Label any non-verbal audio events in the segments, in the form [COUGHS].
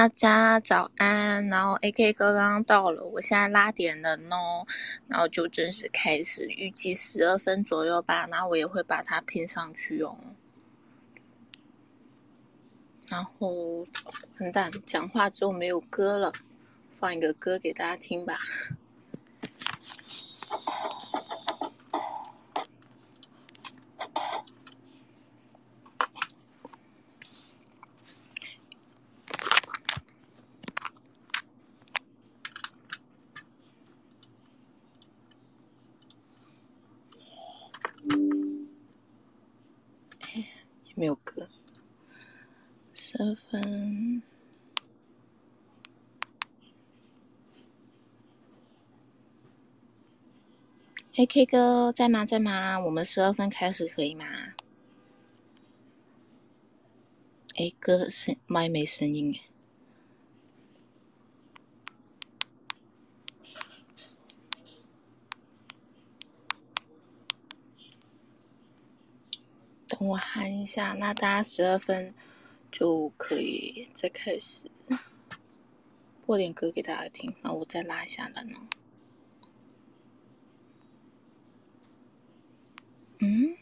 大家早安，然后 AK 哥刚刚到了，我现在拉点人哦，然后就正式开始，预计十二分左右吧，然后我也会把它拼上去哦。然后完蛋，讲话之后没有歌了，放一个歌给大家听吧。没有歌，十二分。嘿，K 哥在吗？在吗？我们十二分开始可以吗？哎，哥声麦没声音哎。我喊一下，那大家十二分就可以再开始播点歌给大家听。那我再拉一下人哦。嗯？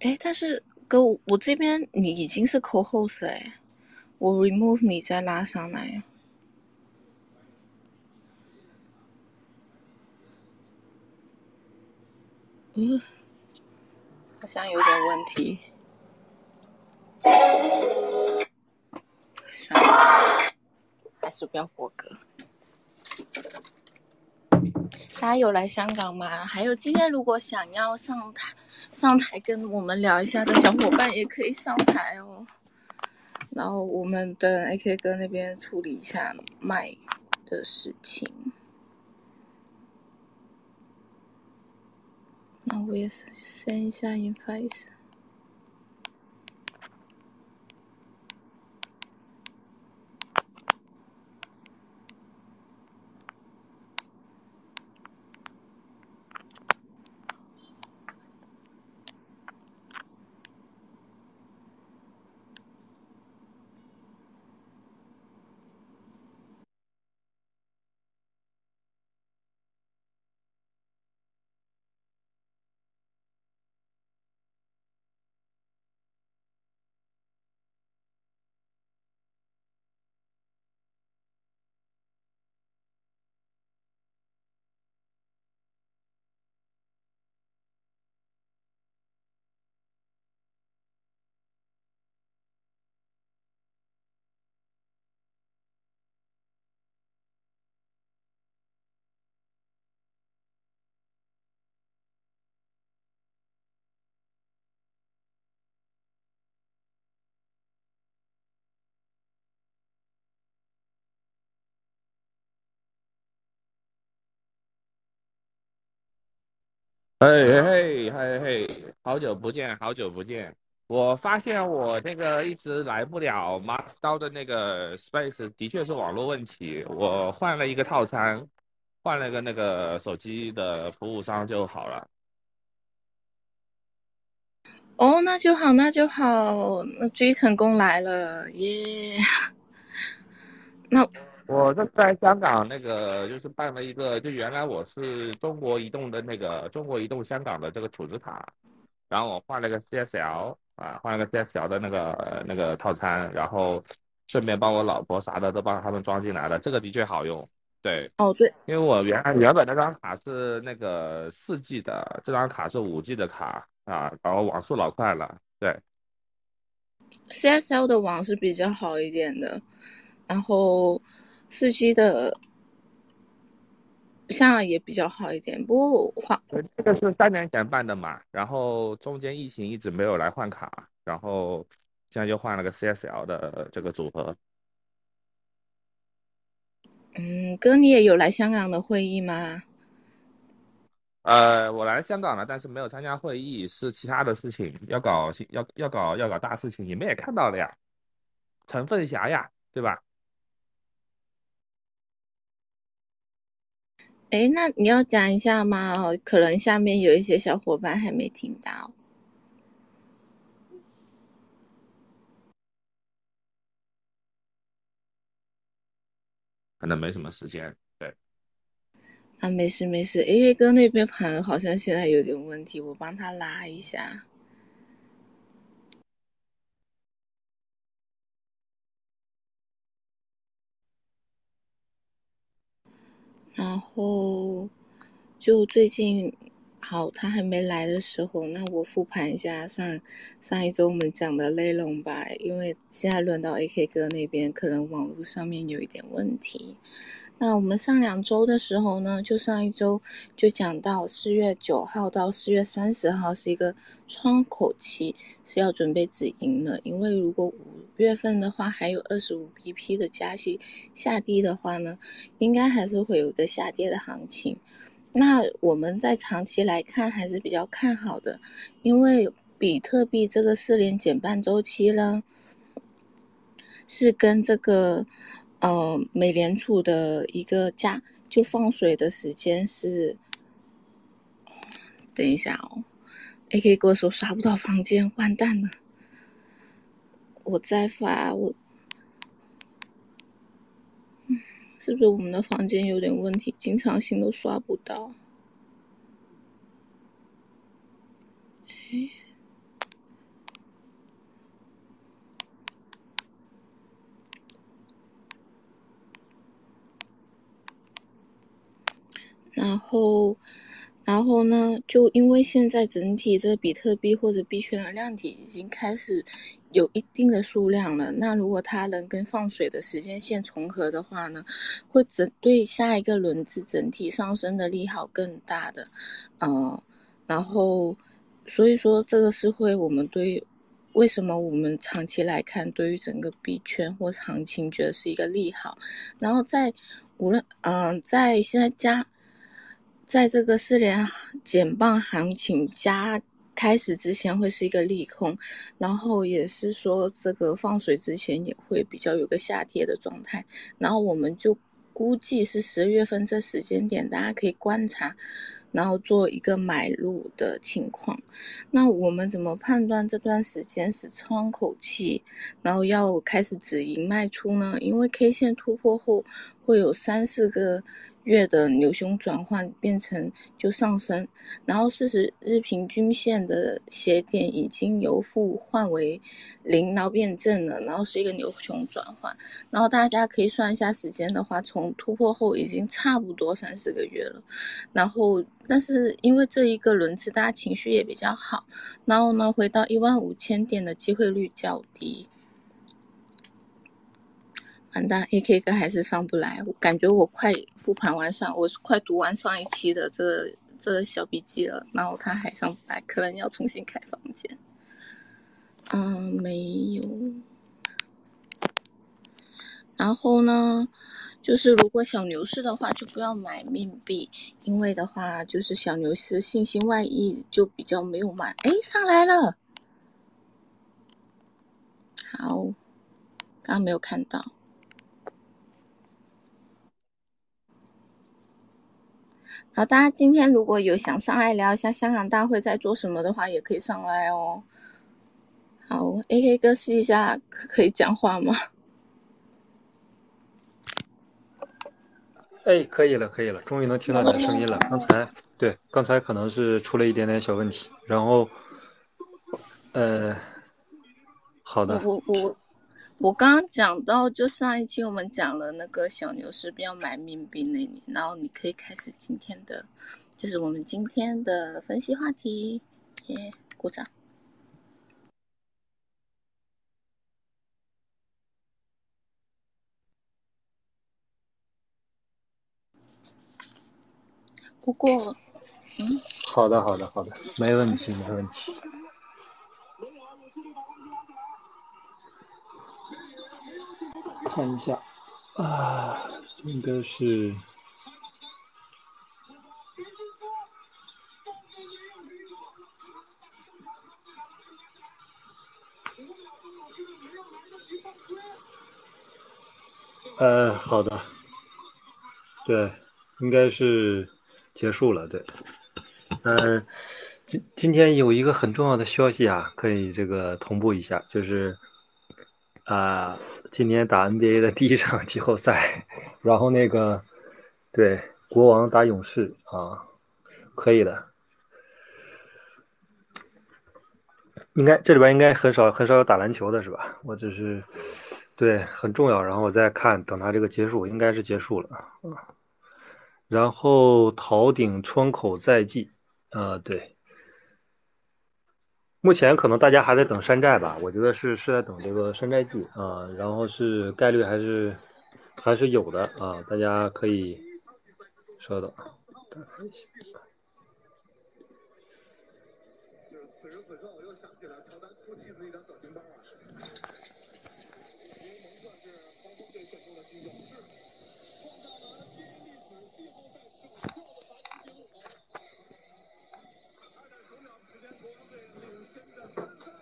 哎，但是哥，我这边你已经是 co host 哎，我 remove 你再拉上来。嗯，好像有点问题。算了，还是不要播歌。大家有来香港吗？还有今天如果想要上台上台跟我们聊一下的小伙伴，也可以上台哦。然后我们等 AK 哥那边处理一下麦的事情。那我也是先一下哎嘿嘿嘿，好久不见，好久不见！我发现我那个一直来不了马刀的那个 space，的确是网络问题。我换了一个套餐，换了个那个手机的服务商就好了。哦，那就好，那就好，那追成功来了，耶！[LAUGHS] 那。我这在香港那个就是办了一个，就原来我是中国移动的那个中国移动香港的这个储值卡，然后我换了个 CSL 啊，换了个 CSL 的那个那个套餐，然后顺便帮我老婆啥的都帮他们装进来了，这个的确好用。对，哦对，因为我原来原本那张卡是那个四 G 的，这张卡是五 G 的卡啊，然后网速老快了。对，CSL 的网是比较好一点的，然后。四 G 的像也比较好一点，不过换这个是三年前办的嘛，然后中间疫情一直没有来换卡，然后现在就换了个 CSL 的这个组合。嗯，哥，你也有来香港的会议吗？呃，我来香港了，但是没有参加会议，是其他的事情要搞，要要搞要搞大事情，你们也看到了呀，陈凤霞呀，对吧？哎，那你要讲一下吗？可能下面有一些小伙伴还没听到。可能没什么时间。对。啊，没事没事，AA 哥那边盘好像现在有点问题，我帮他拉一下。然后就最近。好，他还没来的时候，那我复盘一下上上一周我们讲的内容吧。因为现在轮到 AK 哥那边，可能网络上面有一点问题。那我们上两周的时候呢，就上一周就讲到四月九号到四月三十号是一个窗口期，是要准备止盈了。因为如果五月份的话还有二十五 BP 的加息下跌的话呢，应该还是会有一个下跌的行情。那我们在长期来看还是比较看好的，因为比特币这个四连减半周期呢，是跟这个呃美联储的一个价就放水的时间是，等一下哦，A K 哥说刷不到房间，完蛋了，我再发我。是不是我们的房间有点问题，经常性都刷不到？然后。然后呢，就因为现在整体这个比特币或者币圈的量体已经开始有一定的数量了，那如果它能跟放水的时间线重合的话呢，会整对下一个轮子整体上升的利好更大的，呃，然后所以说这个是会我们对为什么我们长期来看对于整个币圈或行情觉得是一个利好，然后在无论嗯在现在加。在这个四连减磅行情加开始之前，会是一个利空，然后也是说这个放水之前也会比较有个下跌的状态，然后我们就估计是十月份这时间点，大家可以观察，然后做一个买入的情况。那我们怎么判断这段时间是窗口期，然后要开始止盈卖出呢？因为 K 线突破后会有三四个。月的牛熊转换变成就上升，然后四十日平均线的斜点已经由负换为零，然后变正了，然后是一个牛熊转换，然后大家可以算一下时间的话，从突破后已经差不多三四个月了，然后但是因为这一个轮次大家情绪也比较好，然后呢回到一万五千点的机会率较低。完蛋，A K 哥还是上不来。我感觉我快复盘完上，我快读完上一期的这这小笔记了，然后他还上不来，可能要重新开房间。嗯，没有。然后呢，就是如果小牛市的话，就不要买命币，因为的话就是小牛市信心外溢，就比较没有买。哎，上来了。好，刚刚没有看到。好，大家今天如果有想上来聊一下香港大会在做什么的话，也可以上来哦。好，A K 哥试一下，可以讲话吗？哎，可以了，可以了，终于能听到你的声音了。刚才对，刚才可能是出了一点点小问题，然后，呃，好的。我我。我刚刚讲到，就上一期我们讲了那个小牛是不要买命币那里，然后你可以开始今天的，就是我们今天的分析话题，耶，鼓掌。不过，嗯，好的，好的，好的，没问题，没问题。看一下，啊，应该是，呃，好的，对，应该是结束了，对，呃，今今天有一个很重要的消息啊，可以这个同步一下，就是。啊，今年打 NBA 的第一场季后赛，然后那个对国王打勇士啊，可以的。应该这里边应该很少很少有打篮球的是吧？我只是对很重要，然后我再看等它这个结束，应该是结束了啊。然后桃顶窗口在即，啊对，目前可能大家还在等山寨吧？我觉得是是在等这个山寨季啊，然后是概率还是还是有的啊，大家可以稍等。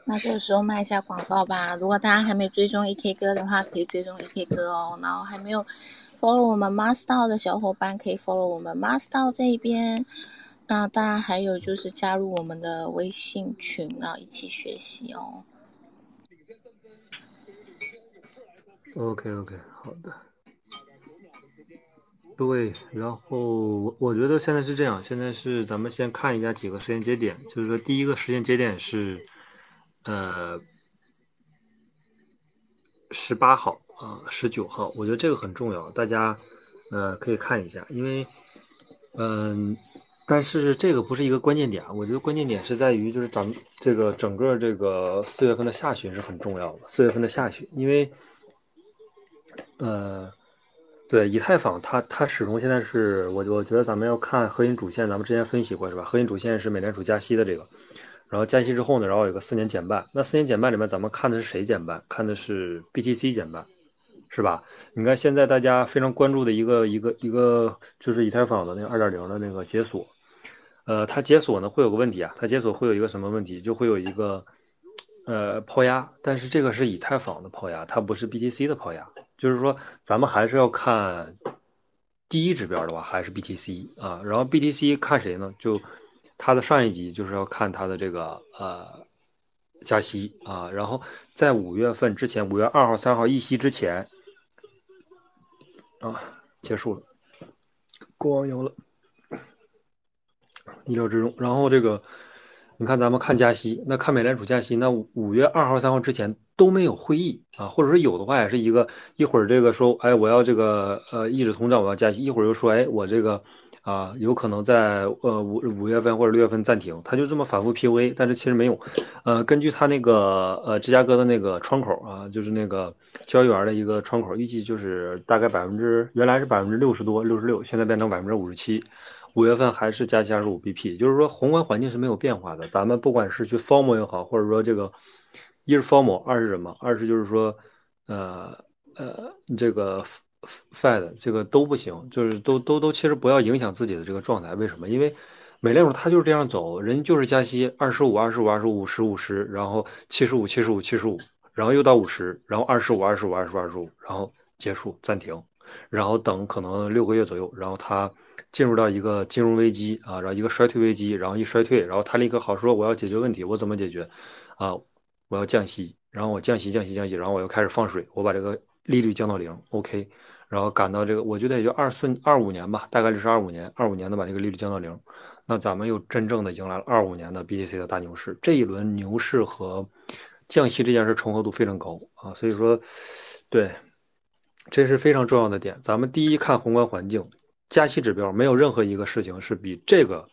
那这个时候卖一下广告吧。如果大家还没追踪 AK 哥的话，可以追踪 AK 哥哦。然后还没有 follow 我们 Master 的小伙伴，可以 follow 我们 Master 这一边。那当然还有就是加入我们的微信群啊，一起学习哦。OK OK，好的。对，然后我我觉得现在是这样，现在是咱们先看一下几个时间节点，就是说第一个时间节点是。呃，十八号啊，十九号，我觉得这个很重要，大家呃可以看一下，因为嗯，但是这个不是一个关键点，我觉得关键点是在于就是咱们这个整个这个四月份的下旬是很重要的，四月份的下旬，因为呃，对以太坊它它始终现在是我我觉得咱们要看核心主线，咱们之前分析过是吧？核心主线是美联储加息的这个。然后加息之后呢，然后有个四年减半。那四年减半里面，咱们看的是谁减半？看的是 BTC 减半，是吧？你看现在大家非常关注的一个一个一个，就是以太坊的那个二点零的那个解锁。呃，它解锁呢会有个问题啊，它解锁会有一个什么问题？就会有一个呃抛压，但是这个是以太坊的抛压，它不是 BTC 的抛压。就是说，咱们还是要看第一指标的话，还是 BTC 啊。然后 BTC 看谁呢？就它的上一集就是要看它的这个呃加息啊，然后在五月份之前，五月二号、三号议息之前啊结束了，国王赢了，意料之中。然后这个你看咱们看加息，那看美联储加息，那五月二号、三号之前都没有会议啊，或者说有的话也是一个一会儿这个说哎我要这个呃抑制通胀我要加息，一会儿又说哎我这个。啊，有可能在呃五五月份或者六月份暂停，他就这么反复 P U A，但是其实没有。呃，根据他那个呃芝加哥的那个窗口啊，就是那个交易员的一个窗口，预计就是大概百分之原来是百分之六十多六十六，现在变成百分之五十七，五月份还是加息二十五 B P，就是说宏观环境是没有变化的。咱们不管是去 form 也好，或者说这个一是 form，二是什么？二是就是说呃呃这个。Fed 这个都不行，就是都都都，其实不要影响自己的这个状态。为什么？因为美联储它就是这样走，人就是加息二十五、二十五、二十五、十五十，然后七十五、七十五、七十五，然后又到五十，然后二十五、二十五、二十五、二十五，然后结束暂停，然后等可能六个月左右，然后它进入到一个金融危机啊，然后一个衰退危机，然后一衰退，然后他立刻好说我要解决问题，我怎么解决？啊，我要降息，然后我降息、降息、降息，然后我又开始放水，我把这个利率降到零，OK。然后赶到这个，我觉得也就二四二五年吧，大概率是二五年，二五年能把这个利率降到零，那咱们又真正的迎来了二五年的 BTC 的大牛市。这一轮牛市和降息这件事重合度非常高啊，所以说，对，这是非常重要的点。咱们第一看宏观环境，加息指标，没有任何一个事情是比这个。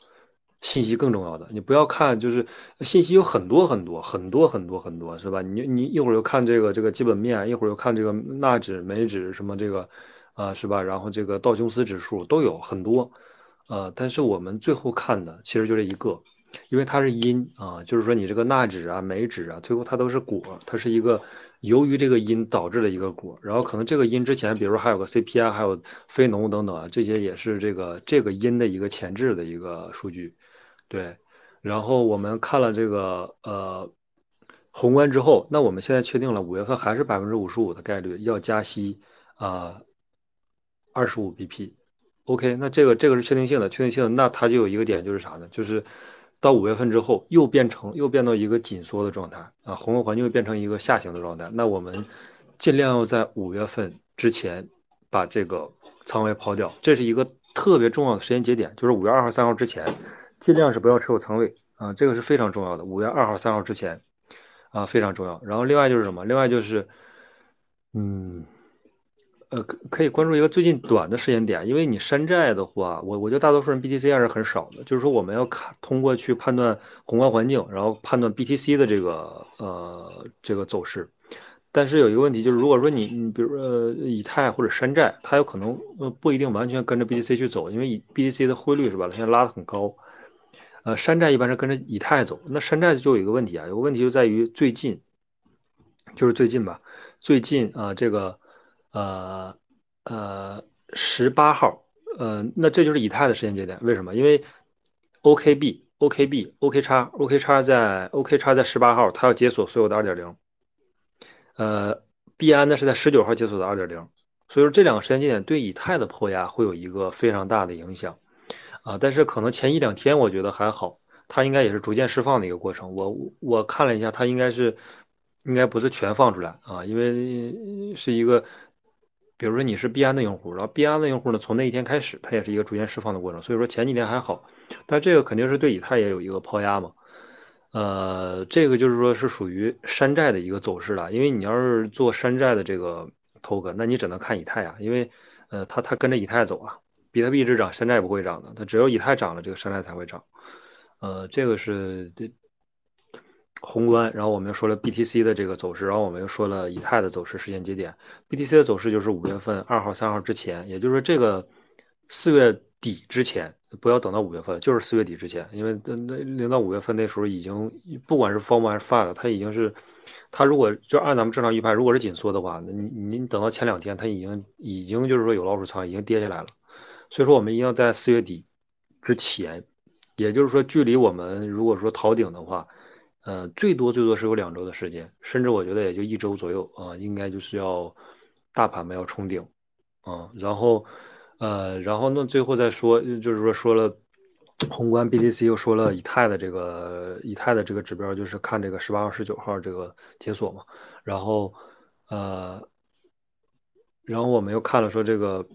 信息更重要的，你不要看，就是信息有很多很多很多很多很多，是吧？你你一会儿又看这个这个基本面，一会儿又看这个纳指、美指什么这个，啊，是吧？然后这个道琼斯指数都有很多，呃，但是我们最后看的其实就这一个，因为它是因啊，就是说你这个纳指啊、美指啊，最后它都是果，它是一个由于这个因导致的一个果，然后可能这个因之前，比如说还有个 CPI，还有非农等等啊，这些也是这个这个因的一个前置的一个数据。对，然后我们看了这个呃宏观之后，那我们现在确定了五月份还是百分之五十五的概率要加息啊，二十五 BP。OK，那这个这个是确定性的，确定性的，那它就有一个点就是啥呢？就是到五月份之后又变成又变到一个紧缩的状态啊，宏观环境又变成一个下行的状态。那我们尽量要在五月份之前把这个仓位抛掉，这是一个特别重要的时间节点，就是五月二号、三号之前，尽量是不要持有仓位啊，这个是非常重要的。五月二号、三号之前啊，非常重要。然后另外就是什么？另外就是，嗯。呃，可以关注一个最近短的时间点，因为你山寨的话，我我觉得大多数人 BTC 还是很少的。就是说，我们要看通过去判断宏观环境，然后判断 BTC 的这个呃这个走势。但是有一个问题，就是如果说你你比如说以太或者山寨，它有可能呃不一定完全跟着 BTC 去走，因为 BTC 的汇率是吧，现在拉的很高。呃，山寨一般是跟着以太走，那山寨就有一个问题啊，有个问题就在于最近，就是最近吧，最近啊这个。呃呃，十八号，呃，那这就是以太的时间节点。为什么？因为 OKB、OKB、OK 叉、OK 叉在 OK 叉在十八号，它要解锁所有的二点零。呃，币安呢是在十九号解锁的二点零。所以说这两个时间节点对以太的破压会有一个非常大的影响啊。但是可能前一两天我觉得还好，它应该也是逐渐释放的一个过程。我我看了一下，它应该是应该不是全放出来啊，因为是一个。比如说你是币安的用户，然后币安的用户呢，从那一天开始，它也是一个逐渐释放的过程。所以说前几天还好，但这个肯定是对以太也有一个抛压嘛。呃，这个就是说是属于山寨的一个走势了。因为你要是做山寨的这个 token，那你只能看以太啊，因为呃，它它跟着以太走啊，比特币一直涨，山寨不会涨的，它只有以太涨了，这个山寨才会涨。呃，这个是这。宏观，然后我们又说了 BTC 的这个走势，然后我们又说了以太的走势时间节点。BTC 的走势就是五月份二号、三号之前，也就是说这个四月底之前，不要等到五月份了，就是四月底之前，因为那那零到五月份那时候已经，不管是 Form 还是 FUD，它已经是，它如果就按咱们正常预判，如果是紧缩的话，那你你等到前两天，它已经已经就是说有老鼠仓已经跌下来了，所以说我们一定要在四月底之前，也就是说距离我们如果说逃顶的话。呃，最多最多是有两周的时间，甚至我觉得也就一周左右啊，应该就是要大盘们要冲顶啊，然后呃，然后那最后再说，就是说说了宏观 BTC 又说了以太的这个以太的这个指标，就是看这个十八号、十九号这个解锁嘛，然后呃，然后我们又看了说这个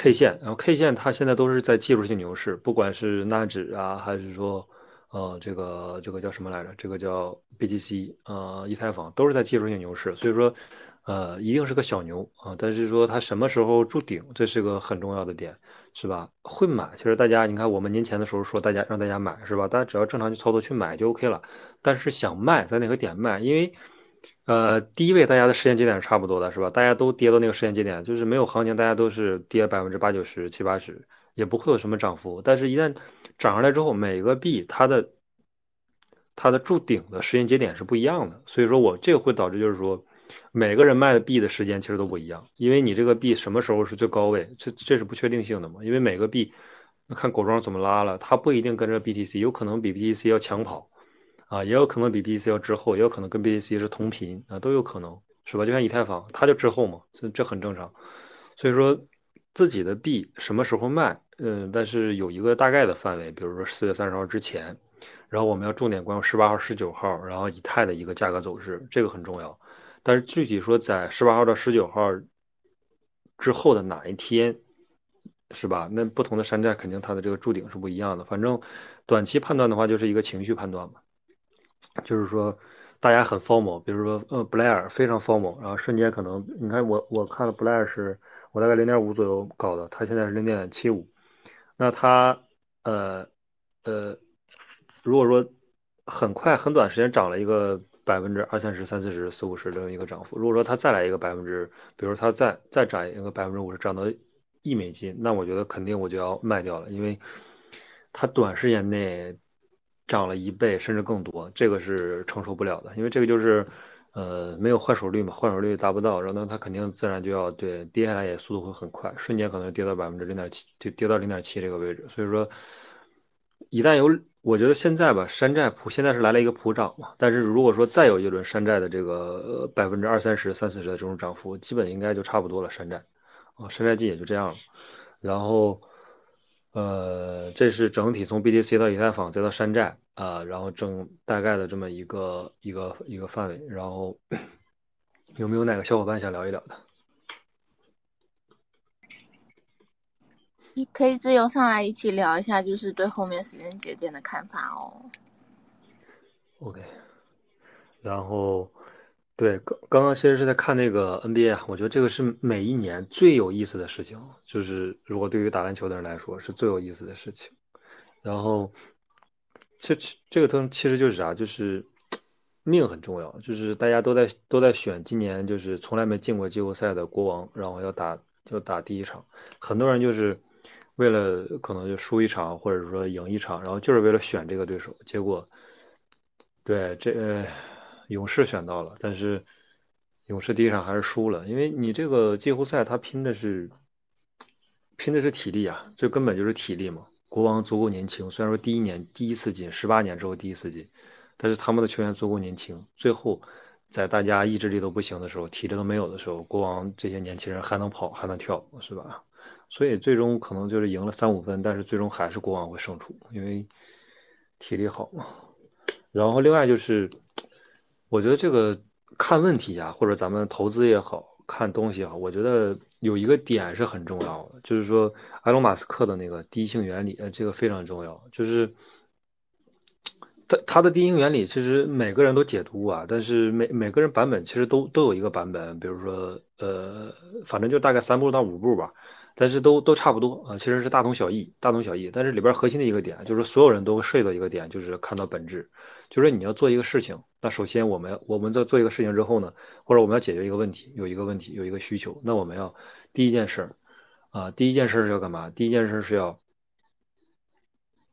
K 线，然后 K 线它现在都是在技术性牛市，不管是纳指啊，还是说。呃，这个这个叫什么来着？这个叫 BTC，呃，以太坊都是在技术性牛市，所以说，呃，一定是个小牛啊。但是说它什么时候筑顶，这是个很重要的点，是吧？会买，其实大家你看，我们年前的时候说大家让大家买，是吧？大家只要正常去操作去买就 OK 了。但是想卖，在哪个点卖？因为，呃，第一位大家的时间节点是差不多的，是吧？大家都跌到那个时间节点，就是没有行情，大家都是跌百分之八九十、七八十，也不会有什么涨幅。但是，一旦涨上来之后，每个币它的它的筑顶的时间节点是不一样的，所以说我这个会导致就是说，每个人卖的币的时间其实都不一样，因为你这个币什么时候是最高位，这这是不确定性的嘛？因为每个币，看狗庄怎么拉了，它不一定跟着 BTC，有可能比 BTC 要抢跑，啊，也有可能比 BTC 要滞后，也有可能跟 BTC 是同频啊，都有可能，是吧？就像以太坊，它就滞后嘛，这这很正常。所以说自己的币什么时候卖？嗯，但是有一个大概的范围，比如说四月三十号之前，然后我们要重点关注十八号、十九号，然后以太的一个价格走势，这个很重要。但是具体说在十八号到十九号之后的哪一天，是吧？那不同的山寨肯定它的这个筑顶是不一样的。反正短期判断的话，就是一个情绪判断嘛，就是说大家很 formal，比如说呃布莱尔非常 formal，然后瞬间可能你看我我看了布莱尔是我大概零点五左右搞的，他现在是零点七五。那他，呃，呃，如果说很快很短时间涨了一个百分之二三十、三四十、四五十的一个涨幅，如果说它再来一个百分之，比如它再再涨一个百分之五十，涨到一美金，那我觉得肯定我就要卖掉了，因为它短时间内涨了一倍甚至更多，这个是承受不了的，因为这个就是。呃，没有换手率嘛，换手率达不到，然后它肯定自然就要对跌下来，也速度会很快，瞬间可能跌到百分之零点七，就跌到零点七这个位置。所以说，一旦有，我觉得现在吧，山寨普现在是来了一个普涨嘛，但是如果说再有一轮山寨的这个百分之二三十、三四十的这种涨幅，基本应该就差不多了。山寨啊，山寨季也就这样了。然后，呃，这是整体从 BTC 到以太坊再到山寨。啊，然后正大概的这么一个一个一个范围，然后有没有哪个小伙伴想聊一聊的？你可以自由上来一起聊一下，就是对后面时间节点的看法哦。OK，然后对刚刚刚其实是在看那个 NBA，我觉得这个是每一年最有意思的事情，就是如果对于打篮球的人来说是最有意思的事情。然后这这这个东其实就是啥，就是命很重要，就是大家都在都在选今年就是从来没进过季后赛的国王，然后要打就打第一场，很多人就是为了可能就输一场或者说赢一场，然后就是为了选这个对手，结果。对，这、呃、勇士选到了，但是勇士第一场还是输了，因为你这个季后赛他拼的是拼的是体力啊，这根本就是体力嘛。国王足够年轻，虽然说第一年第一次进，十八年之后第一次进，但是他们的球员足够年轻，最后在大家意志力都不行的时候，体力都没有的时候，国王这些年轻人还能跑还能跳，是吧？所以最终可能就是赢了三五分，但是最终还是国王会胜出，因为体力好嘛。然后另外就是，我觉得这个看问题呀，或者咱们投资也好看东西啊，我觉得有一个点是很重要的，就是说埃隆·马斯克的那个第一性原理，呃，这个非常重要。就是他他的第一性原理，其实每个人都解读啊，但是每每个人版本其实都都有一个版本，比如说呃，反正就大概三步到五步吧。但是都都差不多啊，其实是大同小异，大同小异。但是里边核心的一个点，就是所有人都涉及到一个点，就是看到本质，就是你要做一个事情，那首先我们我们在做一个事情之后呢，或者我们要解决一个问题，有一个问题，有一个需求，那我们要第一件事啊，第一件事是要干嘛？第一件事是要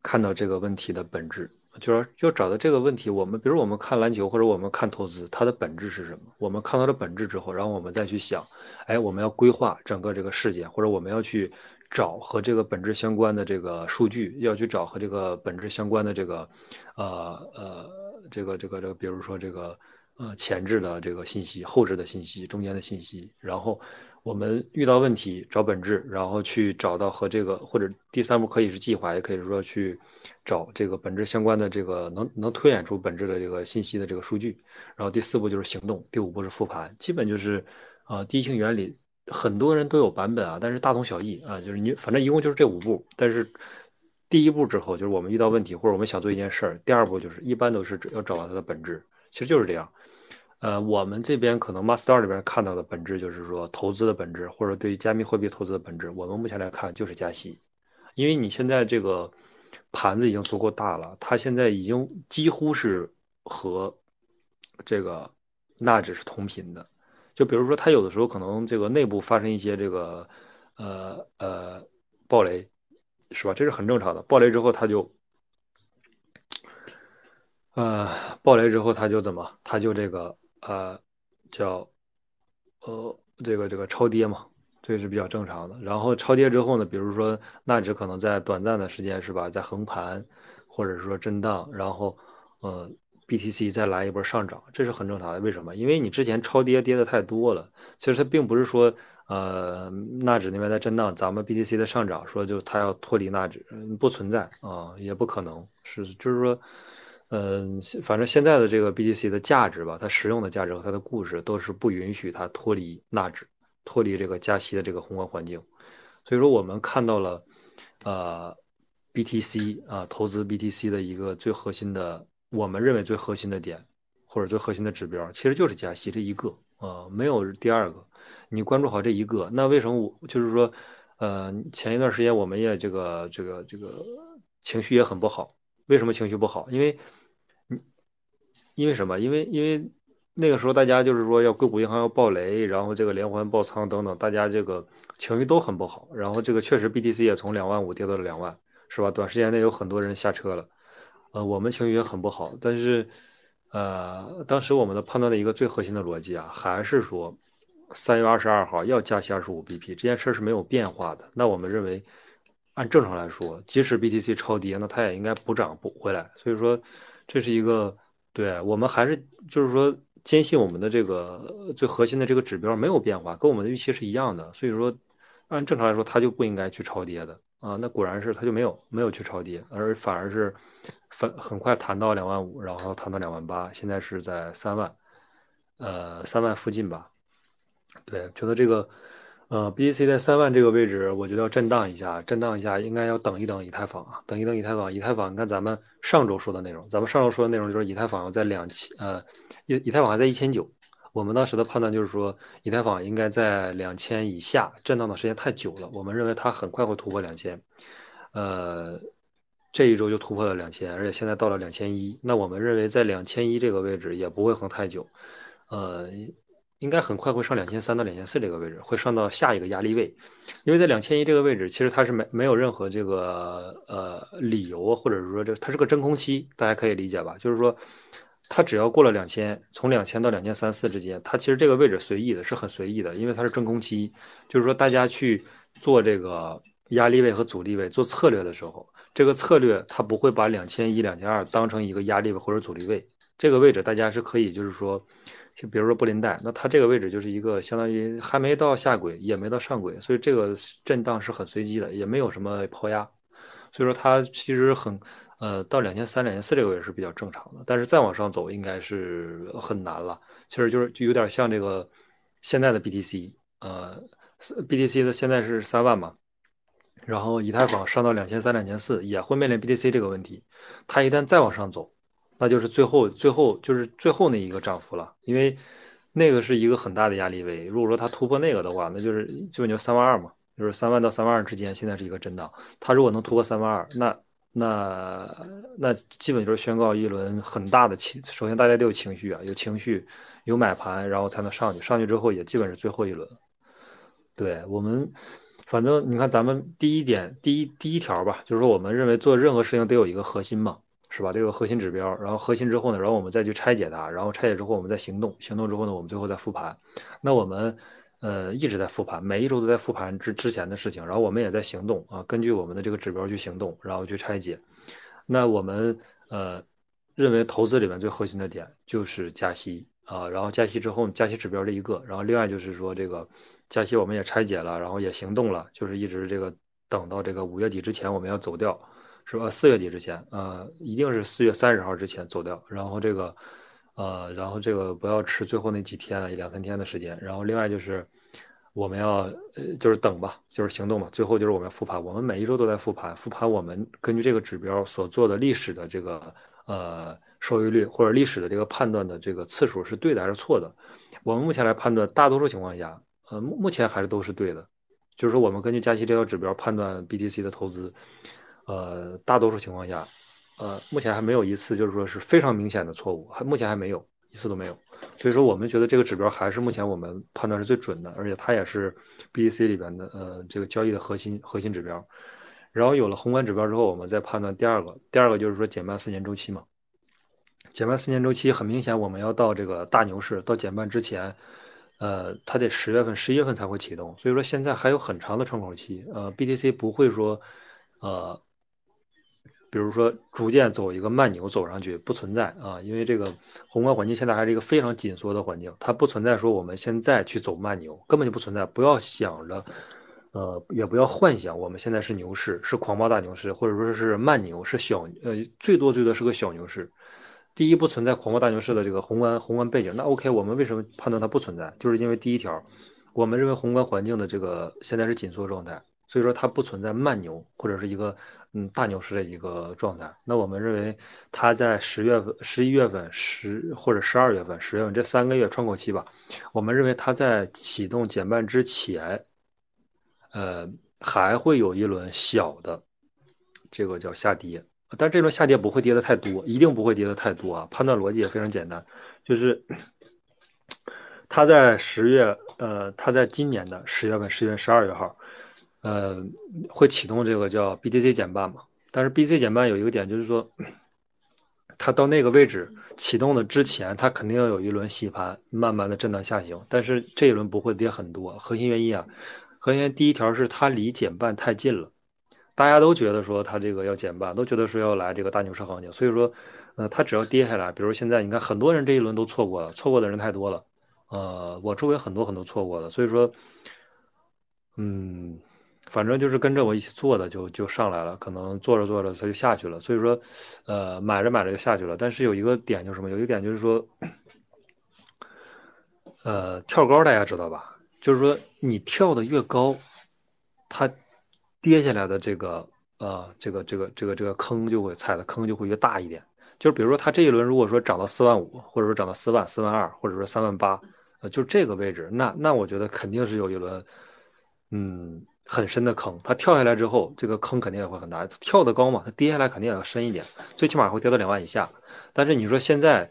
看到这个问题的本质，就是要找到这个问题。我们比如我们看篮球或者我们看投资，它的本质是什么？我们看到了本质之后，然后我们再去想，哎，我们要规划整个这个事件，或者我们要去找和这个本质相关的这个数据，要去找和这个本质相关的这个，呃呃，这个这个这个，比如说这个呃前置的这个信息、后置的信息、中间的信息，然后。我们遇到问题找本质，然后去找到和这个或者第三步可以是计划，也可以说去找这个本质相关的这个能能推演出本质的这个信息的这个数据，然后第四步就是行动，第五步是复盘，基本就是啊、呃、第一性原理，很多人都有版本啊，但是大同小异啊，就是你反正一共就是这五步，但是第一步之后就是我们遇到问题或者我们想做一件事儿，第二步就是一般都是要找到它的本质，其实就是这样。呃，我们这边可能 Master 里边看到的本质就是说投资的本质，或者对加密货币投资的本质，我们目前来看就是加息，因为你现在这个盘子已经足够大了，它现在已经几乎是和这个纳指是同频的。就比如说，它有的时候可能这个内部发生一些这个呃呃暴雷，是吧？这是很正常的。暴雷之后，它就。呃，暴雷之后，它就怎么？它就这个呃，叫呃，这个这个超跌嘛，这是比较正常的。然后超跌之后呢，比如说纳指可能在短暂的时间是吧，在横盘或者说震荡，然后呃，BTC 再来一波上涨，这是很正常的。为什么？因为你之前超跌跌的太多了。其实它并不是说呃纳指那边在震荡，咱们 BTC 的上涨，说就它要脱离纳指，不存在啊，也不可能是，就是说。嗯，反正现在的这个 BTC 的价值吧，它实用的价值和它的故事都是不允许它脱离纳指，脱离这个加息的这个宏观环境。所以说，我们看到了，呃，BTC 啊，投资 BTC 的一个最核心的，我们认为最核心的点或者最核心的指标，其实就是加息这一个啊，没有第二个。你关注好这一个，那为什么我就是说，呃，前一段时间我们也这个这个这个情绪也很不好。为什么情绪不好？因为，因为什么？因为因为那个时候大家就是说要硅谷银行要暴雷，然后这个连环爆仓等等，大家这个情绪都很不好。然后这个确实 BTC 也从两万五跌到了两万，是吧？短时间内有很多人下车了，呃，我们情绪也很不好。但是，呃，当时我们的判断的一个最核心的逻辑啊，还是说三月二十二号要加息二十五 BP 这件事是没有变化的。那我们认为。按正常来说，即使 BTC 超跌，那它也应该补涨补回来。所以说，这是一个对我们还是就是说坚信我们的这个最核心的这个指标没有变化，跟我们的预期是一样的。所以说，按正常来说，它就不应该去超跌的啊。那果然是它就没有没有去超跌，而反而是很很快弹到两万五，然后弹到两万八，现在是在三万，呃三万附近吧。对，觉得这个，呃，B C 在三万这个位置，我觉得要震荡一下，震荡一下，应该要等一等以太坊啊，等一等以太坊。以太坊，你看咱们上周说的内容，咱们上周说的内容就是以太坊要在两千，呃，以以太坊还在一千九，我们当时的判断就是说，以太坊应该在两千以下，震荡的时间太久了，我们认为它很快会突破两千，呃，这一周就突破了两千，而且现在到了两千一，那我们认为在两千一这个位置也不会横太久，呃。应该很快会上两千三到两千四这个位置，会上到下一个压力位，因为在两千一这个位置，其实它是没没有任何这个呃理由，或者是说这它是个真空期，大家可以理解吧？就是说，它只要过了两千，从两千到两千三四之间，它其实这个位置随意的，是很随意的，因为它是真空期，就是说大家去做这个压力位和阻力位做策略的时候，这个策略它不会把两千一、两千二当成一个压力位或者阻力位，这个位置大家是可以就是说。就比如说布林带，那它这个位置就是一个相当于还没到下轨，也没到上轨，所以这个震荡是很随机的，也没有什么抛压，所以说它其实很，呃，到两千三、两千四这个位置是比较正常的，但是再往上走应该是很难了。其实就是就有点像这个现在的 BTC，呃，BTC 的现在是三万嘛，然后以太坊上到两千三、两千四也会面临 BTC 这个问题，它一旦再往上走。那就是最后最后就是最后那一个涨幅了，因为那个是一个很大的压力位。如果说它突破那个的话，那就是基本就三万二嘛，就是三万到三万二之间，现在是一个震荡。它如果能突破三万二，那那那基本就是宣告一轮很大的情。首先大家都有情绪啊，有情绪，有买盘，然后才能上去。上去之后也基本是最后一轮。对我们，反正你看咱们第一点第一第一条吧，就是说我们认为做任何事情得有一个核心嘛。是吧？这个核心指标，然后核心之后呢，然后我们再去拆解它，然后拆解之后我们再行动，行动之后呢，我们最后再复盘。那我们呃一直在复盘，每一周都在复盘之之前的事情，然后我们也在行动啊，根据我们的这个指标去行动，然后去拆解。那我们呃认为投资里面最核心的点就是加息啊，然后加息之后加息指标这一个，然后另外就是说这个加息我们也拆解了，然后也行动了，就是一直这个等到这个五月底之前我们要走掉。是吧？四月底之前，呃，一定是四月三十号之前走掉。然后这个，呃，然后这个不要吃最后那几天，两三天的时间。然后另外就是，我们要呃，就是等吧，就是行动嘛。最后就是我们要复盘，我们每一周都在复盘，复盘我们根据这个指标所做的历史的这个呃收益率或者历史的这个判断的这个次数是对的还是错的。我们目前来判断，大多数情况下，呃，目目前还是都是对的。就是说，我们根据加息这条指标判断 BTC 的投资。呃，大多数情况下，呃，目前还没有一次就是说是非常明显的错误，还目前还没有一次都没有。所以说，我们觉得这个指标还是目前我们判断是最准的，而且它也是 BTC 里边的呃这个交易的核心核心指标。然后有了宏观指标之后，我们再判断第二个，第二个就是说减半四年周期嘛。减半四年周期很明显，我们要到这个大牛市到减半之前，呃，它得十月份、十一月份才会启动。所以说现在还有很长的窗口期，呃，BTC 不会说，呃。比如说，逐渐走一个慢牛走上去不存在啊，因为这个宏观环境现在还是一个非常紧缩的环境，它不存在说我们现在去走慢牛，根本就不存在。不要想着，呃，也不要幻想我们现在是牛市，是狂暴大牛市，或者说是慢牛，是小呃，最多最多是个小牛市。第一，不存在狂暴大牛市的这个宏观宏观背景。那 OK，我们为什么判断它不存在？就是因为第一条，我们认为宏观环境的这个现在是紧缩状态，所以说它不存在慢牛或者是一个。嗯，大牛市的一个状态。那我们认为，它在十月份、十一月份、十或者十二月份、十月份这三个月窗口期吧，我们认为它在启动减半之前，呃，还会有一轮小的这个叫下跌，但这轮下跌不会跌的太多，一定不会跌的太多啊。判断逻辑也非常简单，就是它在十月，呃，它在今年的十月份、十月、十二月号。呃，会启动这个叫 BTC 减半嘛？但是 BTC 减半有一个点，就是说，它到那个位置启动的之前，它肯定要有一轮洗盘，慢慢的震荡下行。但是这一轮不会跌很多。核心原因啊，核心第一条是它离减半太近了，大家都觉得说它这个要减半，都觉得说要来这个大牛市行情。所以说，呃，它只要跌下来，比如现在你看，很多人这一轮都错过了，错过的人太多了。呃，我周围很多很多错过的，所以说，嗯。反正就是跟着我一起做的，就就上来了。可能做着做着它就下去了。所以说，呃，买着买着就下去了。但是有一个点就是什么？有一个点就是说，呃，跳高大家知道吧？就是说你跳的越高，它跌下来的这个呃这个这个这个这个坑就会踩的坑就会越大一点。就是比如说它这一轮如果说涨到四万五，或者说涨到四万、四万二，或者说三万八，呃，就这个位置，那那我觉得肯定是有一轮嗯很深的坑。它跳下来之后，这个坑肯定也会很大。跳得高嘛，它跌下来肯定也要深一点，最起码会跌到两万以下。但是你说现在。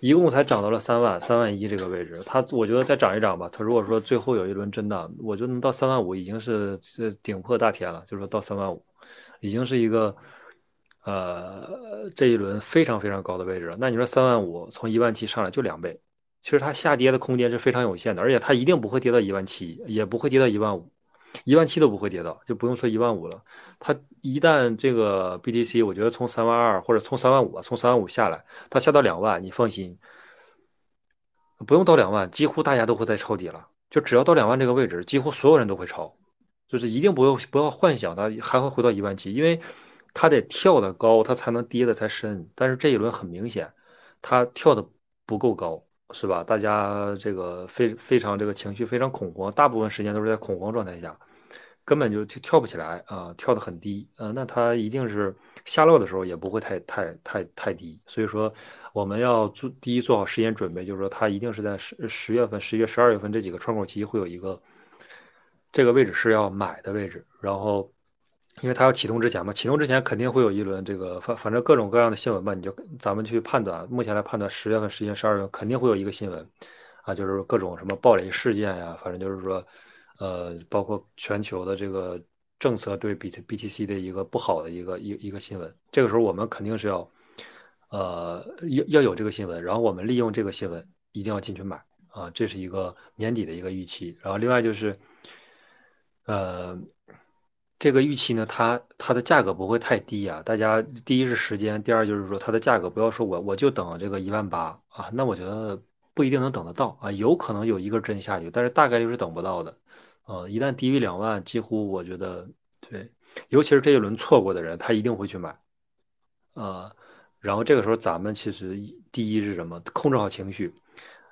一共才涨到了三万三万一这个位置，它我觉得再涨一涨吧。它如果说最后有一轮震荡，我就能到三万五，已经是顶破大天了。就是说到三万五，已经是一个呃这一轮非常非常高的位置了。那你说三万五从一万七上来就两倍，其实它下跌的空间是非常有限的，而且它一定不会跌到一万七，也不会跌到一万五。一万七都不会跌到，就不用说一万五了。它一旦这个 BTC，我觉得从三万二或者从三万五，从三万五下来，它下到两万，你放心，不用到两万，几乎大家都会在抄底了。就只要到两万这个位置，几乎所有人都会抄，就是一定不用不要幻想它还会回到一万七，因为它得跳得高，它才能跌的才深。但是这一轮很明显，它跳的不够高。是吧？大家这个非非常这个情绪非常恐慌，大部分时间都是在恐慌状态下，根本就跳不起来啊，跳得很低，呃，那它一定是下落的时候也不会太太太太低。所以说，我们要做第一做好时间准备，就是说它一定是在十十月份、十一月、十二月份这几个窗口期会有一个这个位置是要买的位置，然后。因为它要启动之前嘛，启动之前肯定会有一轮这个反反正各种各样的新闻吧，你就咱们去判断，目前来判断十月份、十一月、十二月肯定会有一个新闻，啊，就是各种什么暴雷事件呀，反正就是说，呃，包括全球的这个政策对比 BTC 的一个不好的一个一一个新闻，这个时候我们肯定是要，呃，要要有这个新闻，然后我们利用这个新闻一定要进去买啊，这是一个年底的一个预期，然后另外就是，呃。这个预期呢，它它的价格不会太低啊。大家第一是时间，第二就是说它的价格不要说我我就等这个一万八啊，那我觉得不一定能等得到啊，有可能有一根针下去，但是大概率是等不到的。呃，一旦低于两万，几乎我觉得对，尤其是这一轮错过的人，他一定会去买。呃，然后这个时候咱们其实第一是什么？控制好情绪。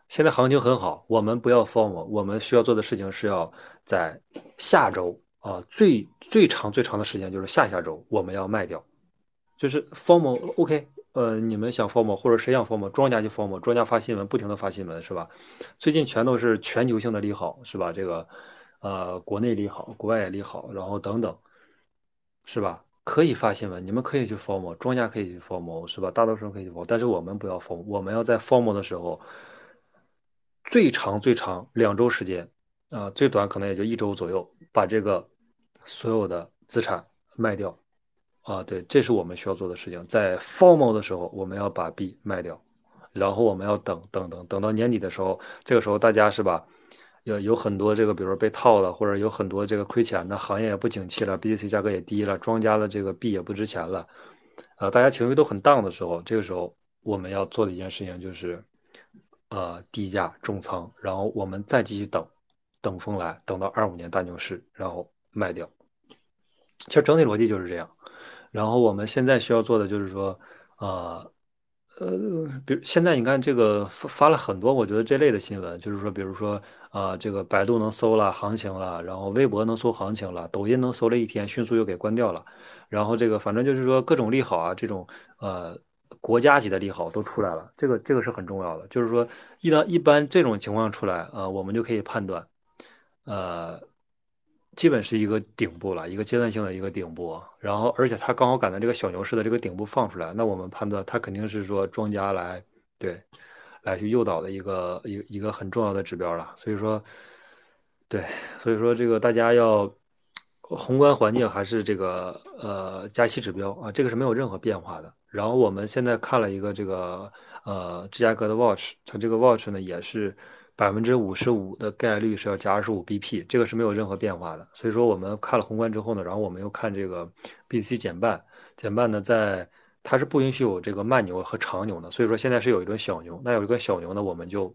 现在行情很好，我们不要 form，我们需要做的事情是要在下周。啊，最最长最长的时间就是下下周我们要卖掉，就是 formal OK，呃，你们想 formal 或者谁想 formal，庄家就 formal，庄家发新闻不停的发新闻是吧？最近全都是全球性的利好是吧？这个呃，国内利好，国外也利好，然后等等，是吧？可以发新闻，你们可以去 formal，庄家可以去 formal 是吧？大多数人可以去 formal，但是我们不要 formal，我们要在 formal 的时候，最长最长两周时间，啊，最短可能也就一周左右，把这个。所有的资产卖掉，啊，对，这是我们需要做的事情。在 formal 的时候，我们要把币卖掉，然后我们要等等等等到年底的时候，这个时候大家是吧？有有很多这个，比如说被套了，或者有很多这个亏钱的行业也不景气了，BTC 价格也低了，庄家的这个币也不值钱了，呃，大家情绪都很荡的时候，这个时候我们要做的一件事情就是，呃，低价重仓，然后我们再继续等，等风来，等到二五年大牛市，然后。卖掉，其实整体逻辑就是这样。然后我们现在需要做的就是说，呃，呃，比如现在你看这个发发了很多，我觉得这类的新闻，就是说，比如说啊，这个百度能搜了行情了，然后微博能搜行情了，抖音能搜了一天，迅速又给关掉了。然后这个反正就是说各种利好啊，这种呃国家级的利好都出来了。这个这个是很重要的，就是说一旦一般这种情况出来啊，我们就可以判断，呃。基本是一个顶部了，一个阶段性的一个顶部，然后而且它刚好赶在这个小牛市的这个顶部放出来，那我们判断它肯定是说庄家来对来去诱导的一个一一个很重要的指标了。所以说，对，所以说这个大家要宏观环境还是这个呃加息指标啊，这个是没有任何变化的。然后我们现在看了一个这个呃芝加哥的 Watch，它这个 Watch 呢也是。百分之五十五的概率是要加二十五 BP，这个是没有任何变化的。所以说我们看了宏观之后呢，然后我们又看这个 BC 减半，减半呢在它是不允许有这个慢牛和长牛的。所以说现在是有一轮小牛，那有一个小牛呢，我们就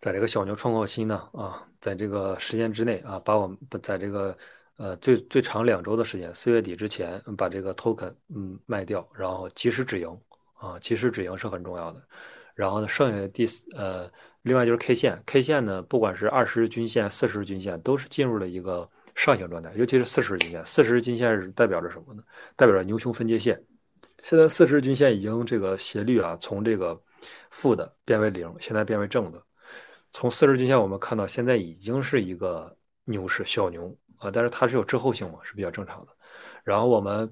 在这个小牛创造期呢啊，在这个时间之内啊，把我们在这个呃最最长两周的时间，四月底之前把这个 token 嗯卖掉，然后及时止盈啊，及时止盈是很重要的。然后呢，剩下的第四呃，另外就是 K 线，K 线呢，不管是二十日均线、四十日均线，都是进入了一个上行状态，尤其是四十日均线，四十日均线是代表着什么呢？代表着牛熊分界线。现在四十日均线已经这个斜率啊，从这个负的变为零，现在变为正的。从四十均线我们看到，现在已经是一个牛市，小牛啊，但是它是有滞后性嘛，是比较正常的。然后我们。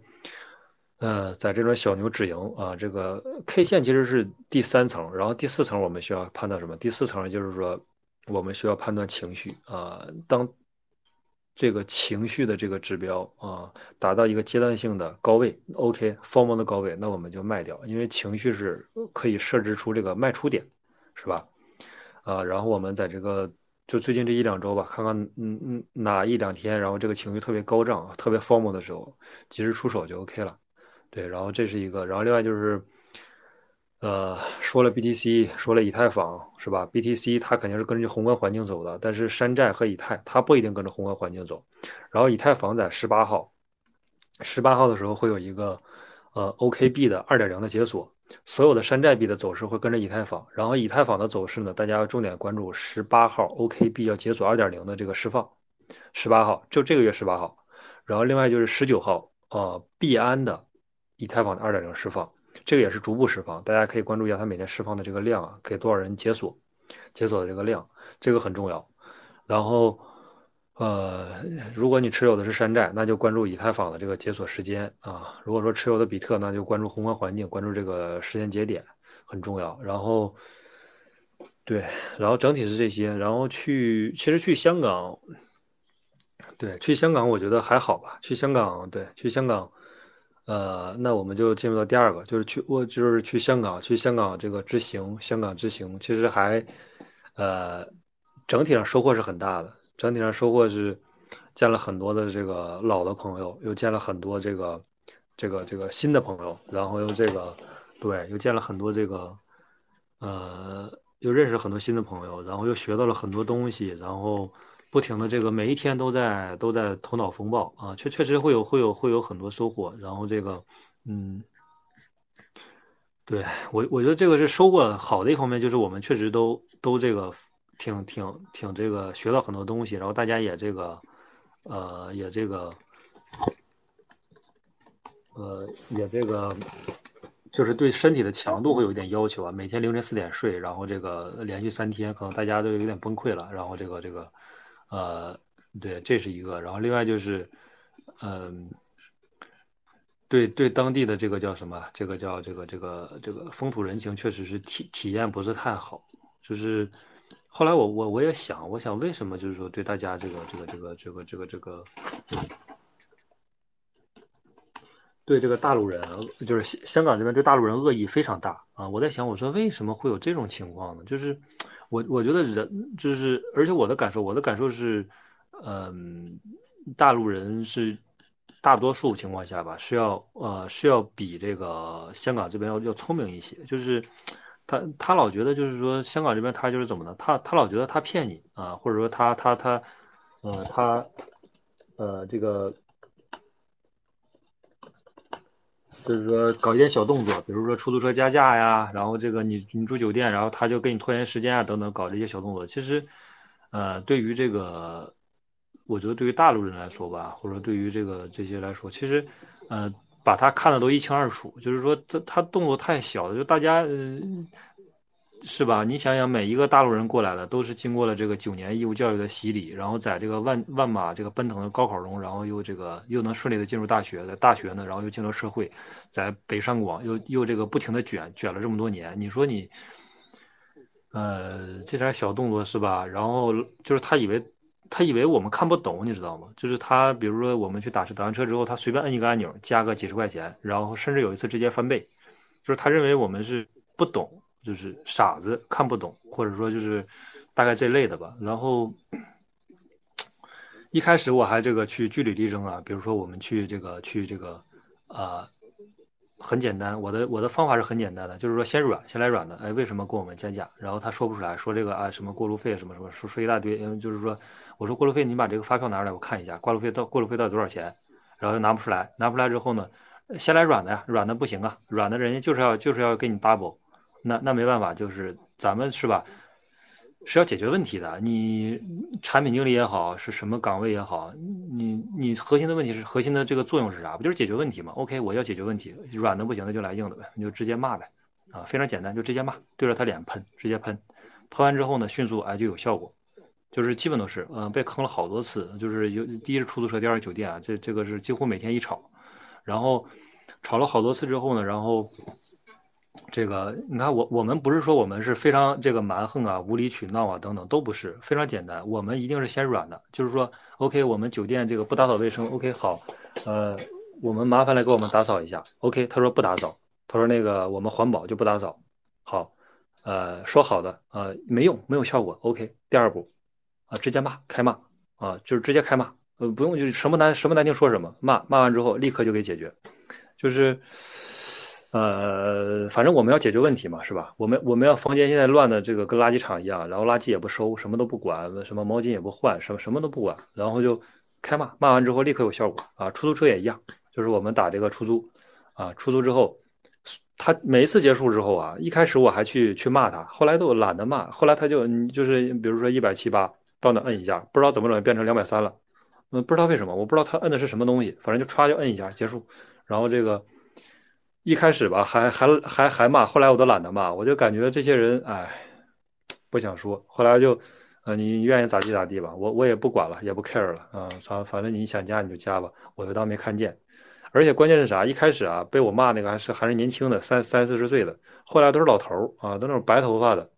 呃，在这种小牛止盈啊，这个 K 线其实是第三层，然后第四层我们需要判断什么？第四层就是说，我们需要判断情绪啊。当这个情绪的这个指标啊达到一个阶段性的高位，OK，form 的高位，那我们就卖掉，因为情绪是可以设置出这个卖出点，是吧？啊，然后我们在这个就最近这一两周吧，看看嗯嗯哪一两天，然后这个情绪特别高涨、特别 form 的时候，及时出手就 OK 了。对，然后这是一个，然后另外就是，呃，说了 BTC，说了以太坊，是吧？BTC 它肯定是跟着宏观环境走的，但是山寨和以太它不一定跟着宏观环境走。然后以太坊在十八号，十八号的时候会有一个呃 OKB 的二点零的解锁，所有的山寨币的走势会跟着以太坊。然后以太坊的走势呢，大家要重点关注十八号 OKB 要解锁二点零的这个释放，十八号就这个月十八号。然后另外就是十九号，呃，币安的。以太坊的二点零释放，这个也是逐步释放，大家可以关注一下它每天释放的这个量啊，给多少人解锁，解锁的这个量，这个很重要。然后，呃，如果你持有的是山寨，那就关注以太坊的这个解锁时间啊。如果说持有的比特，那就关注宏观环境，关注这个时间节点很重要。然后，对，然后整体是这些。然后去，其实去香港，对，去香港我觉得还好吧。去香港，对，去香港。呃，那我们就进入到第二个，就是去我就是去香港，去香港这个之行，香港之行其实还，呃，整体上收获是很大的，整体上收获是见了很多的这个老的朋友，又见了很多这个这个这个新的朋友，然后又这个对，又见了很多这个呃，又认识很多新的朋友，然后又学到了很多东西，然后。不停的这个每一天都在都在头脑风暴啊，确确实会有会有会有很多收获。然后这个，嗯，对我我觉得这个是收获好的一方面，就是我们确实都都这个挺挺挺这个学到很多东西，然后大家也这个呃也这个呃也这个就是对身体的强度会有一点要求啊，每天凌晨四点睡，然后这个连续三天，可能大家都有点崩溃了，然后这个这个。呃，对，这是一个，然后另外就是，嗯，对对，当地的这个叫什么？这个叫这个这个这个风土人情，确实是体体验不是太好。就是后来我我我也想，我想为什么就是说对大家这个这个这个这个这个这个，对这个大陆人，就是香港这边对大陆人恶意非常大啊！我在想，我说为什么会有这种情况呢？就是。我我觉得人就是，而且我的感受，我的感受是，嗯，大陆人是大多数情况下吧，是要呃是要比这个香港这边要要聪明一些。就是他他老觉得就是说香港这边他就是怎么呢？他他老觉得他骗你啊，或者说他他他呃他呃这个。就是说搞一些小动作，比如说出租车加价呀，然后这个你你住酒店，然后他就给你拖延时间啊，等等，搞这些小动作。其实，呃，对于这个，我觉得对于大陆人来说吧，或者对于这个这些来说，其实，呃，把他看的都一清二楚。就是说他他动作太小了，就大家。是吧？你想想，每一个大陆人过来的，都是经过了这个九年义务教育的洗礼，然后在这个万万马这个奔腾的高考中，然后又这个又能顺利的进入大学，在大学呢，然后又进入社会，在北上广又又这个不停的卷卷了这么多年，你说你，呃，这点小动作是吧？然后就是他以为他以为我们看不懂，你知道吗？就是他比如说我们去打车打完车之后，他随便摁一个按钮，加个几十块钱，然后甚至有一次直接翻倍，就是他认为我们是不懂。就是傻子看不懂，或者说就是大概这类的吧。然后一开始我还这个去据理力争啊，比如说我们去这个去这个啊，很简单，我的我的方法是很简单的，就是说先软，先来软的。哎，为什么跟我们加价？然后他说不出来，说这个啊什么过路费什么什么，说说一大堆。嗯，就是说我说过路费，你把这个发票拿出来，我看一下，过路费到过路费到底多少钱？然后又拿不出来，拿不出来之后呢，先来软的呀，软的不行啊，软的人家就是要就是要给你 double。那那没办法，就是咱们是吧？是要解决问题的。你产品经理也好，是什么岗位也好，你你核心的问题是核心的这个作用是啥？不就是解决问题吗？OK，我要解决问题，软的不行，那就来硬的呗，你就直接骂呗，啊，非常简单，就直接骂，对着他脸喷，直接喷，喷完之后呢，迅速哎就有效果，就是基本都是，嗯，被坑了好多次，就是有第一是出租车，第二是酒店啊，这这个是几乎每天一吵，然后吵了好多次之后呢，然后。这个你看，我我们不是说我们是非常这个蛮横啊、无理取闹啊等等，都不是，非常简单。我们一定是先软的，就是说，OK，我们酒店这个不打扫卫生，OK，好，呃，我们麻烦来给我们打扫一下，OK，他说不打扫，他说那个我们环保就不打扫，好，呃，说好的，呃，没用，没有效果，OK，第二步，啊，直接骂，开骂，啊，就是直接开骂，呃，不用就是什么难什么难听说什么，骂骂完之后立刻就给解决，就是。呃，反正我们要解决问题嘛，是吧？我们我们要房间现在乱的这个跟垃圾场一样，然后垃圾也不收，什么都不管，什么毛巾也不换，什么什么都不管，然后就开骂，骂完之后立刻有效果啊！出租车也一样，就是我们打这个出租啊，出租之后，他每一次结束之后啊，一开始我还去去骂他，后来都懒得骂，后来他就就是比如说一百七八到那摁一下，不知道怎么整变成两百三了，嗯，不知道为什么，我不知道他摁的是什么东西，反正就歘就摁一下结束，然后这个。一开始吧，还还还还骂，后来我都懒得骂，我就感觉这些人，哎，不想说。后来就，呃，你愿意咋地咋地吧，我我也不管了，也不 care 了，啊，反反正你想加你就加吧，我就当没看见。而且关键是啥？一开始啊，被我骂那个还是还是年轻的，三三四十岁的，后来都是老头啊，都那种白头发的，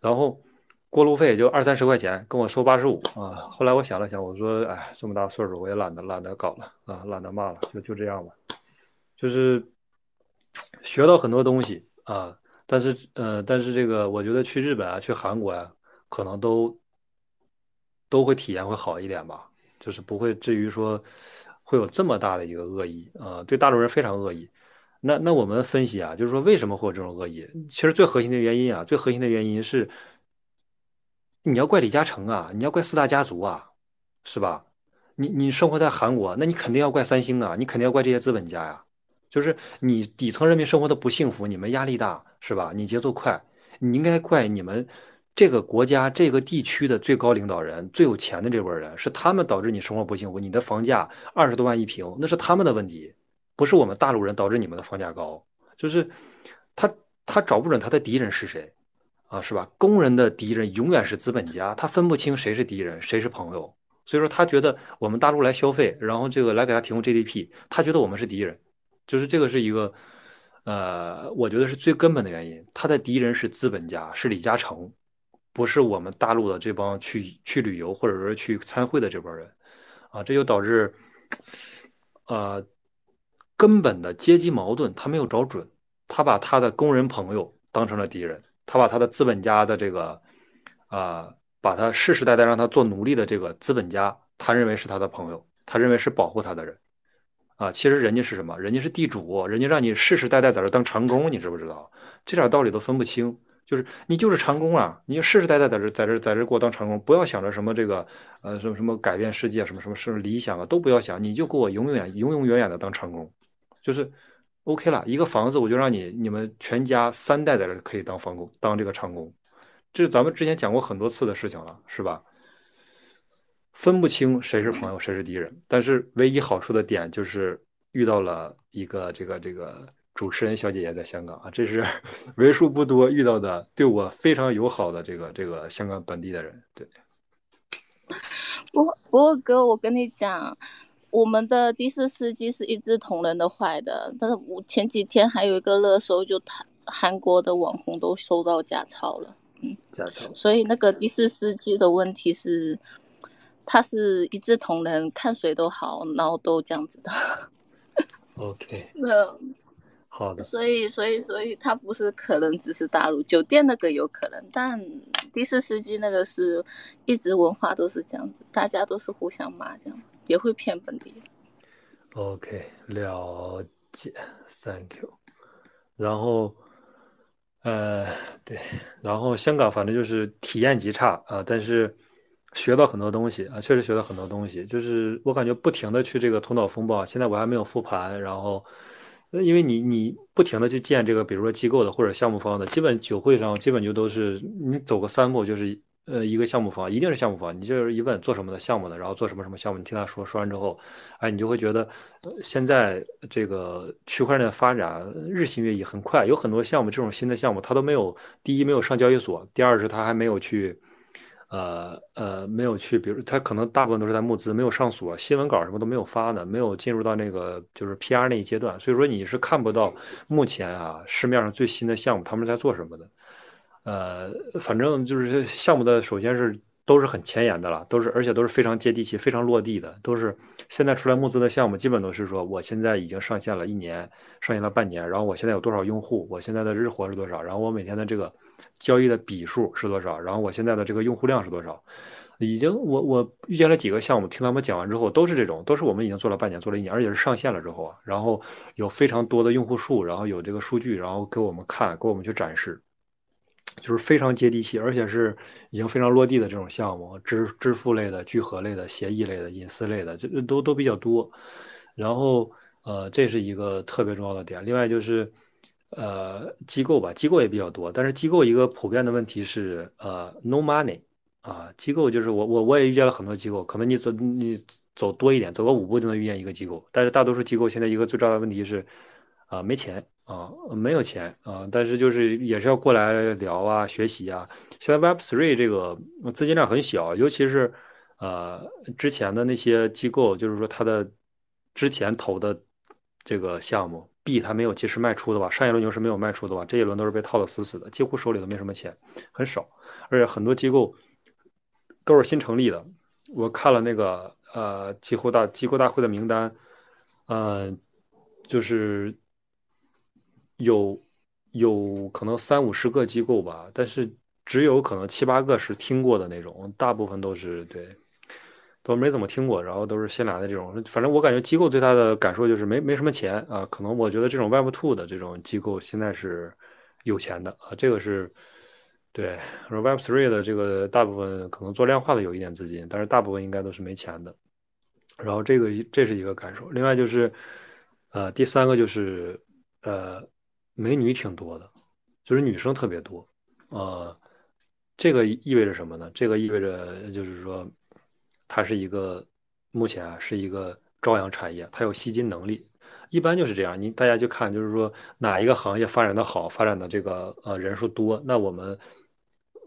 然后过路费就二三十块钱，跟我收八十五啊。后来我想了想，我说，哎，这么大岁数，我也懒得懒得搞了啊，懒得骂了，就就这样吧，就是。学到很多东西啊，但是呃，但是这个我觉得去日本啊，去韩国呀，可能都都会体验会好一点吧，就是不会至于说会有这么大的一个恶意啊，对大陆人非常恶意。那那我们分析啊，就是说为什么会有这种恶意？其实最核心的原因啊，最核心的原因是你要怪李嘉诚啊，你要怪四大家族啊，是吧？你你生活在韩国，那你肯定要怪三星啊，你肯定要怪这些资本家呀。就是你底层人民生活的不幸福，你们压力大是吧？你节奏快，你应该怪你们这个国家这个地区的最高领导人、最有钱的这波人，是他们导致你生活不幸福。你的房价二十多万一平，那是他们的问题，不是我们大陆人导致你们的房价高。就是他他找不准他的敌人是谁啊，是吧？工人的敌人永远是资本家，他分不清谁是敌人谁是朋友，所以说他觉得我们大陆来消费，然后这个来给他提供 GDP，他觉得我们是敌人。就是这个是一个，呃，我觉得是最根本的原因。他的敌人是资本家，是李嘉诚，不是我们大陆的这帮去去旅游或者说去参会的这帮人，啊，这就导致，呃，根本的阶级矛盾他没有找准，他把他的工人朋友当成了敌人，他把他的资本家的这个，啊，把他世世代代让他做奴隶的这个资本家，他认为是他的朋友，他认为是保护他的人。啊，其实人家是什么？人家是地主，人家让你世世代代在这当长工，你知不知道？这点道理都分不清，就是你就是长工啊，你就世世代代在这在这在这给我当长工，不要想着什么这个呃什么什么改变世界什么什么什么理想啊，都不要想，你就给我永远永永远远的当长工，就是 OK 了。一个房子我就让你你们全家三代在这可以当房工，当这个长工，这是咱们之前讲过很多次的事情了，是吧？分不清谁是朋友谁是敌人，但是唯一好处的点就是遇到了一个这个这个主持人小姐姐在香港啊，这是 [LAUGHS] 为数不多遇到的对我非常友好的这个这个香港本地的人。对，不不过哥，我跟你讲，我们的的士司机是一视同仁的坏的，但是我前几天还有一个热搜，就韩韩国的网红都收到假钞了，嗯，假钞，所以那个的士司机的问题是。他是一视同仁，看谁都好，然后都这样子的。[LAUGHS] OK，[LAUGHS] 那好的。所以，所以，所以他不是可能只是大陆酒店那个有可能，但的士司机那个是一直文化都是这样子，大家都是互相骂，这样也会骗本地人。OK，了解，Thank you。然后，呃，对，然后香港反正就是体验极差啊，但是。学到很多东西啊，确实学到很多东西。就是我感觉不停的去这个头脑风暴，现在我还没有复盘，然后因为你你不停的去见这个，比如说机构的或者项目方的，基本酒会上基本就都是你走个三步就是呃一个项目方，一定是项目方，你就是一问做什么的项目的，然后做什么什么项目，你听他说说完之后，哎，你就会觉得现在这个区块链的发展日新月异，很快，有很多项目这种新的项目，它都没有第一没有上交易所，第二是它还没有去。呃呃，没有去，比如他可能大部分都是在募资，没有上锁，新闻稿什么都没有发呢，没有进入到那个就是 PR 那一阶段，所以说你是看不到目前啊市面上最新的项目他们在做什么的。呃，反正就是项目的，首先是都是很前沿的了，都是而且都是非常接地气、非常落地的，都是现在出来募资的项目，基本都是说我现在已经上线了一年，上线了半年，然后我现在有多少用户，我现在的日活是多少，然后我每天的这个交易的笔数是多少，然后我现在的这个用户量是多少，已经我我遇见了几个项目，听他们讲完之后，都是这种，都是我们已经做了半年，做了一年，而且是上线了之后啊，然后有非常多的用户数，然后有这个数据，然后给我们看，给我们去展示。就是非常接地气，而且是已经非常落地的这种项目，支支付类的、聚合类的、协议类的、隐私类的，这都都比较多。然后，呃，这是一个特别重要的点。另外就是，呃，机构吧，机构也比较多。但是机构一个普遍的问题是，呃，no money 啊，机构就是我我我也遇见了很多机构，可能你走你走多一点，走个五步就能遇见一个机构。但是大多数机构现在一个最重要的问题是，啊，没钱。啊，没有钱啊，但是就是也是要过来聊啊，学习啊。现在 Web Three 这个资金量很小，尤其是呃之前的那些机构，就是说他的之前投的这个项目币，他没有及时卖出的话，上一轮牛市没有卖出的话，这一轮都是被套的死死的，几乎手里都没什么钱，很少。而且很多机构都是新成立的，我看了那个呃几乎大机构大会的名单，呃，就是。有有可能三五十个机构吧，但是只有可能七八个是听过的那种，大部分都是对，都没怎么听过，然后都是新来的这种。反正我感觉机构最大的感受就是没没什么钱啊。可能我觉得这种 Web Two 的这种机构现在是有钱的啊，这个是对。说 Web Three 的这个大部分可能做量化的有一点资金，但是大部分应该都是没钱的。然后这个这是一个感受。另外就是呃，第三个就是呃。美女挺多的，就是女生特别多，呃，这个意味着什么呢？这个意味着就是说，它是一个目前啊是一个朝阳产业，它有吸金能力。一般就是这样，你大家就看，就是说哪一个行业发展的好，发展的这个呃人数多，那我们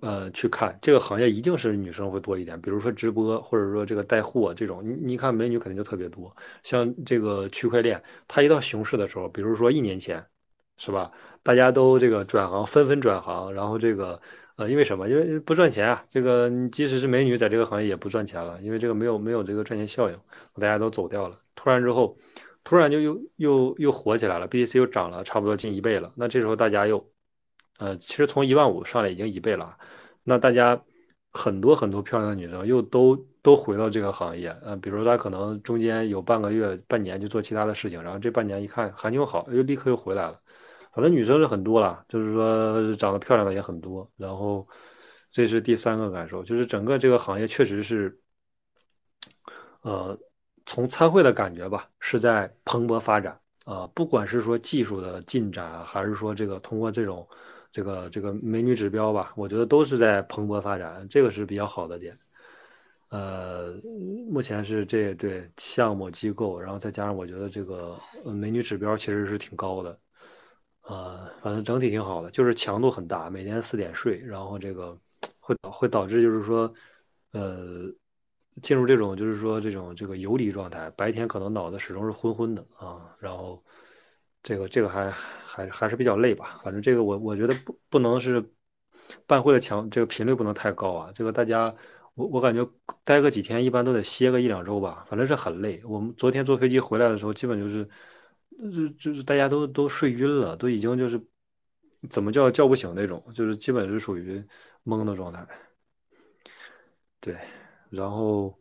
呃去看这个行业一定是女生会多一点。比如说直播，或者说这个带货这种，你你看美女肯定就特别多。像这个区块链，它一到熊市的时候，比如说一年前。是吧？大家都这个转行，纷纷转行，然后这个呃，因为什么？因为不赚钱啊。这个即使是美女在这个行业也不赚钱了，因为这个没有没有这个赚钱效应，大家都走掉了。突然之后，突然就又又又火起来了，BTC 又涨了差不多近一倍了。那这时候大家又呃，其实从一万五上来已经一倍了。那大家很多很多漂亮的女生又都都回到这个行业，呃，比如她可能中间有半个月、半年就做其他的事情，然后这半年一看行情好，又立刻又回来了。反正女生是很多了，就是说长得漂亮的也很多。然后，这是第三个感受，就是整个这个行业确实是，呃，从参会的感觉吧，是在蓬勃发展啊。不管是说技术的进展，还是说这个通过这种这个这个美女指标吧，我觉得都是在蓬勃发展，这个是比较好的点。呃，目前是这对项目机构，然后再加上我觉得这个美女指标其实是挺高的。呃，反正整体挺好的，就是强度很大，每天四点睡，然后这个会会导致就是说，呃，进入这种就是说这种这个游离状态，白天可能脑子始终是昏昏的啊，然后这个这个还还还是比较累吧，反正这个我我觉得不不能是办会的强这个频率不能太高啊，这个大家我我感觉待个几天一般都得歇个一两周吧，反正是很累。我们昨天坐飞机回来的时候，基本就是。就就是大家都都睡晕了，都已经就是怎么叫叫不醒那种，就是基本是属于懵的状态。对，然后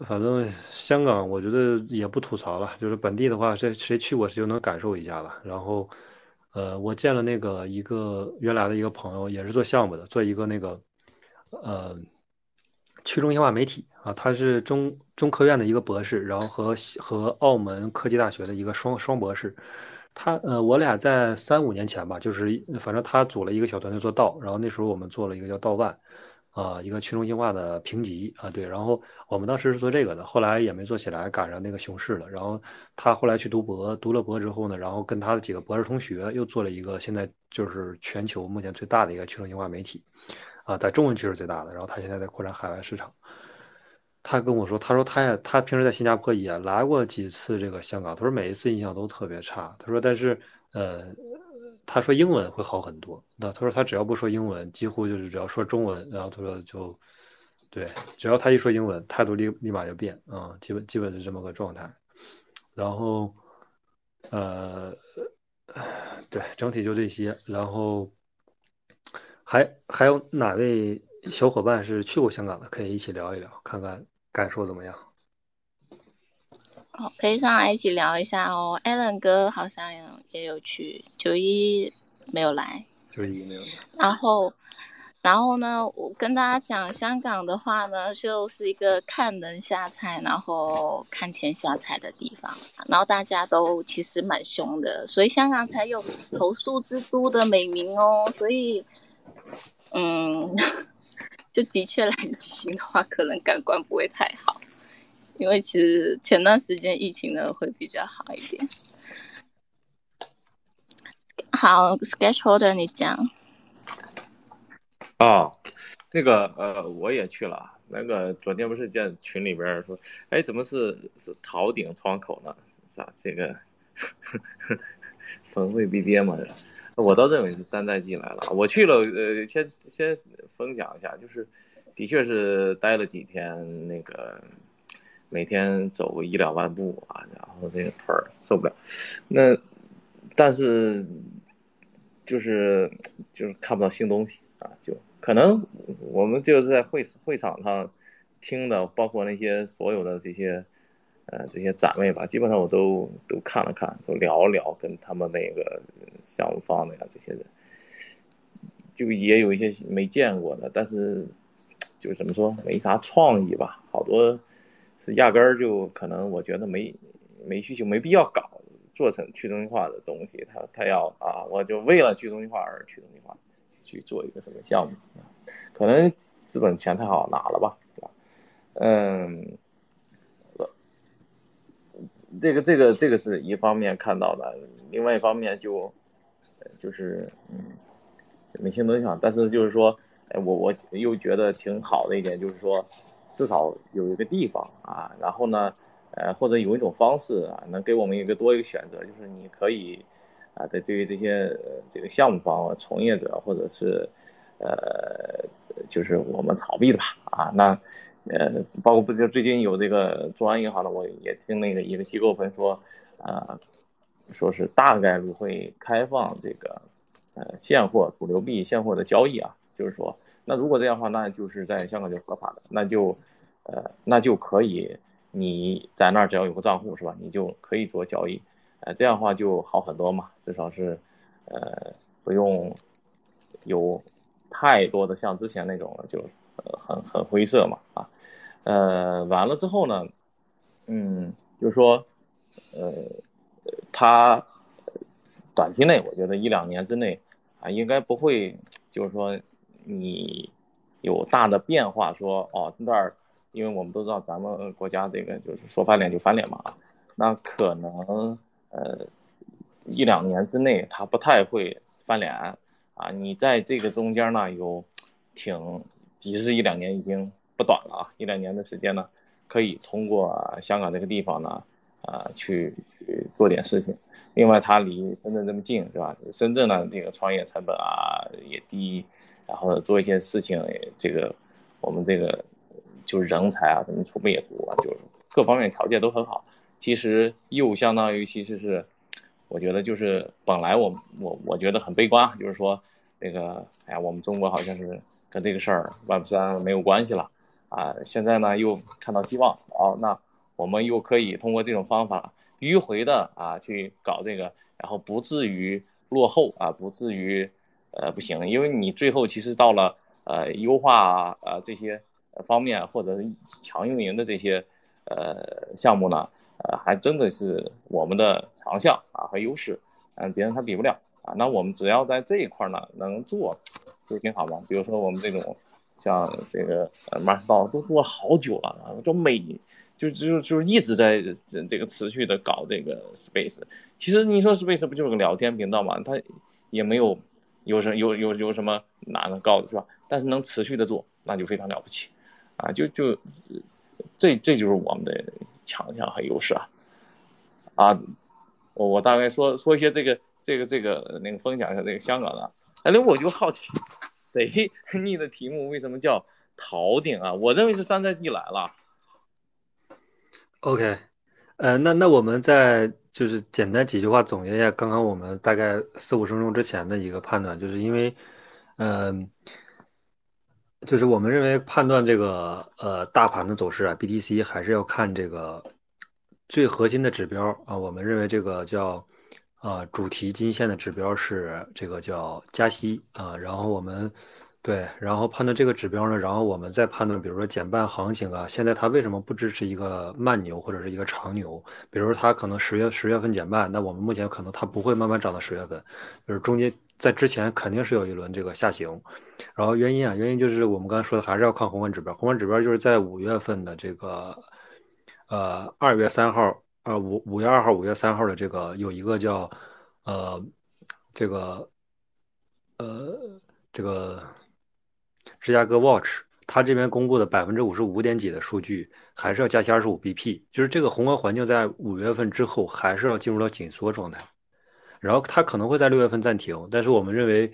反正香港我觉得也不吐槽了，就是本地的话，谁谁去过谁就能感受一下了。然后呃，我见了那个一个原来的一个朋友，也是做项目的，做一个那个呃去中心化媒体。啊，他是中中科院的一个博士，然后和和澳门科技大学的一个双双博士。他呃，我俩在三五年前吧，就是反正他组了一个小团队做道，然后那时候我们做了一个叫道万，啊，一个去中心化的评级啊，对，然后我们当时是做这个的，后来也没做起来，赶上那个熊市了。然后他后来去读博，读了博之后呢，然后跟他的几个博士同学又做了一个现在就是全球目前最大的一个去中心化媒体，啊，在中文区是最大的，然后他现在在扩展海外市场。他跟我说，他说他也他平时在新加坡也来过几次这个香港，他说每一次印象都特别差。他说但是呃，他说英文会好很多。那他说他只要不说英文，几乎就是只要说中文，然后他说就对，只要他一说英文，态度立立马就变啊，基本基本是这么个状态。然后呃，对，整体就这些。然后还还有哪位？小伙伴是去过香港的，可以一起聊一聊，看看感受怎么样。好，可以上来一起聊一下哦。Allen 哥好像也有去，九一没有来，九一没有来。然后，然后呢，我跟大家讲，香港的话呢，就是一个看人下菜，然后看钱下菜的地方。然后大家都其实蛮凶的，所以香港才有投诉之都的美名哦。所以，嗯。就的确来旅行的话，可能感官不会太好，因为其实前段时间疫情呢会比较好一点。好，Sketch Holder，你讲。哦，那个呃，我也去了。那个昨天不是在群里边说，哎，怎么是是桃顶窗口呢？啥这个逢会必跌嘛？[LAUGHS] 我倒认为是山寨机来了。我去了，呃，先先分享一下，就是的确是待了几天，那个每天走个一两万步啊，然后这个腿儿受不了。那但是就是就是看不到新东西啊，就可能我们就是在会会场上听的，包括那些所有的这些。呃，这些展位吧，基本上我都都看了看，都聊了聊，跟他们那个项目方的呀这些人，就也有一些没见过的，但是就是怎么说，没啥创意吧，好多是压根儿就可能我觉得没没需求，没必要搞做成去中心化的东西，他他要啊，我就为了去中心化而去中心化去做一个什么项目，可能资本钱太好拿了吧，对吧？嗯。这个这个这个是一方面看到的，另外一方面就，就是嗯，没新东西但是就是说，哎，我我又觉得挺好的一点就是说，至少有一个地方啊，然后呢，呃，或者有一种方式啊，能给我们一个多一个选择，就是你可以啊，在对于这些这个项目方、从业者或者是呃，就是我们炒币的吧啊，那。呃，包括不就最近有这个中央银行的，我也听那个一个机构分说，啊，说是大概率会开放这个呃现货主流币现货的交易啊，就是说，那如果这样的话，那就是在香港就合法的，那就呃那就可以你在那儿只要有个账户是吧，你就可以做交易，呃这样的话就好很多嘛，至少是呃不用有太多的像之前那种了就。很很灰色嘛，啊，呃，完了之后呢，嗯，就是说，呃，他短期内，我觉得一两年之内啊，应该不会，就是说你有大的变化，说哦那儿，因为我们都知道咱们国家这个就是说翻脸就翻脸嘛，啊那可能呃一两年之内他不太会翻脸啊，你在这个中间呢有挺。其实一两年已经不短了啊，一两年的时间呢，可以通过香港这个地方呢，啊，去去做点事情。另外，它离深圳这么近，是吧？深圳呢，这个创业成本啊也低，然后做一些事情，这个我们这个就是人才啊，什么储备也多，就各方面条件都很好。其实又相当于，其实是我觉得就是本来我我我觉得很悲观，就是说那个，哎呀，我们中国好像是。跟这个事儿万不三没有关系了，啊，现在呢又看到希望，哦，那我们又可以通过这种方法迂回的啊去搞这个，然后不至于落后啊，不至于呃不行，因为你最后其实到了呃优化啊这些方面或者强运营的这些呃项目呢，呃，还真的是我们的长项啊和优势，嗯，别人他比不了啊。那我们只要在这一块呢能做，就挺好嘛。比如说我们这种像这个呃 Mars 道都做了好久了啊，就每就就就一直在这个持续的搞这个 Space。其实你说 Space 不就是个聊天频道嘛？它也没有有什有有有什么难的高的是吧？但是能持续的做，那就非常了不起。啊，就就，这这就是我们的强项和优势啊！啊，我我大概说说一些这个这个这个那个分享一下这个香港的。哎，那我就好奇，谁 [LAUGHS] 拟的题目为什么叫桃顶啊？我认为是山寨地来了。OK，呃，那那我们再就是简单几句话总结一下刚刚我们大概四五分钟之前的一个判断，就是因为，嗯。就是我们认为判断这个呃大盘的走势啊，BTC 还是要看这个最核心的指标啊。我们认为这个叫啊主题金线的指标是这个叫加息啊。然后我们对，然后判断这个指标呢，然后我们再判断，比如说减半行情啊，现在它为什么不支持一个慢牛或者是一个长牛？比如说它可能十月十月份减半，那我们目前可能它不会慢慢涨到十月份，就是中间。在之前肯定是有一轮这个下行，然后原因啊，原因就是我们刚才说的，还是要看宏观指标。宏观指标就是在五月份的这个，呃，二月三号，呃，五五月二号、五月三号的这个有一个叫，呃，这个，呃，这个芝加哥 Watch，它这边公布的百分之五十五点几的数据，还是要加息二十五 BP，就是这个宏观环境在五月份之后还是要进入到紧缩状态。然后它可能会在六月份暂停，但是我们认为，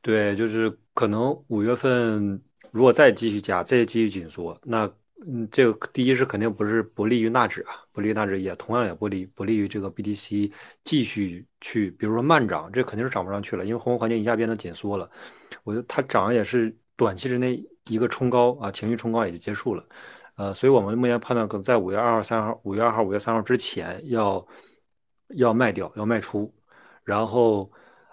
对，就是可能五月份如果再继续加，再继续紧缩，那嗯，这个第一是肯定不是不利于纳指啊，不利于纳指，也同样也不利不利于这个 BTC 继续去，比如说慢涨，这肯定是涨不上去了，因为宏观环境一下变得紧缩了。我觉得它涨也是短期之内一个冲高啊，情绪冲高也就结束了。呃，所以我们目前判断，可能在五月二号、三号、五月二号、五月三号之前要要卖掉，要卖出。然后，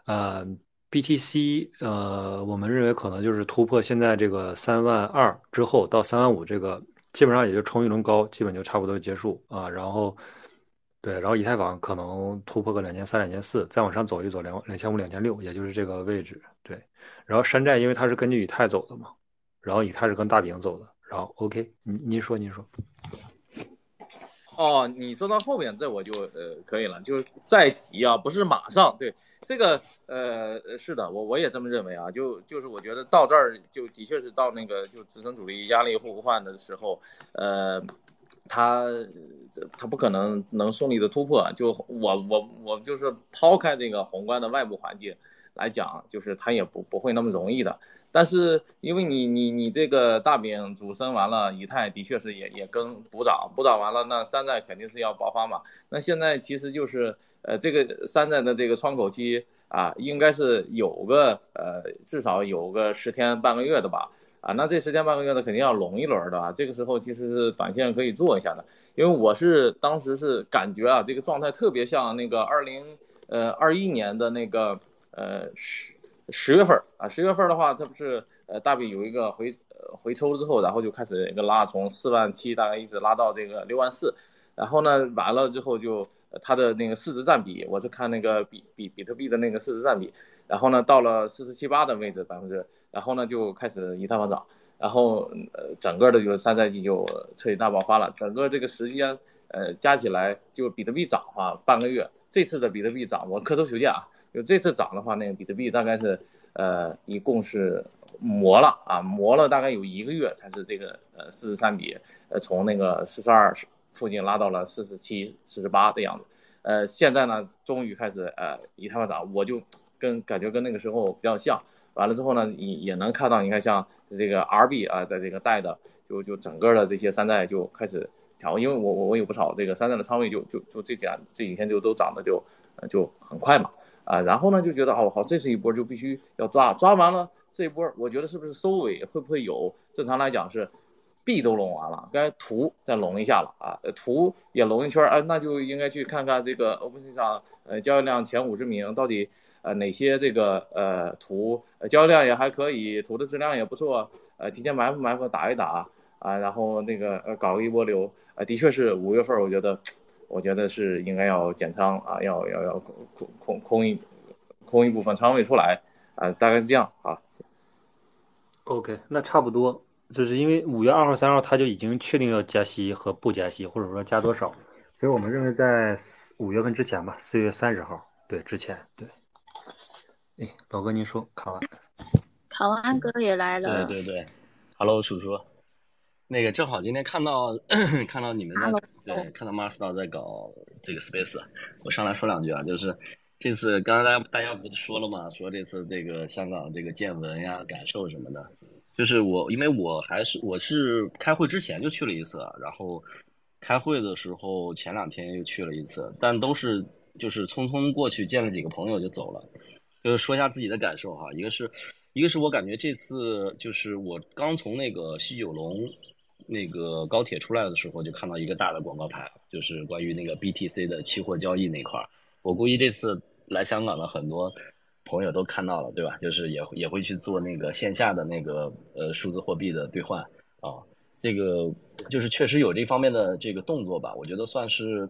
呃，BTC，呃，我们认为可能就是突破现在这个三万二之后，到三万五这个，基本上也就冲一轮高，基本就差不多结束啊。然后，对，然后以太坊可能突破个两千三、两千四，再往上走一走，两两千五、两千六，也就是这个位置。对，然后山寨因为它是根据以太走的嘛，然后以太是跟大饼走的，然后 OK，您您说您说。哦，你说到后面这我就呃可以了，就是再提啊，不是马上对这个呃是的，我我也这么认为啊，就就是我觉得到这儿就的确是到那个就支撑主力压力互换的时候，呃，他他不可能能顺利的突破，就我我我就是抛开这个宏观的外部环境来讲，就是他也不不会那么容易的。但是因为你你你这个大饼主升完了，以太的确是也也跟补涨，补涨完了，那山寨肯定是要爆发嘛。那现在其实就是呃这个山寨的这个窗口期啊，应该是有个呃至少有个十天半个月的吧。啊，那这十天半个月的肯定要拢一轮的啊。这个时候其实是短线可以做一下的，因为我是当时是感觉啊，这个状态特别像那个二零呃二一年的那个呃十。十月份啊，十月份的话，它不是呃大笔有一个回呃回抽之后，然后就开始一个拉，从四万七大概一直拉到这个六万四，然后呢完了之后就它的那个市值占比，我是看那个比比比特币的那个市值占比，然后呢到了四十七八的位置百分之，然后呢就开始以太坊涨，然后呃整个的就是山寨季就彻底大爆发了，整个这个时间呃加起来就比特币涨啊半个月，这次的比特币涨我磕头求见啊。就这次涨的话，那个比特币大概是，呃，一共是磨了啊，磨了大概有一个月才是这个呃四十三比，呃从那个四十二附近拉到了四十七、四十八的样子，呃现在呢终于开始呃以太坊涨，我就跟感觉跟那个时候比较像，完了之后呢也也能看到，你看像这个 RB 啊的这个带的，就就整个的这些山寨就开始调，因为我我我有不少这个山寨的仓位，就就就这几这几天就都涨的就就很快嘛。啊，然后呢，就觉得哦，好，这是一波，就必须要抓，抓完了这一波，我觉得是不是收尾会不会有？正常来讲是币都拢完了，该图再拢一下了啊，图也拢一圈啊，那就应该去看看这个 OpenSea 上呃交易量前五十名到底呃哪些这个呃图呃交易量也还可以，图的质量也不错，呃提前埋伏埋伏打一打啊，然后那个呃搞一波流啊，的确是五月份，我觉得，我觉得是应该要减仓啊，要要要空空空一空一部分仓位出来啊，大概是这样啊。OK，那差不多，就是因为五月二号、三号他就已经确定要加息和不加息，或者说加多少，[LAUGHS] 所以我们认为在四五月份之前吧，四月三十号，对，之前，对。哎，老哥您说，卡完，考安哥也来了，对对对，Hello，叔叔，那个正好今天看到 [CLEARS THROAT] 看到你们在对看到 Master 在搞这个 Space，我上来说两句啊，就是这次刚才大家大家不是说了嘛，说这次这个香港这个见闻呀、感受什么的，就是我因为我还是我是开会之前就去了一次，然后开会的时候前两天又去了一次，但都是就是匆匆过去见了几个朋友就走了。就是说一下自己的感受哈，一个是，一个是我感觉这次就是我刚从那个西九龙那个高铁出来的时候，就看到一个大的广告牌，就是关于那个 BTC 的期货交易那块儿。我估计这次来香港的很多朋友都看到了，对吧？就是也也会去做那个线下的那个呃数字货币的兑换啊，这个就是确实有这方面的这个动作吧，我觉得算是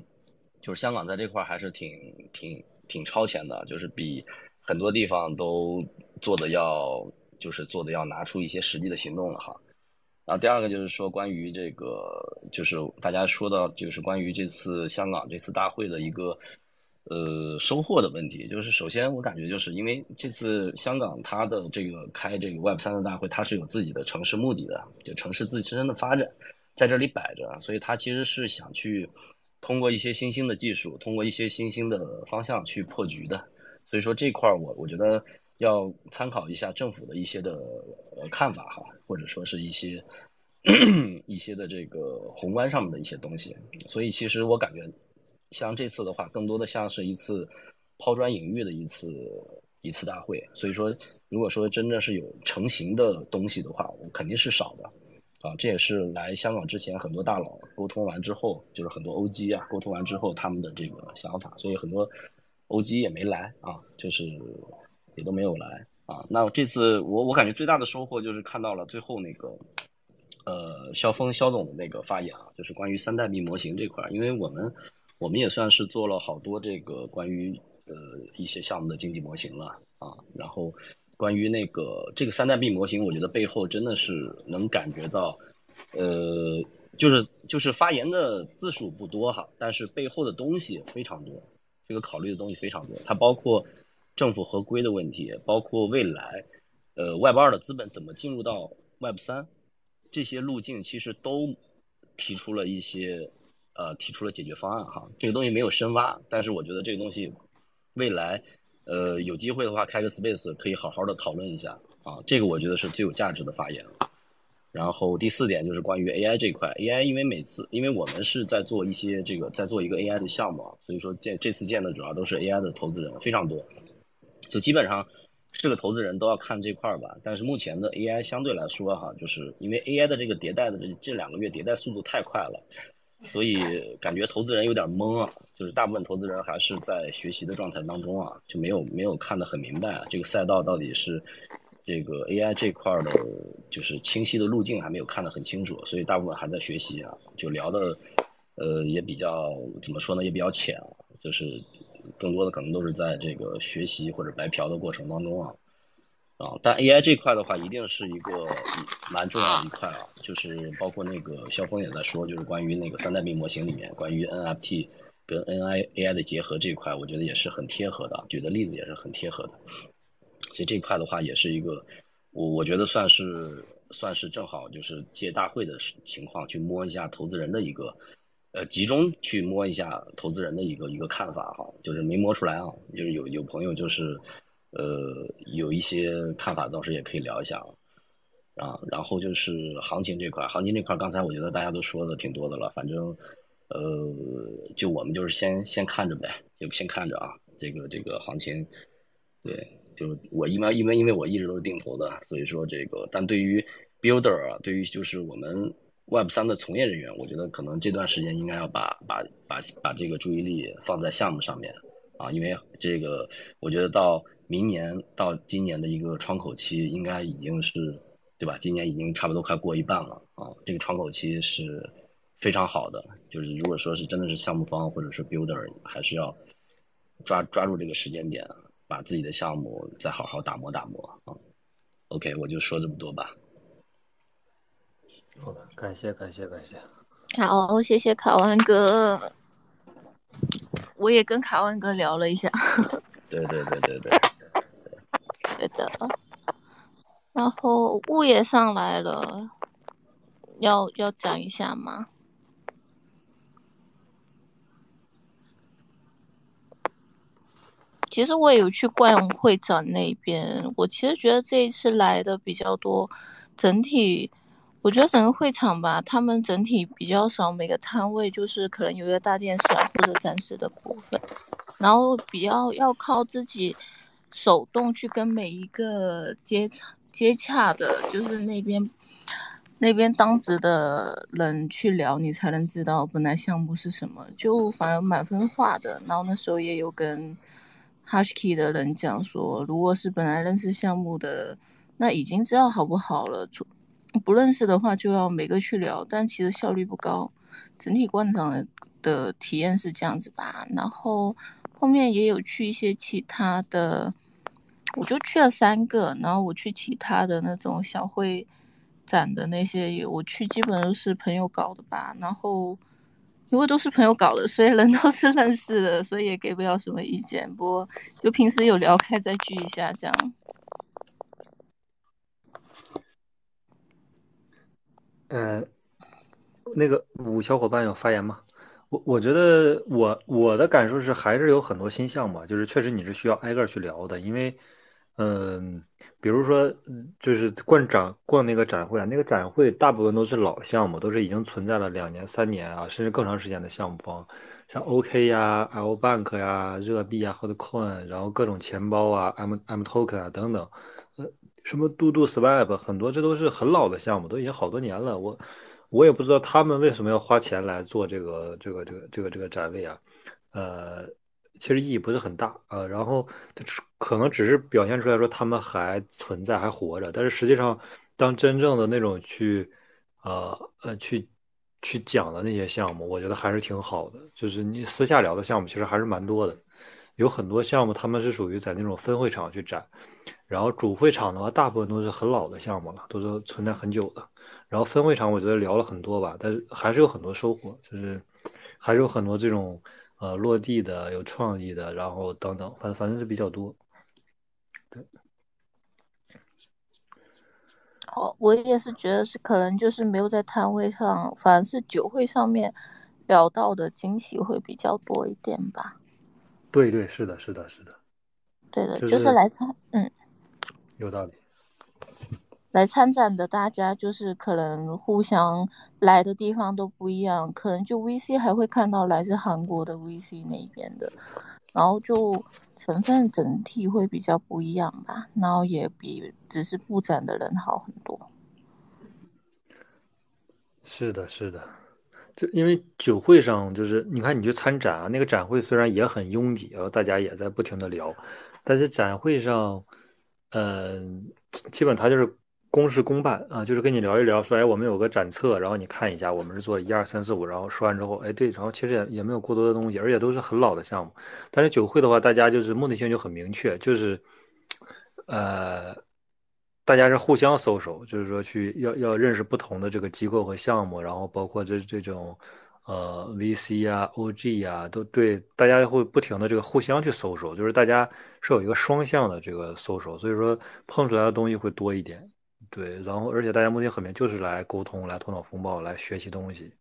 [COUGHS] 就是香港在这块还是挺挺挺超前的，就是比很多地方都做的要就是做的要拿出一些实际的行动了哈。然后第二个就是说关于这个就是大家说到就是关于这次香港这次大会的一个呃收获的问题，就是首先我感觉就是因为这次香港它的这个开这个 Web 三的大会，它是有自己的城市目的的，就城市自身的发展在这里摆着，所以它其实是想去通过一些新兴的技术，通过一些新兴的方向去破局的。所以说这块儿我我觉得要参考一下政府的一些的呃看法哈，或者说是一些 [COUGHS] 一些的这个宏观上面的一些东西。所以其实我感觉像这次的话，更多的像是一次抛砖引玉的一次一次大会。所以说，如果说真的是有成型的东西的话，我肯定是少的。啊，这也是来香港之前很多大佬沟通完之后，就是很多 OG 啊沟通完之后他们的这个想法，所以很多 OG 也没来啊，就是也都没有来啊。那这次我我感觉最大的收获就是看到了最后那个呃肖峰肖总的那个发言啊，就是关于三代币模型这块，因为我们我们也算是做了好多这个关于呃一些项目的经济模型了啊，然后。关于那个这个三代币模型，我觉得背后真的是能感觉到，呃，就是就是发言的字数不多哈，但是背后的东西非常多，这个考虑的东西非常多，它包括政府合规的问题，包括未来，呃，Web 二的资本怎么进入到 Web 三，这些路径其实都提出了一些，呃，提出了解决方案哈。这个东西没有深挖，但是我觉得这个东西未来。呃，有机会的话开个 space 可以好好的讨论一下啊，这个我觉得是最有价值的发言。然后第四点就是关于 AI 这块，AI 因为每次因为我们是在做一些这个在做一个 AI 的项目啊，所以说见这次见的主要都是 AI 的投资人非常多，就基本上是个投资人都要看这块吧。但是目前的 AI 相对来说哈，就是因为 AI 的这个迭代的这这两个月迭代速度太快了，所以感觉投资人有点懵啊。就是大部分投资人还是在学习的状态当中啊，就没有没有看得很明白、啊、这个赛道到底是这个 AI 这块的，就是清晰的路径还没有看得很清楚，所以大部分还在学习啊，就聊的呃也比较怎么说呢，也比较浅啊，就是更多的可能都是在这个学习或者白嫖的过程当中啊啊，但 AI 这块的话，一定是一个蛮重要的一块啊，就是包括那个肖峰也在说，就是关于那个三代币模型里面关于 NFT。跟 N I A I 的结合这一块，我觉得也是很贴合的，举的例子也是很贴合的。所以这块的话，也是一个我我觉得算是算是正好就是借大会的情况去摸一下投资人的一个呃集中去摸一下投资人的一个一个看法哈，就是没摸出来啊，就是有有朋友就是呃有一些看法，到时也可以聊一下啊。啊，然后就是行情这块，行情这块刚才我觉得大家都说的挺多的了，反正。呃，就我们就是先先看着呗，就先看着啊。这个这个行情，对，就我因为因为因为我一直都是定投的，所以说这个，但对于 builder 啊，对于就是我们 Web 三的从业人员，我觉得可能这段时间应该要把把把把这个注意力放在项目上面啊，因为这个我觉得到明年到今年的一个窗口期，应该已经是对吧？今年已经差不多快过一半了啊，这个窗口期是非常好的。就是如果说是真的是项目方或者是 builder，还是要抓抓住这个时间点，把自己的项目再好好打磨打磨啊。OK，我就说这么多吧。好的，感谢感谢感谢。好，谢谢卡万哥。我也跟卡万哥聊了一下。对对对对对。对的。然后雾也上来了，要要讲一下吗？其实我也有去逛会展那边，我其实觉得这一次来的比较多，整体我觉得整个会场吧，他们整体比较少，每个摊位就是可能有一个大电视啊或者展示的部分，然后比较要靠自己手动去跟每一个接洽接洽的，就是那边那边当值的人去聊，你才能知道本来项目是什么，就反而满分化的。然后那时候也有跟。Husky 的人讲说，如果是本来认识项目的，那已经知道好不好了；不认识的话，就要每个去聊，但其实效率不高。整体观赏的体验是这样子吧。然后后面也有去一些其他的，我就去了三个。然后我去其他的那种小会展的那些，我去基本都是朋友搞的吧。然后。因为都是朋友搞的，所以人都是认识的，所以也给不了什么意见。不过就平时有聊开再聚一下这样。呃，那个五小伙伴有发言吗？我我觉得我我的感受是还是有很多新项目，就是确实你是需要挨个去聊的，因为。嗯，比如说，就是逛展逛那个展会啊，那个展会大部分都是老项目，都是已经存在了两年、三年啊，甚至更长时间的项目方，像 OK 呀、L Bank 呀、热币啊、或者 Coin，然后各种钱包啊、M M Token 啊等等，呃，什么 Do Do Swap，很多这都是很老的项目，都已经好多年了。我我也不知道他们为什么要花钱来做这个这个这个这个这个展位啊，呃。其实意义不是很大啊，然后可能只是表现出来说他们还存在还活着，但是实际上，当真正的那种去，呃呃去去讲的那些项目，我觉得还是挺好的。就是你私下聊的项目，其实还是蛮多的，有很多项目他们是属于在那种分会场去展，然后主会场的话，大部分都是很老的项目了，都是存在很久的。然后分会场我觉得聊了很多吧，但是还是有很多收获，就是还是有很多这种。呃，落地的有创意的，然后等等，反反正是比较多。哦，我也是觉得是可能就是没有在摊位上，反而是酒会上面聊到的惊喜会比较多一点吧。对对，是的，是的，是的。对的，就是来参，嗯，有道理。来参展的大家就是可能互相来的地方都不一样，可能就 VC 还会看到来自韩国的 VC 那边的，然后就成分整体会比较不一样吧，然后也比只是复展的人好很多。是的，是的，就因为酒会上就是你看你去参展啊，那个展会虽然也很拥挤，啊大家也在不停的聊，但是展会上，嗯，基本他就是。公事公办啊，就是跟你聊一聊，说哎，我们有个展册，然后你看一下，我们是做一二三四五，然后说完之后，哎，对，然后其实也也没有过多的东西，而且都是很老的项目。但是酒会的话，大家就是目的性就很明确，就是，呃，大家是互相搜索，就是说去要要认识不同的这个机构和项目，然后包括这这种呃 VC 啊、OG 啊，都对，大家会不停的这个互相去搜索，就是大家是有一个双向的这个搜索，所以说碰出来的东西会多一点。对，然后而且大家目的很明，就是来沟通、来头脑风暴、来学习东西。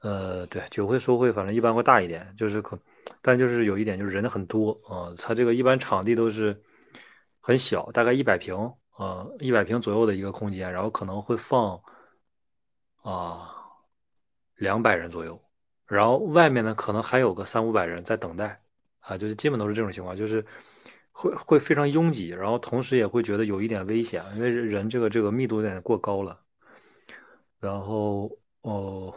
呃，对，酒会、收会，反正一般会大一点，就是可，但就是有一点，就是人很多啊。它这个一般场地都是很小，大概一百平啊，一百平左右的一个空间，然后可能会放啊两百人左右，然后外面呢可能还有个三五百人在等待啊，就是基本都是这种情况，就是。会会非常拥挤，然后同时也会觉得有一点危险，因为人这个这个密度有点过高了。然后哦，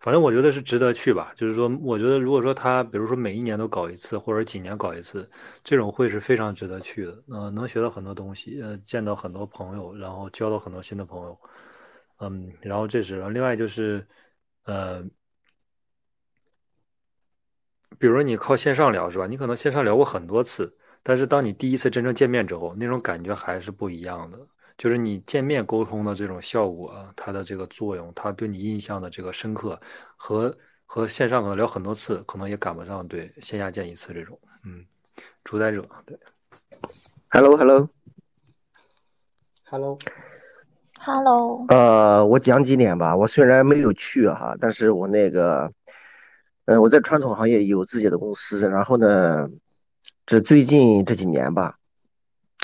反正我觉得是值得去吧。就是说，我觉得如果说他，比如说每一年都搞一次，或者几年搞一次，这种会是非常值得去的。呃，能学到很多东西，呃，见到很多朋友，然后交到很多新的朋友。嗯，然后这是，然后另外就是，呃，比如你靠线上聊是吧？你可能线上聊过很多次，但是当你第一次真正见面之后，那种感觉还是不一样的。就是你见面沟通的这种效果，它的这个作用，它对你印象的这个深刻，和和线上可能聊很多次，可能也赶不上对线下见一次这种。嗯，主宰者对，Hello，Hello，Hello，Hello，呃，我讲几点吧。我虽然没有去哈，但是我那个，嗯，我在传统行业有自己的公司，然后呢，这最近这几年吧，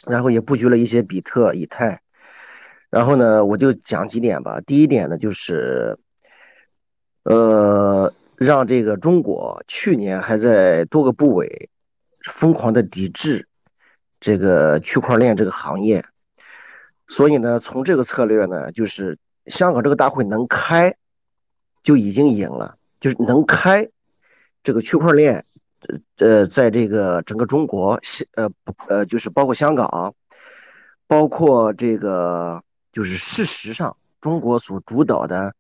然后也布局了一些比特、以太。然后呢，我就讲几点吧。第一点呢，就是，呃，让这个中国去年还在多个部委疯狂的抵制这个区块链这个行业，所以呢，从这个策略呢，就是香港这个大会能开就已经赢了，就是能开这个区块链，呃，在这个整个中国，呃，呃，就是包括香港，包括这个。就是事实上，中国所主导的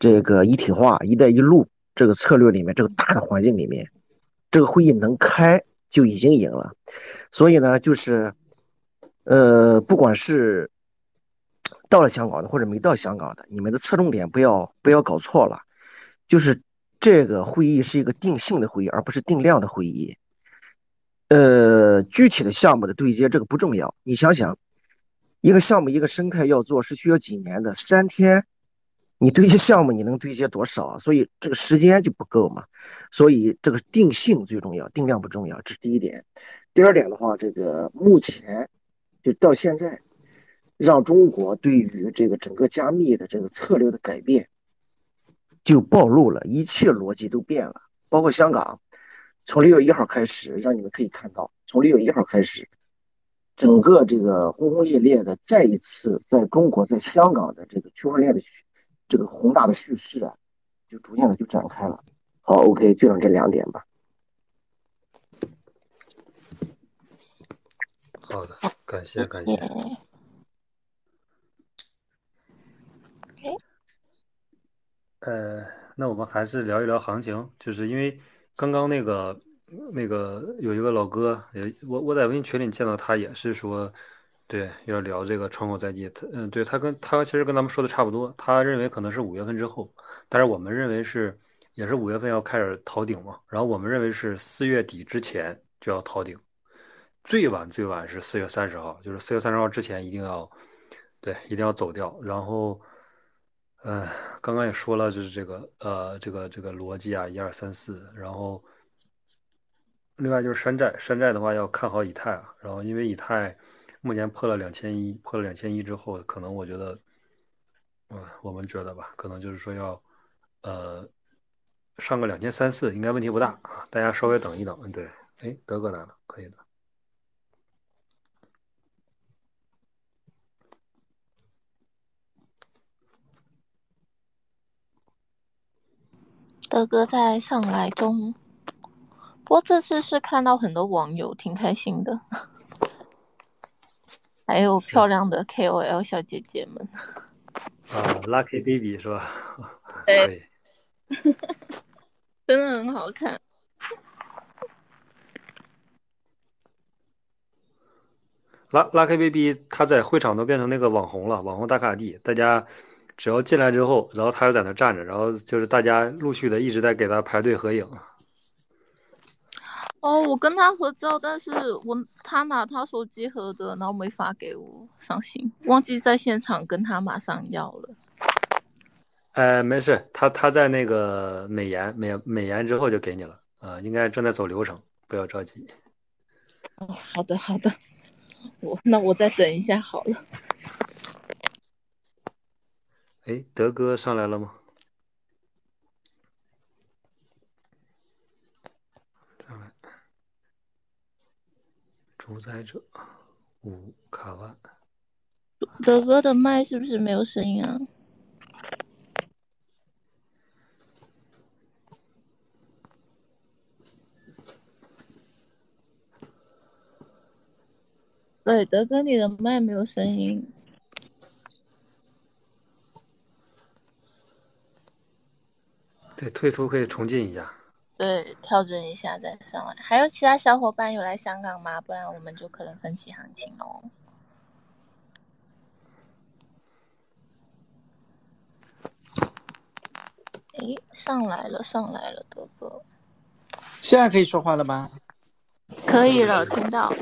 这个一体化、一带一路这个策略里面，这个大的环境里面，这个会议能开就已经赢了。所以呢，就是，呃，不管是到了香港的或者没到香港的，你们的侧重点不要不要搞错了。就是这个会议是一个定性的会议，而不是定量的会议。呃，具体的项目的对接这个不重要，你想想。一个项目一个生态要做是需要几年的，三天，你对接项目你能对接多少？所以这个时间就不够嘛。所以这个定性最重要，定量不重要，这是第一点。第二点的话，这个目前就到现在，让中国对于这个整个加密的这个策略的改变，就暴露了一切逻辑都变了，包括香港，从六月一号开始，让你们可以看到，从六月一号开始。整个这个轰轰烈烈的，再一次在中国、在香港的这个区块链的，这个宏大的叙事啊，就逐渐的就展开了。好，OK，就讲这两点吧。好的，感谢感谢。呃，那我们还是聊一聊行情，就是因为刚刚那个。那个有一个老哥，也我我在微信群里见到他，也是说，对，要聊这个窗口在即。他嗯，对他跟他其实跟咱们说的差不多，他认为可能是五月份之后，但是我们认为是也是五月份要开始逃顶嘛。然后我们认为是四月底之前就要逃顶，最晚最晚是四月三十号，就是四月三十号之前一定要对，一定要走掉。然后，嗯，刚刚也说了，就是这个呃，这个这个逻辑啊，一二三四，然后。另外就是山寨，山寨的话要看好以太啊。然后因为以太目前破了两千一，破了两千一之后，可能我觉得，嗯，我们觉得吧，可能就是说要，呃，上个两千三四应该问题不大啊。大家稍微等一等，嗯，对，哎，德哥来了，可以的。德哥在上来中。不过这次是看到很多网友挺开心的，还有漂亮的 KOL 小姐姐们。啊，Lucky Baby 是吧？[LAUGHS] 对，[LAUGHS] 真的很好看。Lucky Baby 他在会场都变成那个网红了，网红打卡地，大家只要进来之后，然后他就在那站着，然后就是大家陆续的一直在给他排队合影。哦，我跟他合照，但是我他拿他手机合的，然后没发给我，伤心，忘记在现场跟他马上要了。呃，没事，他他在那个美颜美美颜之后就给你了，啊，应该正在走流程，不要着急。哦，好的好的，我那我再等一下好了。哎，德哥上来了吗？上来，主宰者五卡万。德哥的麦是不是没有声音啊？对，德哥，你的麦没有声音。对，退出可以重进一下。对，调整一下再上来。还有其他小伙伴有来香港吗？不然我们就可能分期行情喽。哎，上来了，上来了，哥哥。现在可以说话了吗？可以了，听到。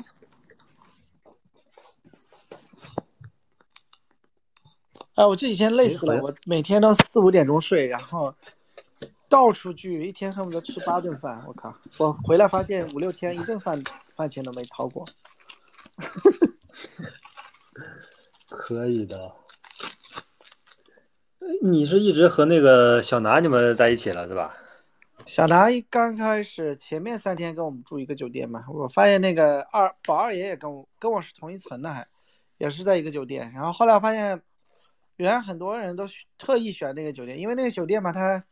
哎，我这几天累死了，我每天都四五点钟睡，然后到处聚，一天恨不得吃八顿饭。我靠！我回来发现五六天一顿饭饭钱都没掏过。[LAUGHS] 可以的。你是一直和那个小南你们在一起了是吧？小南刚开始前面三天跟我们住一个酒店嘛，我发现那个二宝二爷也跟我跟我是同一层的，还也是在一个酒店。然后后来发现，原来很多人都特意选那个酒店，因为那个酒店嘛，它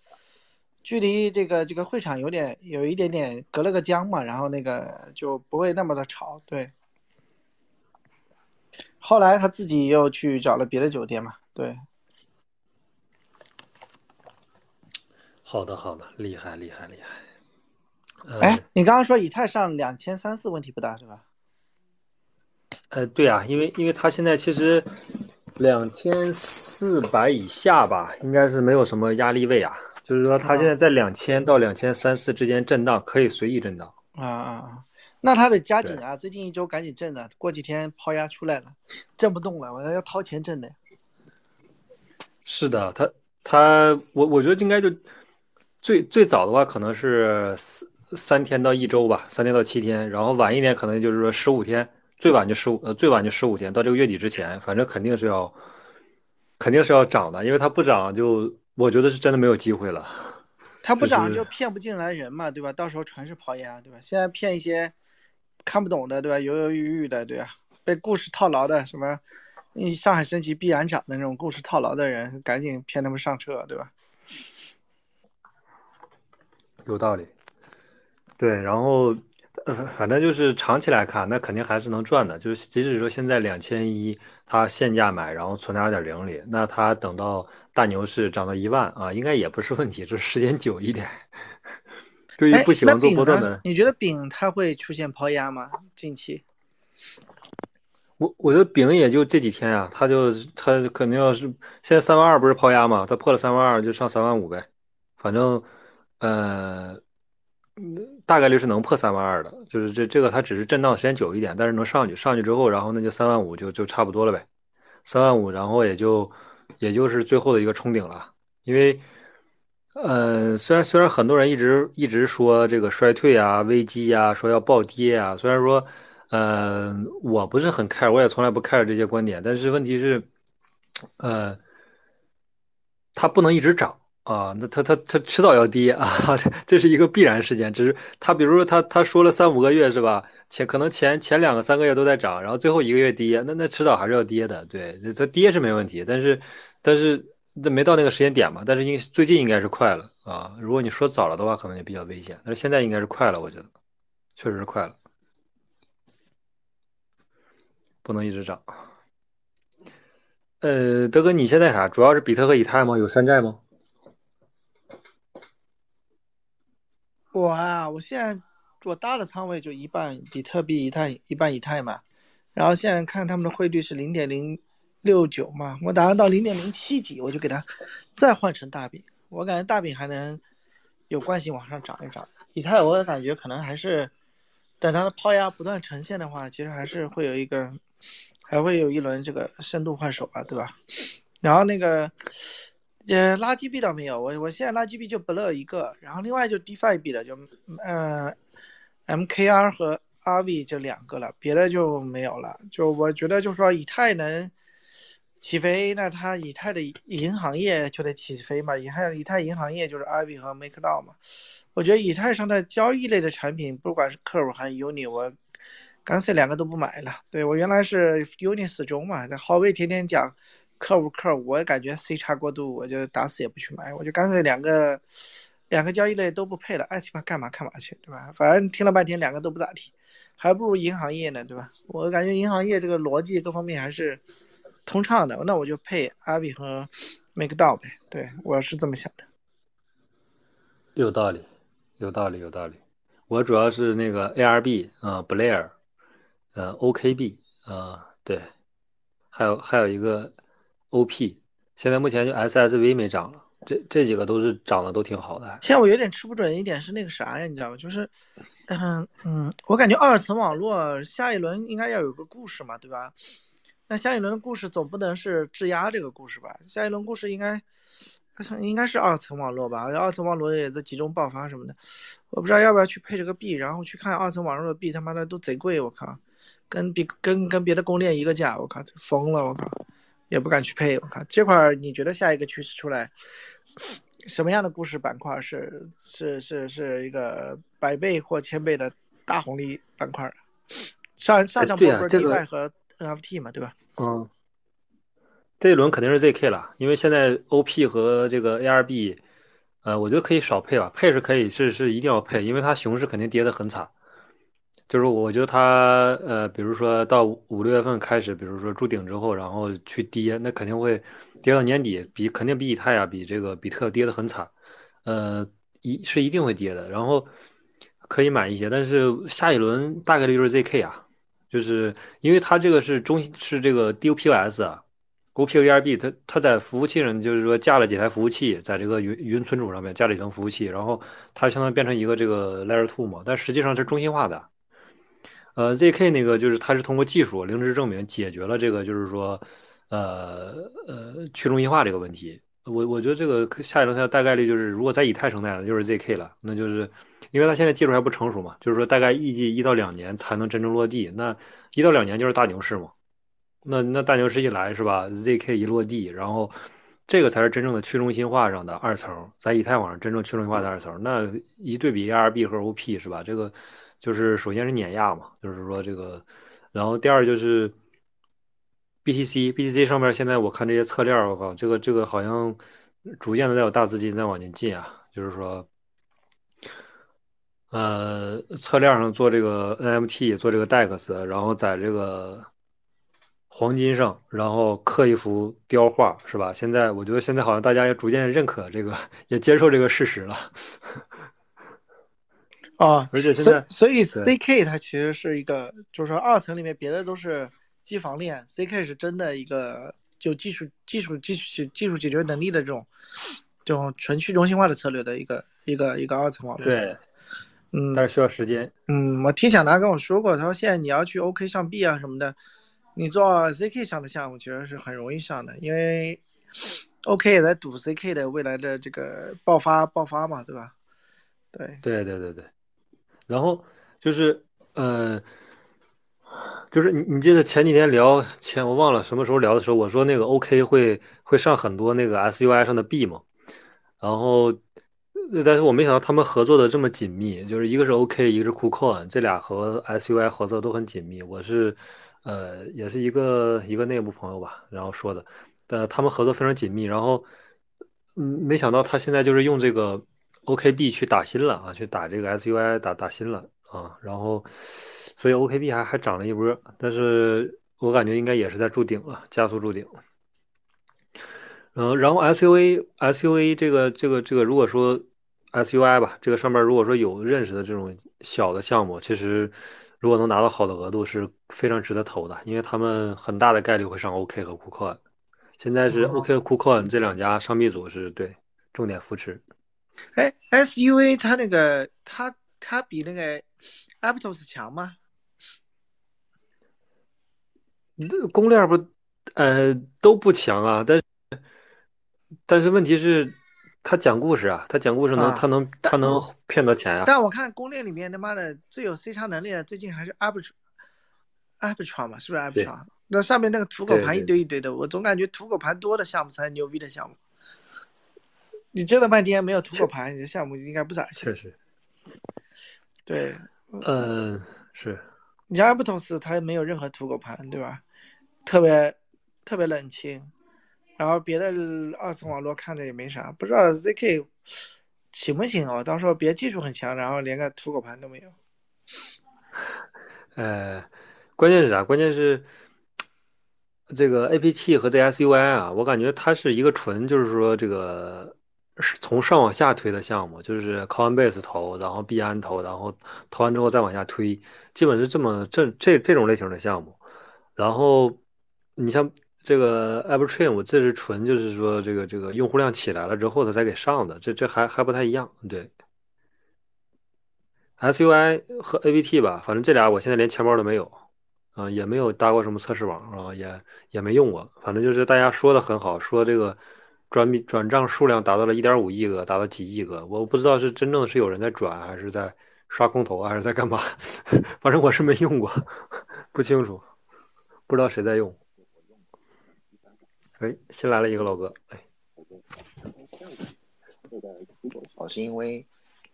距离这个这个会场有点有一点点隔了个江嘛，然后那个就不会那么的吵。对。后来他自己又去找了别的酒店嘛，对。好的，好的，厉害，厉害，厉害。哎，你刚刚说以太上两千三四问题不大是吧？呃，对啊，因为因为它现在其实两千四百以下吧，应该是没有什么压力位啊。就是说，它现在在两千到两千三四之间震荡，可以随意震荡。啊啊啊！那它得加紧啊，最近一周赶紧震了，过几天抛压出来了，震不动了，我要要掏钱震的。是的，它它我我觉得应该就。最最早的话可能是三三天到一周吧，三天到七天，然后晚一点可能就是说十五天，最晚就十五呃最晚就十五天，到这个月底之前，反正肯定是要肯定是要涨的，因为它不涨就我觉得是真的没有机会了。[LAUGHS] 它不涨就骗不进来人嘛，对吧？到时候全是抛压，对吧？现在骗一些看不懂的，对吧？犹犹豫豫的，对吧？被故事套牢的，什么你上海升级必然涨的那种故事套牢的人，赶紧骗他们上车，对吧？[LAUGHS] 有道理，对，然后，呃，反正就是长期来看，那肯定还是能赚的。就是即使说现在两千一，它现价买，然后存在二点零里，那他等到大牛市涨到一万啊，应该也不是问题，就是时间久一点。对于不喜欢做波段的，你觉得饼它会出现抛压吗？近期？我我觉得饼也就这几天啊，它就它肯定要是现在三万二不是抛压吗？它破了三万二就上三万五呗，反正。呃，大概率是能破三万二的，就是这这个它只是震荡时间久一点，但是能上去，上去之后，然后那就三万五就就差不多了呗，三万五，然后也就也就是最后的一个冲顶了。因为，呃，虽然虽然很多人一直一直说这个衰退啊、危机啊，说要暴跌啊，虽然说，呃，我不是很 care，我也从来不 care 这些观点，但是问题是，呃，它不能一直涨。啊，那他他他迟早要跌啊，[LAUGHS] 这是一个必然事件。只是他，比如说他他说了三五个月是吧？前可能前前两个三个月都在涨，然后最后一个月跌，那那迟早还是要跌的。对，它跌是没问题，但是但是那没到那个时间点嘛。但是应最近应该是快了啊。如果你说早了的话，可能也比较危险。但是现在应该是快了，我觉得确实是快了，不能一直涨。呃，德哥，你现在啥？主要是比特和以太吗？有山寨吗？我啊，我现在我大的仓位就一半比特币，一太一半以太嘛。然后现在看他们的汇率是零点零六九嘛，我打算到零点零七几，我就给它再换成大饼。我感觉大饼还能有关系往上涨一涨。以太我感觉可能还是等它的抛压不断呈现的话，其实还是会有一个还会有一轮这个深度换手吧，对吧？然后那个。呃，垃圾币倒没有，我我现在垃圾币就不乐一个，然后另外就 DeFi 币的就，呃，MKR 和 RV 这两个了，别的就没有了。就我觉得，就是说以太能起飞，那它以太的银行业就得起飞嘛。以太以太银行业就是 RV 和 MakerDAO 嘛。我觉得以太上的交易类的产品，不管是 Curve 还是 Uni，我干脆两个都不买了。对我原来是 Uni 死忠嘛，那郝威天天讲。客不客，我感觉 C 差过度，我就打死也不去买，我就干脆两个两个交易类都不配了，爱去嘛干嘛干嘛去，对吧？反正听了半天，两个都不咋地，还不如银行业呢，对吧？我感觉银行业这个逻辑各方面还是通畅的，那我就配阿比和 Make 道呗。对，我是这么想的。有道理，有道理，有道理。我主要是那个 ARB 啊，Blair，呃，OKB 啊，对，还有还有一个 OP，现在目前就 SSV 没涨了，这这几个都是涨得都挺好的。现在我有点吃不准一点是那个啥呀，你知道吗？就是，嗯嗯，我感觉二层网络下一轮应该要有个故事嘛，对吧？那下一轮的故事总不能是质押这个故事吧？下一轮故事应该。应该是二层网络吧，二层网络也在集中爆发什么的，我不知道要不要去配这个币，然后去看二层网络的币，他妈的都贼贵，我靠，跟别跟跟别的公链一个价，我靠，疯了，我靠，也不敢去配，我靠，这块儿你觉得下一个趋势出来，什么样的故事板块是是是是一个百倍或千倍的大红利板块？上上场波不是 DeFi 和 NFT 嘛，对吧？嗯。这一轮肯定是 ZK 了，因为现在 OP 和这个 ARB，呃，我觉得可以少配吧，配是可以，是是一定要配，因为它熊市肯定跌得很惨。就是我觉得它，呃，比如说到五六月份开始，比如说筑顶之后，然后去跌，那肯定会跌到年底，比肯定比以太啊，比这个比特跌得很惨，呃，一是一定会跌的。然后可以买一些，但是下一轮大概率就是 ZK 啊，就是因为它这个是中心是这个 DOPS 啊。opo erb 它它在服务器上，就是说架了几台服务器，在这个云云存储上面架了一层服务器，然后它相当于变成一个这个 Layer Two 嘛，但实际上是中心化的。呃，ZK 那个就是它是通过技术零知证明解决了这个就是说，呃呃去中心化这个问题。我我觉得这个下一轮它大概率就是如果在以太生态了，就是 ZK 了，那就是因为它现在技术还不成熟嘛，就是说大概预计一到两年才能真正落地，那一到两年就是大牛市嘛。那那大牛市一来是吧？ZK 一落地，然后这个才是真正的去中心化上的二层，在以太网上真正去中心化的二层。那一对比 ARB 和 OP 是吧？这个就是首先是碾压嘛，就是说这个，然后第二就是 BTC，BTC 上面现在我看这些侧链，我靠，这个这个好像逐渐的在有大资金在往前进啊，就是说，呃，侧链上做这个 NFT，做这个 DEX，然后在这个。黄金上，然后刻一幅雕画，是吧？现在我觉得现在好像大家也逐渐认可这个，也接受这个事实了。啊，而且现在，所以 C K 它其实是一个，就是说二层里面别的都是机房链，CK 是真的一个就技术、技术、技术、技术解决能力的这种这种纯去中心化的策略的一个一个一个二层网络。对，嗯，但是需要时间。嗯，我听小南跟我说过，他说现在你要去 OK 上 B 啊什么的。你做 CK 上的项目其实是很容易上的，因为 OK 也在赌 CK 的未来的这个爆发爆发嘛，对吧？对对对对对。然后就是呃，就是你你记得前几天聊前我忘了什么时候聊的时候，我说那个 OK 会会上很多那个 SUI 上的币嘛，然后但是我没想到他们合作的这么紧密，就是一个是 OK，一个是 KuCoin，这俩和 SUI 合作都很紧密，我是。呃，也是一个一个内部朋友吧，然后说的，呃，他们合作非常紧密，然后，嗯，没想到他现在就是用这个 OKB 去打新了啊，去打这个 SUI 打打新了啊，然后，所以 OKB 还还涨了一波，但是我感觉应该也是在筑顶了，加速筑顶。嗯，然后 SUA SUA 这个这个这个，如果说 SUI 吧，这个上面如果说有认识的这种小的项目，其实。如果能拿到好的额度，是非常值得投的，因为他们很大的概率会上 OK 和 KuCoin。现在是 OK 和 KuCoin 这两家商币组是对重点扶持。哎，SUA 它那个它它比那个 Aptos 强吗？这个公链不呃都不强啊，但是但是问题是。他讲故事啊，他讲故事能，他能，他能骗到钱啊。但我看公链里面他妈的最有 C 叉能力的，最近还是 Arbitrum，Arbitrum 嘛，是不是 Arbitrum？那上面那个土狗盘一堆一堆的，我总感觉土狗盘多的项目才是牛逼的项目。你挣了半天没有土狗盘，你的项目应该不咋确实。对。嗯，是。你像 Arbitrum，它没有任何土狗盘，对吧？特别特别冷清。然后别的二层网络看着也没啥，不知道 ZK，行不行哦？到时候别技术很强，然后连个土狗盘都没有。呃，关键是啥？关键是这个 APT 和 ZSUI 啊，我感觉它是一个纯就是说这个是是从上往下推的项目，就是 Coinbase 投，然后币安投，然后投完之后再往下推，基本是这么这这这种类型的项目。然后你像这个 AppTrain，我这是纯就是说这个这个用户量起来了之后他才给上的，这这还还不太一样，对。SUI 和 ABT 吧，反正这俩我现在连钱包都没有，啊，也没有搭过什么测试网啊，也也没用过。反正就是大家说的很好，说这个转笔转账数量达到了一点五亿个，达到几亿个，我不知道是真正是有人在转，还是在刷空投，还是在干嘛。[LAUGHS] 反正我是没用过，[LAUGHS] 不清楚，不知道谁在用。哎，新来了一个老哥，哎，哦，是因为。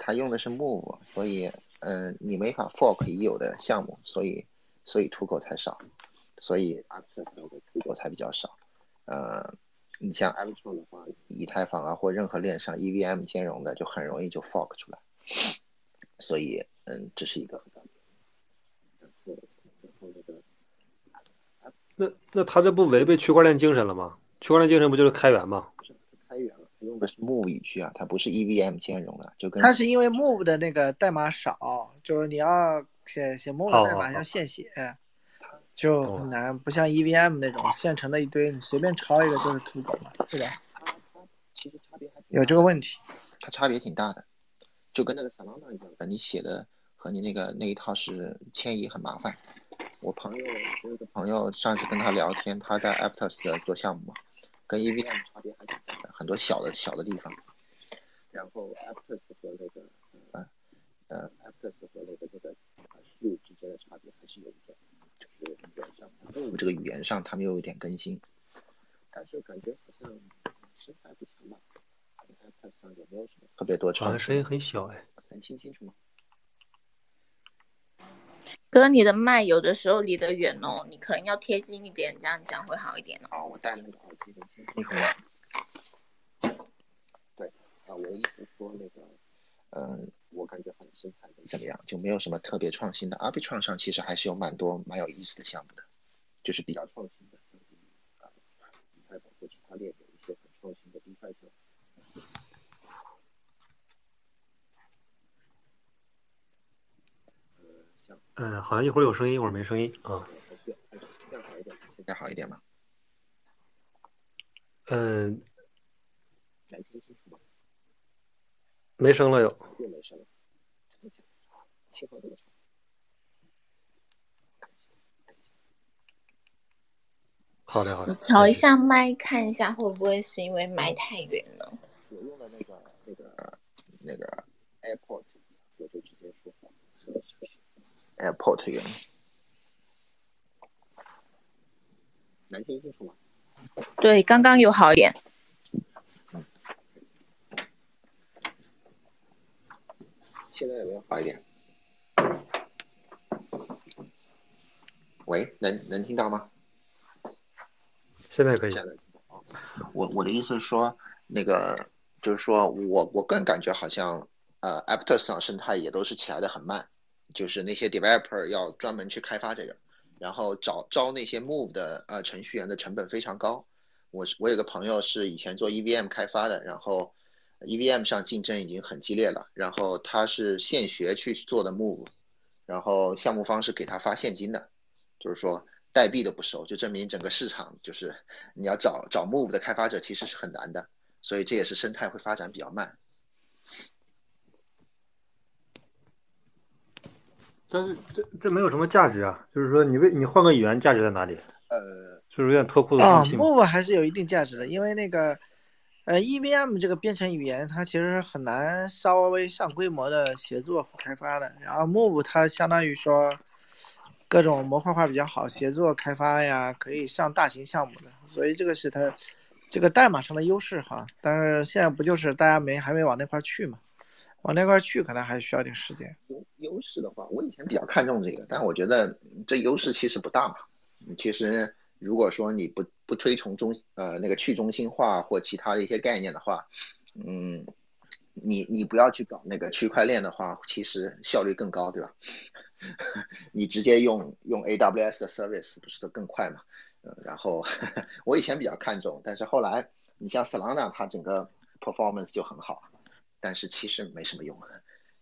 他用的是 Move，所以嗯，你没法 fork 已有的项目，所以所以出口才少，所以 Aptos 的出口才比较少。呃，你像 Aptos 的话，以太坊啊或任何链上 EVM 兼容的，就很容易就 fork 出来。[SNIFFS] 所以嗯，这是一个。那那他这不违背区块链精神了吗？区块链精神不就是开源吗？开源。用的是 Move 语句啊，它不是 EVM 兼容的，就跟它是因为 Move 的那个代码少，就是你要写写 Move 的代码要现写，就很难，不像 EVM 那种现成的一堆，你随便抄一个就是土狗嘛，对吧？其实差别还有这个问题，它差别挺大的，就跟那个 Solana 一样的，你写的和你那个那一套是迁移很麻烦。我朋友我有个朋友上次跟他聊天，他在 Aptos 做项目嘛。跟 EVM 差别还挺大的，很多小的小的地方。然后 Aptos 和那个呃呃 Aptos 和那个那个树之间的差别还是有一点，就是语这个语言上他们又有点更新，但是感觉好像生态不强吧？Aptos 上也没有什么特别多创新。声音很小哎，能听清楚吗？哥，你的麦有的时候离得远哦，你可能要贴近一点，这样讲会好一点哦。我戴那个耳机能听清楚吗？对，啊，我的意思说那个，嗯，我感觉好像生态没怎么样，就没有什么特别创新的。Arbitron 上其实还是有蛮多蛮有意思的项目的，就是比较创新的，像啊，以太坊或其他链有一些很创新的 DeFi 项目。嗯，好像一会儿有声音，一会儿没声音啊。再好一点，现在好一点吗？嗯。能听清楚吗？没声了又。又没声了。信号这么差。好的好的。你调一下麦，看一下会不会是因为麦太远了。我用的那个那个那个 AirPod，我就直接说话。AirPort 用，能听清楚吗？对，刚刚有好一点。现在有没有好一点？喂，能能听到吗？现在可以。我我的意思是说，那个就是说我我个人感觉好像呃，Aptos 上生态也都是起来的很慢。就是那些 developer 要专门去开发这个，然后找招那些 Move 的呃程序员的成本非常高。我我有个朋友是以前做 EVM 开发的，然后 EVM 上竞争已经很激烈了，然后他是现学去做的 Move，然后项目方是给他发现金的，就是说代币都不收，就证明整个市场就是你要找找 Move 的开发者其实是很难的，所以这也是生态会发展比较慢。但是这这没有什么价值啊，就是说你为你换个语言价值在哪里？呃，就是有点脱裤子啊。Move 还是有一定价值的，因为那个呃 EVM 这个编程语言它其实很难稍微上规模的协作和开发的。然后 Move 它相当于说各种模块化比较好，协作开发呀，可以上大型项目的，所以这个是它这个代码上的优势哈。但是现在不就是大家没还没往那块去嘛？往那块去可能还需要点时间。优优势的话，我以前比较看重这个，但我觉得这优势其实不大嘛。其实如果说你不不推崇中呃那个去中心化或其他的一些概念的话，嗯，你你不要去搞那个区块链的话，其实效率更高，对吧？[LAUGHS] 你直接用用 AWS 的 service 不是都更快吗？嗯，然后 [LAUGHS] 我以前比较看重，但是后来你像 Solana 它整个 performance 就很好，但是其实没什么用。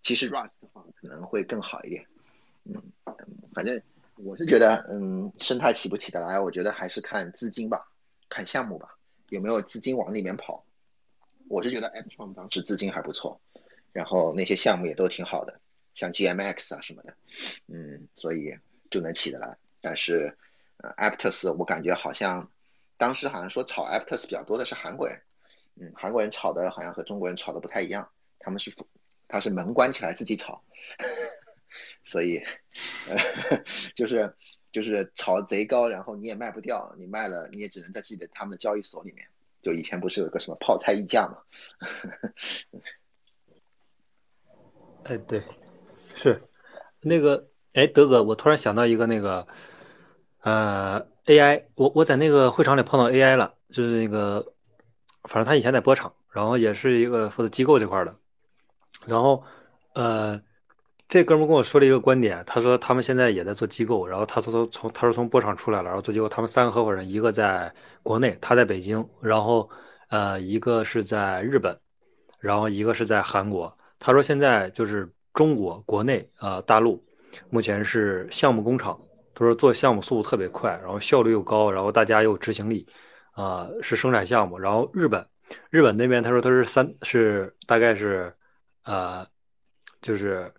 其实 Rust 的话可能会更好一点。嗯，反正我是觉得，嗯，生态起不起得来，我觉得还是看资金吧，看项目吧，有没有资金往里面跑。我是觉得 a p t r o n 当时资金还不错，然后那些项目也都挺好的，像 GMX 啊什么的，嗯，所以就能起得来。但是，呃，Aptus 我感觉好像当时好像说炒 Aptus 比较多的是韩国人，嗯，韩国人炒的好像和中国人炒的不太一样，他们是他是门关起来自己炒，[LAUGHS] 所以，呃，[LAUGHS] 就是就是炒贼高，然后你也卖不掉，你卖了你也只能在自己的他们的交易所里面。就以前不是有个什么泡菜溢价吗？[LAUGHS] 哎，对，是那个哎，德哥，我突然想到一个那个呃 AI，我我在那个会场里碰到 AI 了，就是那个反正他以前在波场，然后也是一个负责机构这块的，然后呃。这哥们跟我说了一个观点，他说他们现在也在做机构，然后他从从他说从波场出来了，然后做机构。他们三个合伙人，一个在国内，他在北京，然后呃一个是在日本，然后一个是在韩国。他说现在就是中国国内啊大陆目前是项目工厂，他说做项目速度特别快，然后效率又高，然后大家又有执行力啊是生产项目。然后日本日本那边他说他是三是大概是呃就是。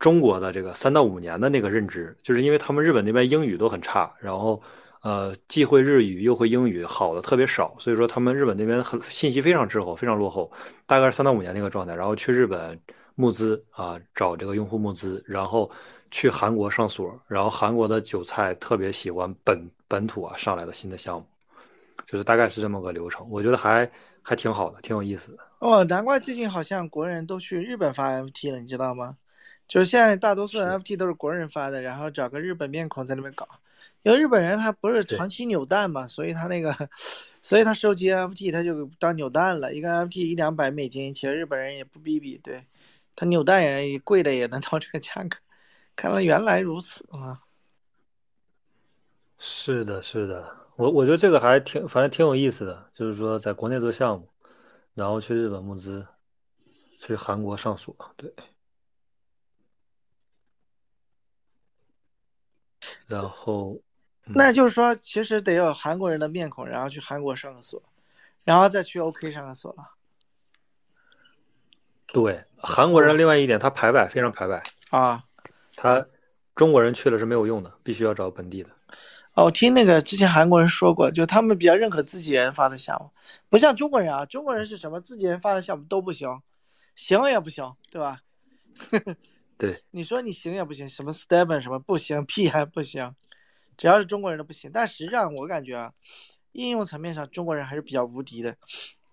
中国的这个三到五年的那个认知，就是因为他们日本那边英语都很差，然后呃既会日语又会英语，好的特别少，所以说他们日本那边很信息非常滞后，非常落后，大概是三到五年那个状态。然后去日本募资啊，找这个用户募资，然后去韩国上锁，然后韩国的韭菜特别喜欢本本土啊上来的新的项目，就是大概是这么个流程，我觉得还还挺好的，挺有意思的。哦，难怪最近好像国人都去日本发 FT 了，你知道吗？就是现在大多数 NFT 都是国人发的，然后找个日本面孔在那边搞，因为日本人他不是长期扭蛋嘛，所以他那个，所以他收集 NFT 他就当扭蛋了，一个 NFT 一两百美金，其实日本人也不逼逼，对他扭蛋也贵的也能到这个价格，看来原来如此啊。是的，是的，我我觉得这个还挺，反正挺有意思的，就是说在国内做项目，然后去日本募资，去韩国上锁，对。然后，那就是说，其实得有韩国人的面孔，然后去韩国上个锁，然后再去 OK 上个锁了。对，韩国人另外一点，他排外，非常排外啊。他中国人去了是没有用的，必须要找本地的。哦，我听那个之前韩国人说过，就他们比较认可自己人发的项目，不像中国人啊，中国人是什么自己人发的项目都不行，行也不行，对吧？对，[LAUGHS] 你说你行也不行，什么 Steven 什么不行，屁还不行，只要是中国人都不行。但实际上我感觉啊，应用层面上中国人还是比较无敌的，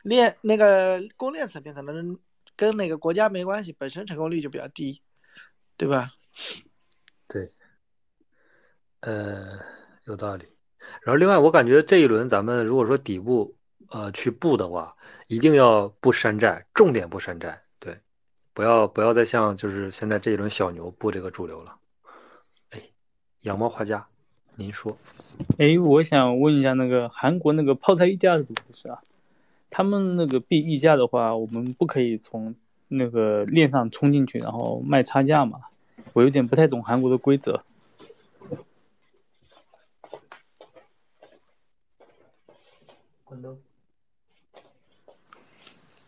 链那个公链层面可能跟哪个国家没关系，本身成功率就比较低，对吧？对，呃，有道理。然后另外我感觉这一轮咱们如果说底部呃去布的话，一定要不山寨，重点不山寨。对不要不要再像就是现在这一轮小牛布这个主流了，哎，养猫画家，您说，哎，我想问一下那个韩国那个泡菜溢价是怎么回事啊？他们那个币溢价的话，我们不可以从那个链上冲进去，然后卖差价嘛？我有点不太懂韩国的规则。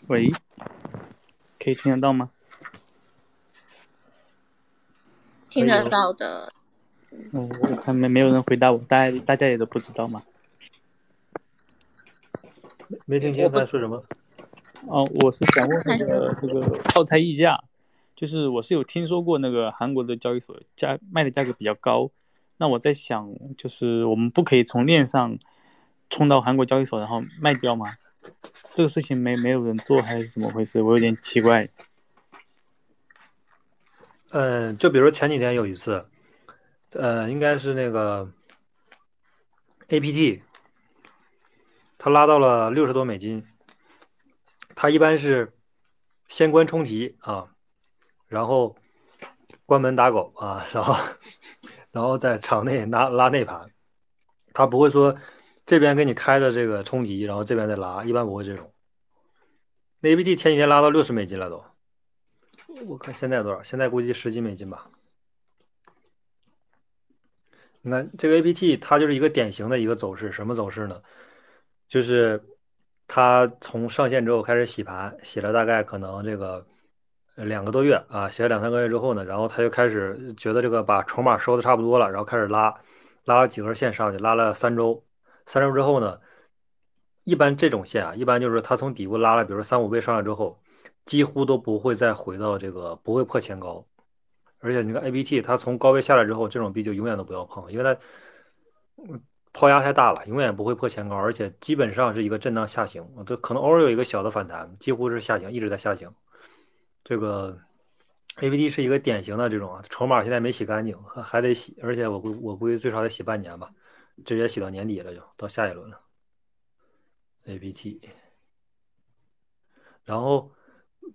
喂，可以听得到吗？听得到的。嗯，我看没没有人回答我，大家大家也都不知道吗？没听清他说什么。哦，我是想问那个那个泡菜溢价，就是我是有听说过那个韩国的交易所价卖的价格比较高，那我在想，就是我们不可以从链上冲到韩国交易所然后卖掉吗？这个事情没没有人做还是怎么回事？我有点奇怪。嗯，就比如前几天有一次，呃，应该是那个 APT，他拉到了六十多美金。他一般是先关冲提啊，然后关门打狗啊，然后然后在场内拉拉内盘，他不会说这边给你开的这个冲提，然后这边再拉，一般不会这种。那 A B T 前几天拉到六十美金了都，我看现在多少？现在估计十几美金吧。你看这个 A P T，它就是一个典型的一个走势，什么走势呢？就是他从上线之后开始洗盘，洗了大概可能这个两个多月啊，洗了两三个月之后呢，然后他就开始觉得这个把筹码收的差不多了，然后开始拉，拉了几根线上去，拉了三周，三周之后呢，一般这种线啊，一般就是它从底部拉了，比如说三五倍上来之后，几乎都不会再回到这个不会破前高。而且你看 A B T，它从高位下来之后，这种币就永远都不要碰，因为它抛压太大了，永远不会破前高，而且基本上是一个震荡下行，这可能偶尔有一个小的反弹，几乎是下行，一直在下行。这个 A B T 是一个典型的这种啊，筹码现在没洗干净，还得洗，而且我估我估计最少得洗半年吧，直接洗到年底了，就到下一轮了。A B T，然后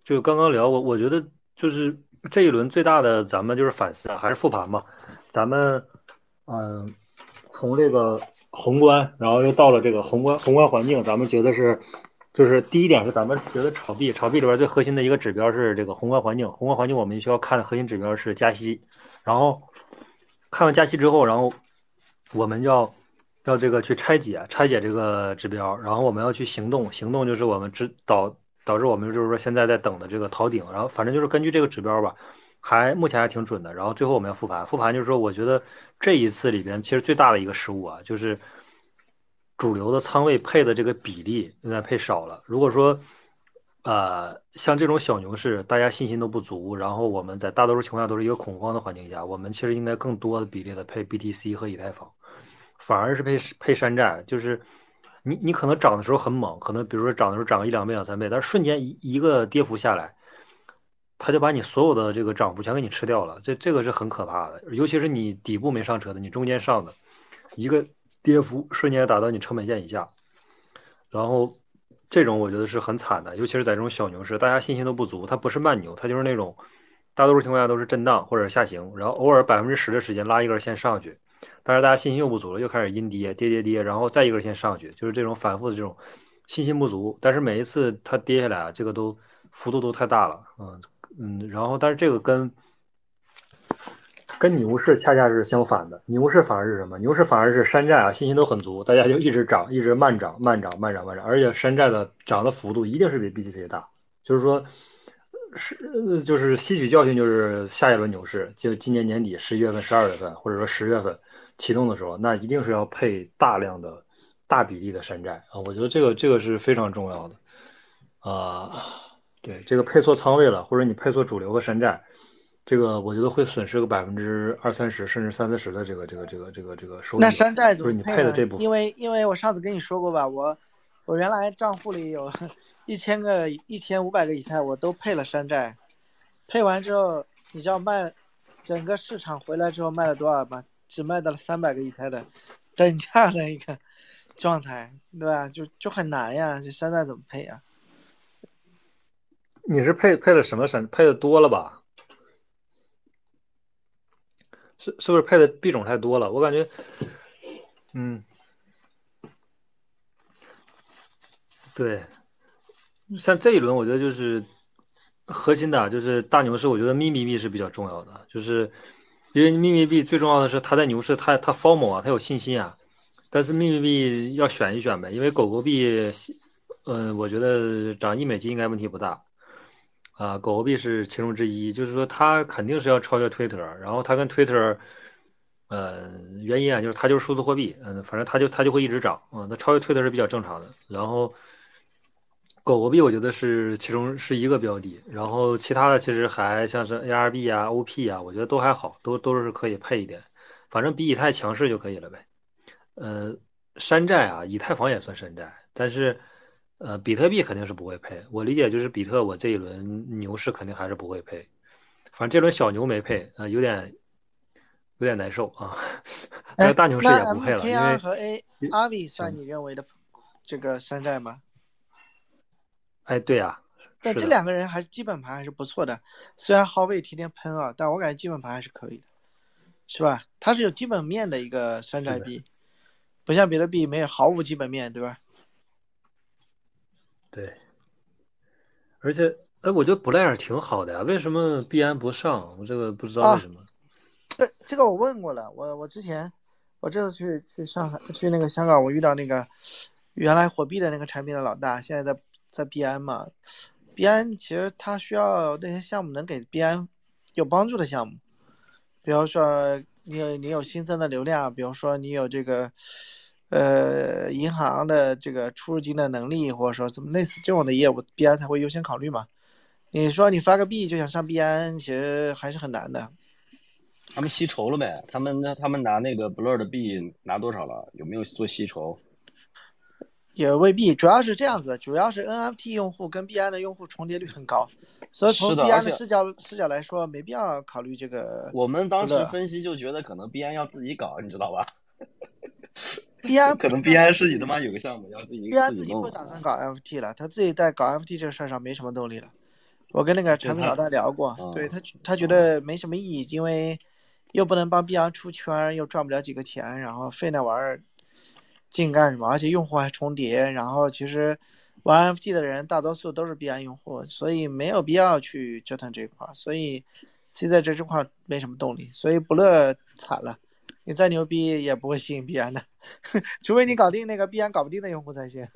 就刚刚聊我，我觉得就是。这一轮最大的咱们就是反思啊，还是复盘嘛。咱们嗯，从这个宏观，然后又到了这个宏观宏观环境，咱们觉得是，就是第一点是咱们觉得炒币，炒币里边最核心的一个指标是这个宏观环境。宏观环境我们需要看的核心指标是加息。然后看完加息之后，然后我们要要这个去拆解拆解这个指标，然后我们要去行动，行动就是我们指导。导致我们就是说现在在等的这个逃顶，然后反正就是根据这个指标吧，还目前还挺准的。然后最后我们要复盘，复盘就是说，我觉得这一次里边其实最大的一个失误啊，就是主流的仓位配的这个比例现在配少了。如果说呃像这种小牛市，大家信心都不足，然后我们在大多数情况下都是一个恐慌的环境下，我们其实应该更多的比例的配 BTC 和以太坊，反而是配配山寨，就是。你你可能涨的时候很猛，可能比如说涨的时候涨个一两倍两三倍，但是瞬间一一个跌幅下来，它就把你所有的这个涨幅全给你吃掉了，这这个是很可怕的。尤其是你底部没上车的，你中间上的，一个跌幅瞬间打到你成本线以下，然后这种我觉得是很惨的。尤其是在这种小牛市，大家信心都不足，它不是慢牛，它就是那种大多数情况下都是震荡或者下行，然后偶尔百分之十的时间拉一根线上去。但是大家信心又不足了，又开始阴跌，跌跌跌，然后再一根线上去，就是这种反复的这种信心不足。但是每一次它跌下来啊，这个都幅度都太大了，嗯嗯。然后，但是这个跟跟牛市恰恰是相反的，牛市反而是什么？牛市反而是山寨啊，信心都很足，大家就一直涨，一直慢涨，慢涨，慢涨，慢涨，而且山寨的涨的幅度一定是比 BTC 大。就是说，是就是吸取教训，就是下一轮牛市，就今年年底十一月份、十二月份，或者说十月份。启动的时候，那一定是要配大量的、大比例的山寨啊！我觉得这个这个是非常重要的啊。对，这个配错仓位了，或者你配错主流和山寨，这个我觉得会损失个百分之二三十，甚至三四十的这个这个这个这个这个收益。那山寨怎么配的这部分？因为因为我上次跟你说过吧，我我原来账户里有 [LAUGHS] 一千个、一千五百个以太，我都配了山寨。配完之后，你知道卖整个市场回来之后卖了多少吗？只卖到了三百个以太的 [LAUGHS] 等价的一个状态，对吧？就就很难呀，这山寨怎么配呀？你是配配了什么神？配的多了吧？是是不是配的币种太多了？我感觉，嗯，对，像这一轮，我觉得就是核心的，就是大牛市，我觉得秘密币是比较重要的，就是。因为秘密币最重要的是，它在牛市，它它 formal 啊，它有信心啊。但是秘密币要选一选呗，因为狗狗币，嗯，我觉得涨一美金应该问题不大。啊，狗狗币是其中之一，就是说它肯定是要超越 Twitter，然后它跟 Twitter，呃，原因啊，就是它就是数字货币，嗯，反正它就它就会一直涨，嗯，那超越 Twitter 是比较正常的。然后。狗狗币我觉得是其中是一个标的，然后其他的其实还像是 ARB 啊、OP 啊，我觉得都还好，都都是可以配一点，反正比以太强势就可以了呗。呃，山寨啊，以太坊也算山寨，但是呃，比特币肯定是不会配。我理解就是比特，我这一轮牛市肯定还是不会配，反正这轮小牛没配，呃，有点有点难受啊。[LAUGHS] 那大牛市也不配了，因为和 ARB 算你认为的这个山寨吗？哎，对呀，对，是的这两个人还是基本盘还是不错的，虽然号位天天喷啊，但我感觉基本盘还是可以的，是吧？它是有基本面的一个山寨币，不像比特币没有毫无基本面，对吧？对，而且哎，我觉得 Blair 挺好的呀，为什么币安不上？我这个不知道为什么。这这个我问过了，我我之前我这次去去上海去那个香港，我遇到那个原来火币的那个产品的老大，现在在在币安嘛。币安其实他需要那些项目能给币安有帮助的项目，比如说你有你有新增的流量，比如说你有这个呃银行的这个出入金的能力，或者说怎么类似这种的业务，币安才会优先考虑嘛。你说你发个币就想上币安，其实还是很难的。他们吸筹了呗？他们他们拿那个 Blur 的币拿多少了？有没有做吸筹？也未必，主要是这样子，主要是 NFT 用户跟币安的用户重叠率很高，所以从币安的视角视角来说，没必要考虑这个。我们当时分析就觉得可能币安要自己搞，你知道吧？[LAUGHS] 币安 [LAUGHS] 可能 B I 是你他妈有个项目要自己币安自己不打算搞 NFT 了，他自己在搞 NFT 这个事儿上没什么动力了。我跟那个产品老大聊过，嗯对他他觉得没什么意义，因为又不能帮币安出圈，又赚不了几个钱，然后费那玩意儿劲干什么？而且用户还重叠，然后其实玩 NFT 的人大多数都是 BI 用户，所以没有必要去折腾这一块儿，所以现在这这块儿没什么动力，所以不乐惨了。你再牛逼也不会吸引币安的，[LAUGHS] 除非你搞定那个币安搞不定的用户才行。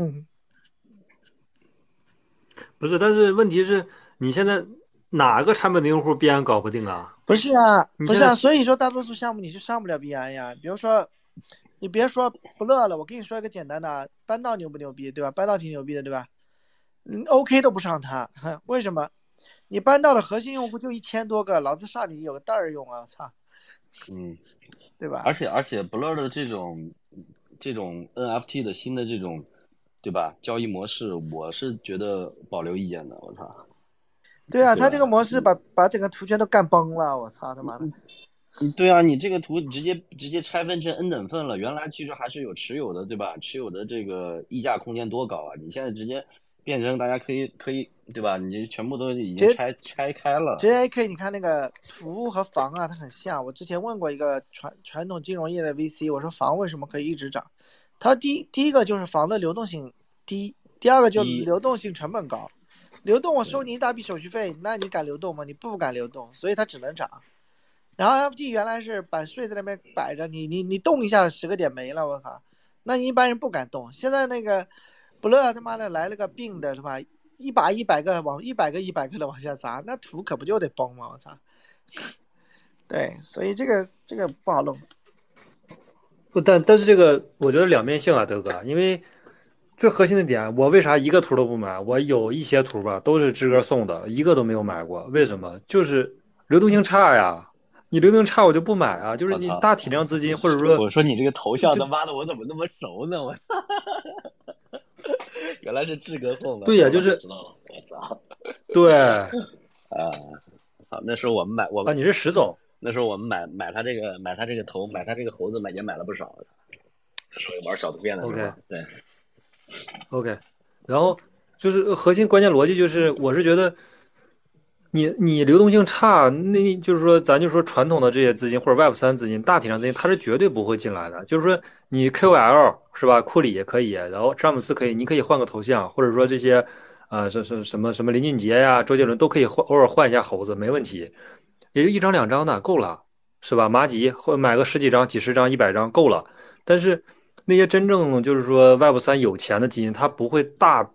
不是，但是问题是你现在哪个产品的用户币安搞不定啊？不是啊，不是啊，所以说大多数项目你是上不了币安呀。比如说，你别说不乐了，我跟你说一个简单的啊，搬到牛不牛逼，对吧？搬到挺牛逼的，对吧？嗯，OK 都不上它，哼，为什么？你搬到的核心用户就一千多个，老子上你有个蛋儿用啊！我操，嗯，对吧？而且而且 Blur 的这种这种 NFT 的新的这种对吧交易模式，我是觉得保留意见的。我操，对啊，对他这个模式把把整个图圈都干崩了，我操他妈的！嗯对啊，你这个图直接直接拆分成 n 等份了，原来其实还是有持有的，对吧？持有的这个溢价空间多高啊！你现在直接变成大家可以可以对吧？你全部都已经拆拆开了。其实 AK 你看那个图和房啊，它很像。我之前问过一个传传统金融业的 VC，我说房为什么可以一直涨？他第一第一个就是房的流动性低，第二个就低流动性成本高。流动我收你一大笔手续费，那你敢流动吗？你不敢流动，所以它只能涨。然后 FD 原来是把税在那边摆着，你你你动一下十个点没了，我靠，那你一般人不敢动。现在那个不乐他妈的来了个病的是吧？一把一百个往一百个一百个的往下砸，那图可不就得崩吗？我操！对，所以这个这个不好弄。不，但但是这个我觉得两面性啊，德哥，因为最核心的点，我为啥一个图都不买？我有一些图吧，都是志哥送的，一个都没有买过。为什么？就是流动性差呀。你流动性差，我就不买啊。就是你大体量资金，或者说我说你这个头像他妈的我怎么那么熟呢？我 [LAUGHS] [LAUGHS] 原来是志哥送的。对呀就是知道了。我操！[LAUGHS] 对 [LAUGHS] 啊，好，那时候我们买我啊，你是石总，那时候我们买买他这个买他这个头买他这个猴子买也买了不少。那时候玩小图片的时候对，OK，然后就是核心关键逻辑就是，我是觉得你你流动性差，那就是说咱就说传统的这些资金或者 Web 三资金，大体上资金它是绝对不会进来的。就是说你 KOL 是吧，库里也可以，然后詹姆斯可以，你可以换个头像，或者说这些呃什什什么什么林俊杰呀、周杰伦都可以换，偶尔换一下猴子没问题，也就一张两张的够了，是吧？麻吉或买个十几张、几十张、一百张够了，但是。那些真正就是说 Web 三有钱的基金，它不会大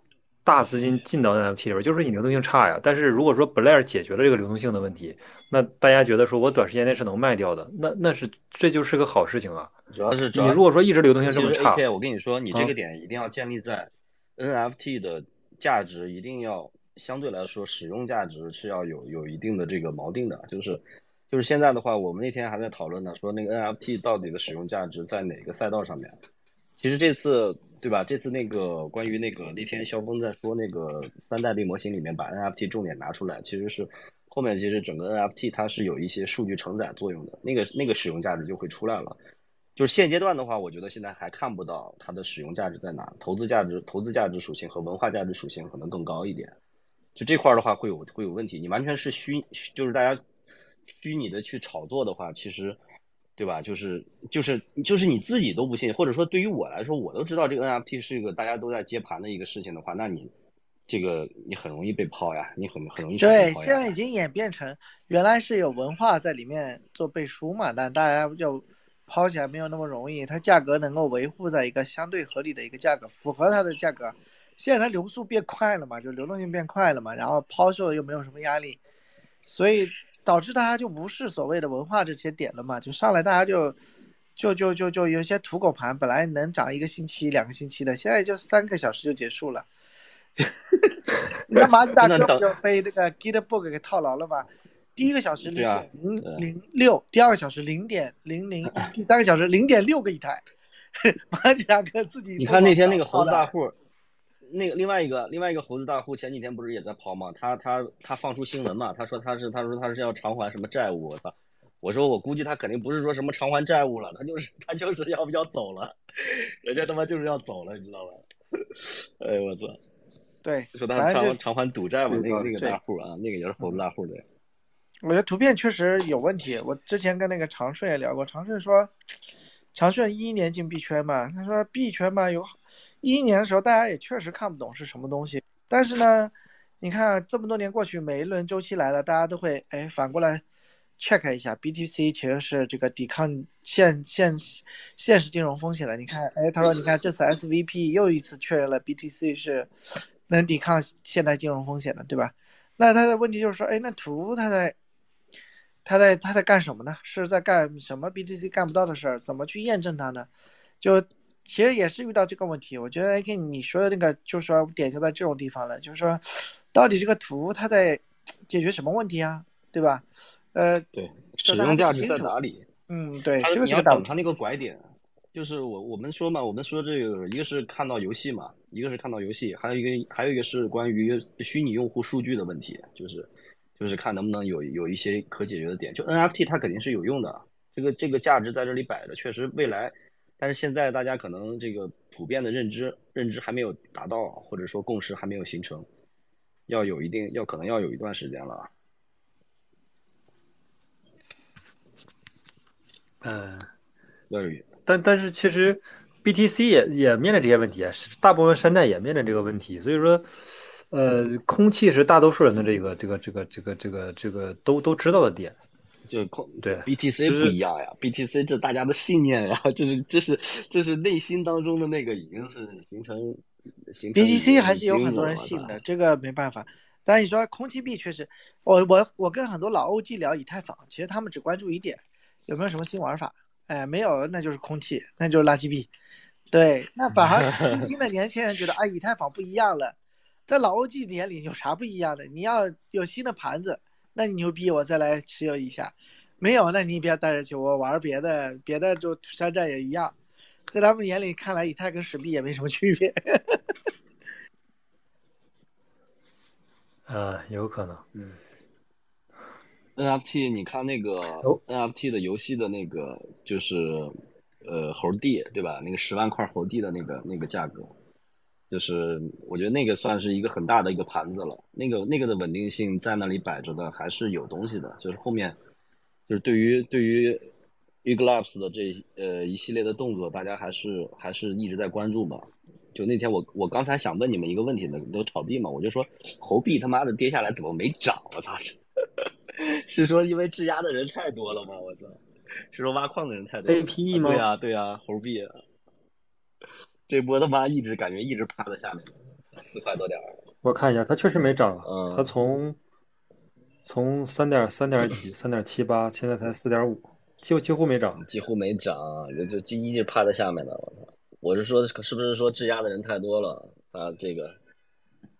大资金进到 NFT 里边，就是你流动性差呀。但是如果说 Blair 解决了这个流动性的问题，那大家觉得说我短时间内是能卖掉的，那那是这就是个好事情啊。主要是你如果说一直流动性这么差，AK，我跟你说，你这啊个点一定要建立在 NFT 的价值一定要相对来说使用价值是要有有一定的这个锚定的，就是就是现在的话，我们那天还在讨论呢，说那个 NFT 到底的使用价值在哪个赛道上面？其实这次对吧？这次那个关于那个那天肖峰在说那个三代币模型里面把 NFT 重点拿出来，其实是后面其实整个 NFT 它是有一些数据承载作用的，那个那个使用价值就会出来了。就是现阶段的话，我觉得现在还看不到它的使用价值在哪，投资价值、投资价值属性和文化价值属性可能更高一点。就这块的话会有会有问题。你完全是虚，就是大家虚拟的去炒作的话，其实对吧？就是就是就是你自己都不信，或者说对于我来说，我都知道这个 NFT 是一个大家都在接盘的一个事情的话，那你这个你很容易被抛呀，你很很容易对，现在已经演变成原来是有文化在里面做背书嘛，但大家就抛起来没有那么容易，它价格能够维护在一个相对合理的一个价格，符合它的价格。现在它流速变快了嘛，就流动性变快了嘛，然后抛售又没有什么压力，所以导致大家就无视所谓的文化这些点了嘛，就上来大家就就就就就有些土狗盘，本来能涨一个星期、两个星期的，现在就三个小时就结束了。[LAUGHS] 你看马大哥不就被那个 Gitbook 给套牢了吗？第一个小时零零零六，第二个小时零点零零，第三个小时零点六个一台。[LAUGHS] 马甲哥自己你看那天那个猴子大户。户，那个另外一个另外一个猴子大户前几天不是也在抛吗？他他他放出新闻嘛，他说他是他说他是要偿还什么债务，我操！我说我估计他肯定不是说什么偿还债务了，他就是他就是要不要走了，人家他妈就是要走了，你知道吧？[LAUGHS] 哎我操！对，说他偿偿还赌债嘛，那个那个大户啊，那个也是猴子大户的。我觉得图片确实有问题。我之前跟那个长顺也聊过，长顺说，长顺一一年进币圈嘛，他说币圈嘛有，一一年的时候大家也确实看不懂是什么东西，但是呢，你看这么多年过去，每一轮周期来了，大家都会哎反过来 check 一下，BTC 其实是这个抵抗现现现实金融风险的。你看，哎，他说你看这次 SVP 又一次确认了 BTC 是能抵抗现代金融风险的，对吧？那他的问题就是说，哎，那图他在他在他在干什么呢？是在干什么 BTC 干不到的事儿？怎么去验证它呢？就其实也是遇到这个问题。我觉得 AK 你说的那个，就是说点就在这种地方了，就是说，到底这个图它在解决什么问题啊？对吧？呃，对，使用价值在哪里？嗯，对，他你。要等它那个拐点，就是我我们说嘛，我们说这个一个是看到游戏嘛，一个是看到游戏，还有一个还有一个是关于虚拟用户数据的问题，就是就是看能不能有有一些可解决的点。就 NFT 它肯定是有用的，这个这个价值在这里摆着，确实未来，但是现在大家可能这个普遍的认知认知还没有达到，或者说共识还没有形成，要有一定要可能要有一段时间了。嗯，要有但但是其实 BTC 也也面临这些问题啊，是大部分山寨也面临这个问题，所以说，呃，空气是大多数人的这个这个这个这个这个这个都都知道的点。就空对 BTC 不一样呀，BTC 这大家的信念呀，就是这是这是内心当中的那个已经是形成形成 BTC 还是有很多人信的，这个没办法。但你说空气币确实，我我我跟很多老 OG 聊以太坊，其实他们只关注一点，有没有什么新玩法？哎，没有，那就是空气，那就是垃圾币。对，那反而新兴的年轻人觉得，[LAUGHS] 哎，以太坊不一样了。在老 OG 眼里有啥不一样的？你要有新的盘子，那你牛逼，我再来持有一下。没有，那你别带着去，我玩别的，别的就山寨也一样。在他们眼里看来，以太跟史币也没什么区别。啊，有可能，嗯。NFT，你看那个哦 NFT 的游戏的那个就是呃猴地对吧？那个十万块猴地的那个那个价格，就是我觉得那个算是一个很大的一个盘子了。那个那个的稳定性在那里摆着的还是有东西的，就是后面就是对于对于 e g l a p s 的这呃一系列的动作，大家还是还是一直在关注吧。就那天我我刚才想问你们一个问题呢，都炒币嘛，我就说猴币他妈的跌下来怎么没涨？我 [LAUGHS] 操！是说因为质押的人太多了吗？我操！是说挖矿的人太多了 APE 吗对啊，对啊，猴币啊，这波他妈一直感觉一直趴在下面，四块多点儿。我看一下，它确实没涨啊，嗯它从从三点三点几、三点七八，现在才四点五，几乎几乎没涨。几乎没涨，就就一直趴在下面的。我操！我是说，是不是说质押的人太多了？他这个，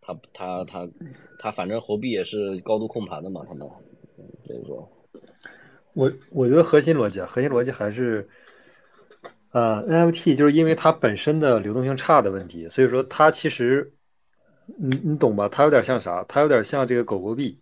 他他他他，反正猴币也是高度控盘的嘛，他们，嗯所以说，我我觉得核心逻辑啊，核心逻辑还是，呃，NFT 就是因为它本身的流动性差的问题，所以说它其实，你你懂吧？它有点像啥？它有点像这个狗狗币，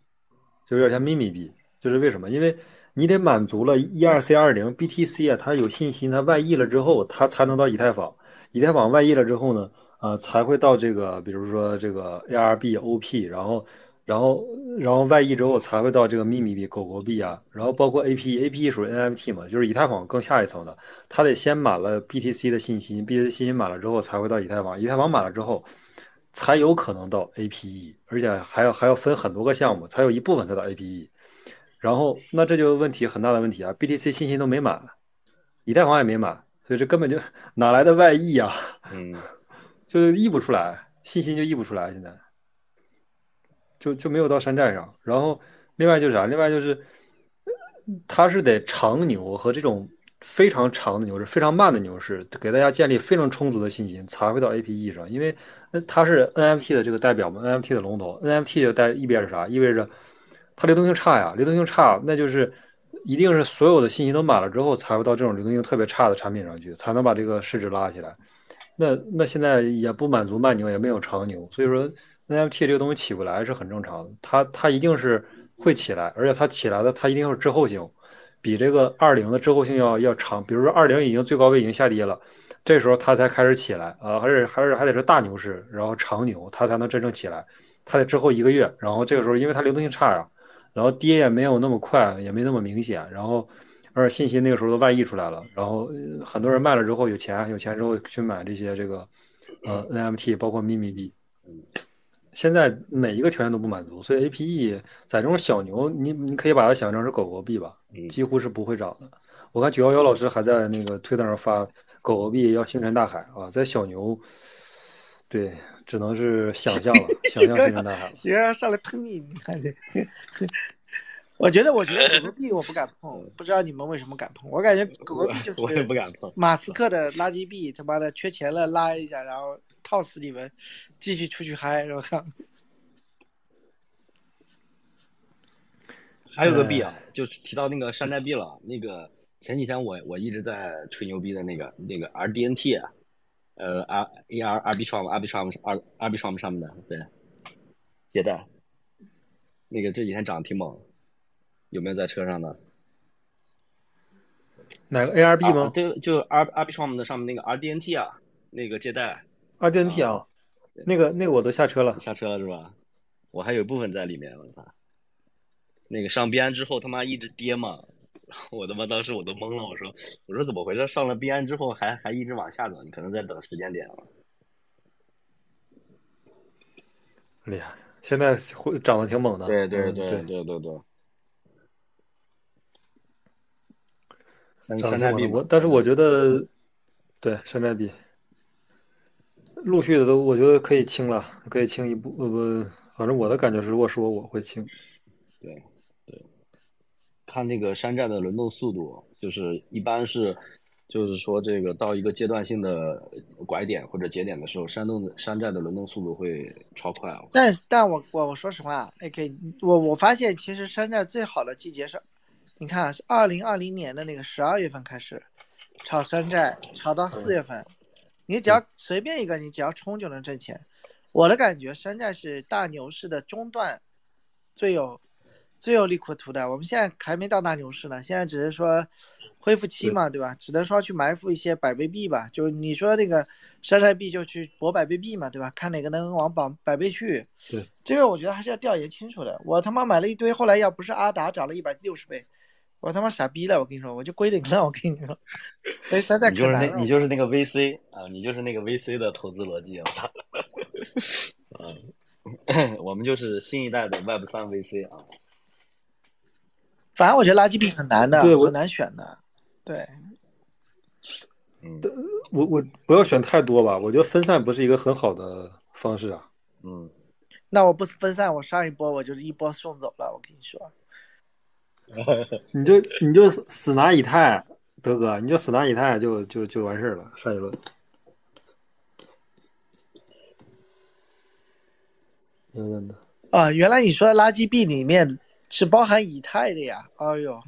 就有点像秘密币。就是为什么？因为你得满足了 ERC 二零 BTC 啊，它有信心，它外溢了之后，它才能到以太坊。以太坊外溢了之后呢，呃，才会到这个，比如说这个 ARB、OP，然后然后然后 YE 之后才会到这个秘密币、狗狗币啊，然后包括 APE，APE 属于 NFT 嘛，就是以太坊更下一层的，它得先满了 BTC 的信息，BTC 信息满了之后才会到以太坊，以太坊满了之后才有可能到 APE，而且还要还要分很多个项目，才有一部分才到 APE。然后那这就问题很大的问题啊，BTC 信息都没满，以太坊也没满，所以这根本就哪来的外溢啊？嗯，[LAUGHS] 就溢不出来，信心就溢不出来，现在。就就没有到山寨上，然后另外就是啥？另外就是，它是得长牛和这种非常长的牛市、非常慢的牛市，给大家建立非常充足的信心，才会到 APE 上。因为它是 NFT 的这个代表嘛，NFT 的龙头，NFT 就代意味着啥？意味着它流动性差呀，流动性差，那就是一定是所有的信息都满了之后，才会到这种流动性特别差的产品上去，才能把这个市值拉起来。那那现在也不满足慢牛，也没有长牛，所以说。NFT 这个东西起不来是很正常的，它它一定是会起来，而且它起来的它一定是滞后性，比这个二零的滞后性要要长。比如说二零已经最高位已经下跌了，这时候它才开始起来啊，还是还是还得是大牛市，然后长牛它才能真正起来，它得滞后一个月，然后这个时候因为它流动性差呀，然后跌也没有那么快，也没那么明显，然后而且信息那个时候都外溢出来了，然后很多人卖了之后有钱，有钱之后去买这些这个呃 NFT，包括秘密币。现在每一个条件都不满足，所以 APE 在这种小牛，你你可以把它想象成是狗狗币吧，几乎是不会涨的。我看九幺幺老师还在那个推特上发狗狗币要星辰大海啊，在小牛，对，只能是想象了，[LAUGHS] 想象星辰大海了。直接上来喷你，你看这，[LAUGHS] 我觉得我觉得狗狗币我不敢碰，不知道你们为什么敢碰？我感觉狗狗币就是 [LAUGHS] 我也不敢碰。马斯克的垃圾币，他妈的缺钱了拉一下，然后。套死你们，继续出去嗨！我靠。[LAUGHS] 还有个币啊，就是提到那个山寨币了。那个前几天我我一直在吹牛逼的那个那个 RDNT，呃，R A R R B Trum R B Trum R R B Trum 上面的对，借贷，那个这几天涨得挺猛，有没有在车上的？哪个 A R B 吗？对，就 R R B Trum 的上面那个 RDNT 啊，那个借贷。二 D N T 啊，那个那个我都下车了，下车了是吧？我还有一部分在里面，我操！那个上币安之后他妈一直跌嘛，[LAUGHS] 我他妈当时我都懵了，我说我说怎么回事？上了币安之后还还一直往下走，你可能在等时间点了。厉害，现在会涨得挺猛的。对对对对对对。山寨币，我但是我觉得，对山寨币。陆续的都，我觉得可以清了，可以清一部，呃不，反正我的感觉是，如果说我会清。对，对，看那个山寨的轮动速度，就是一般是，就是说这个到一个阶段性的拐点或者节点的时候，山洞山寨的轮动速度会超快。但但我我我说实话，AK，我我发现其实山寨最好的季节是，你看是二零二零年的那个十二月份开始炒山寨，炒到四月份。你只要随便一个，你只要冲就能挣钱。我的感觉，山寨是大牛市的中段，最有最有利可图的。我们现在还没到大牛市呢，现在只是说恢复期嘛，对吧？只能说去埋伏一些百倍币吧。就你说那个山寨币，就去博百倍币嘛，对吧？看哪个能往榜百倍去。对，这个我觉得还是要调研清楚的。我他妈买了一堆，后来要不是阿达涨了一百六十倍。我他妈傻逼了！我跟你说，我就归零了。我跟你说，你就是那，你就是那个 VC 啊，你就是那个 VC 的投资逻辑。我操！嗯，[LAUGHS] 我们就是新一代的 Web 三 VC 啊。反正我觉得垃圾币很难的，对，很难选的。对，嗯，我我不要选太多吧，我觉得分散不是一个很好的方式啊。嗯，那我不分散，我上一波我就是一波送走了。我跟你说。[LAUGHS] 你就你就死拿以太，德哥，你就死拿以太就就就完事儿了。上一轮，啊，原来你说的垃圾币里面是包含以太的呀？哎呦，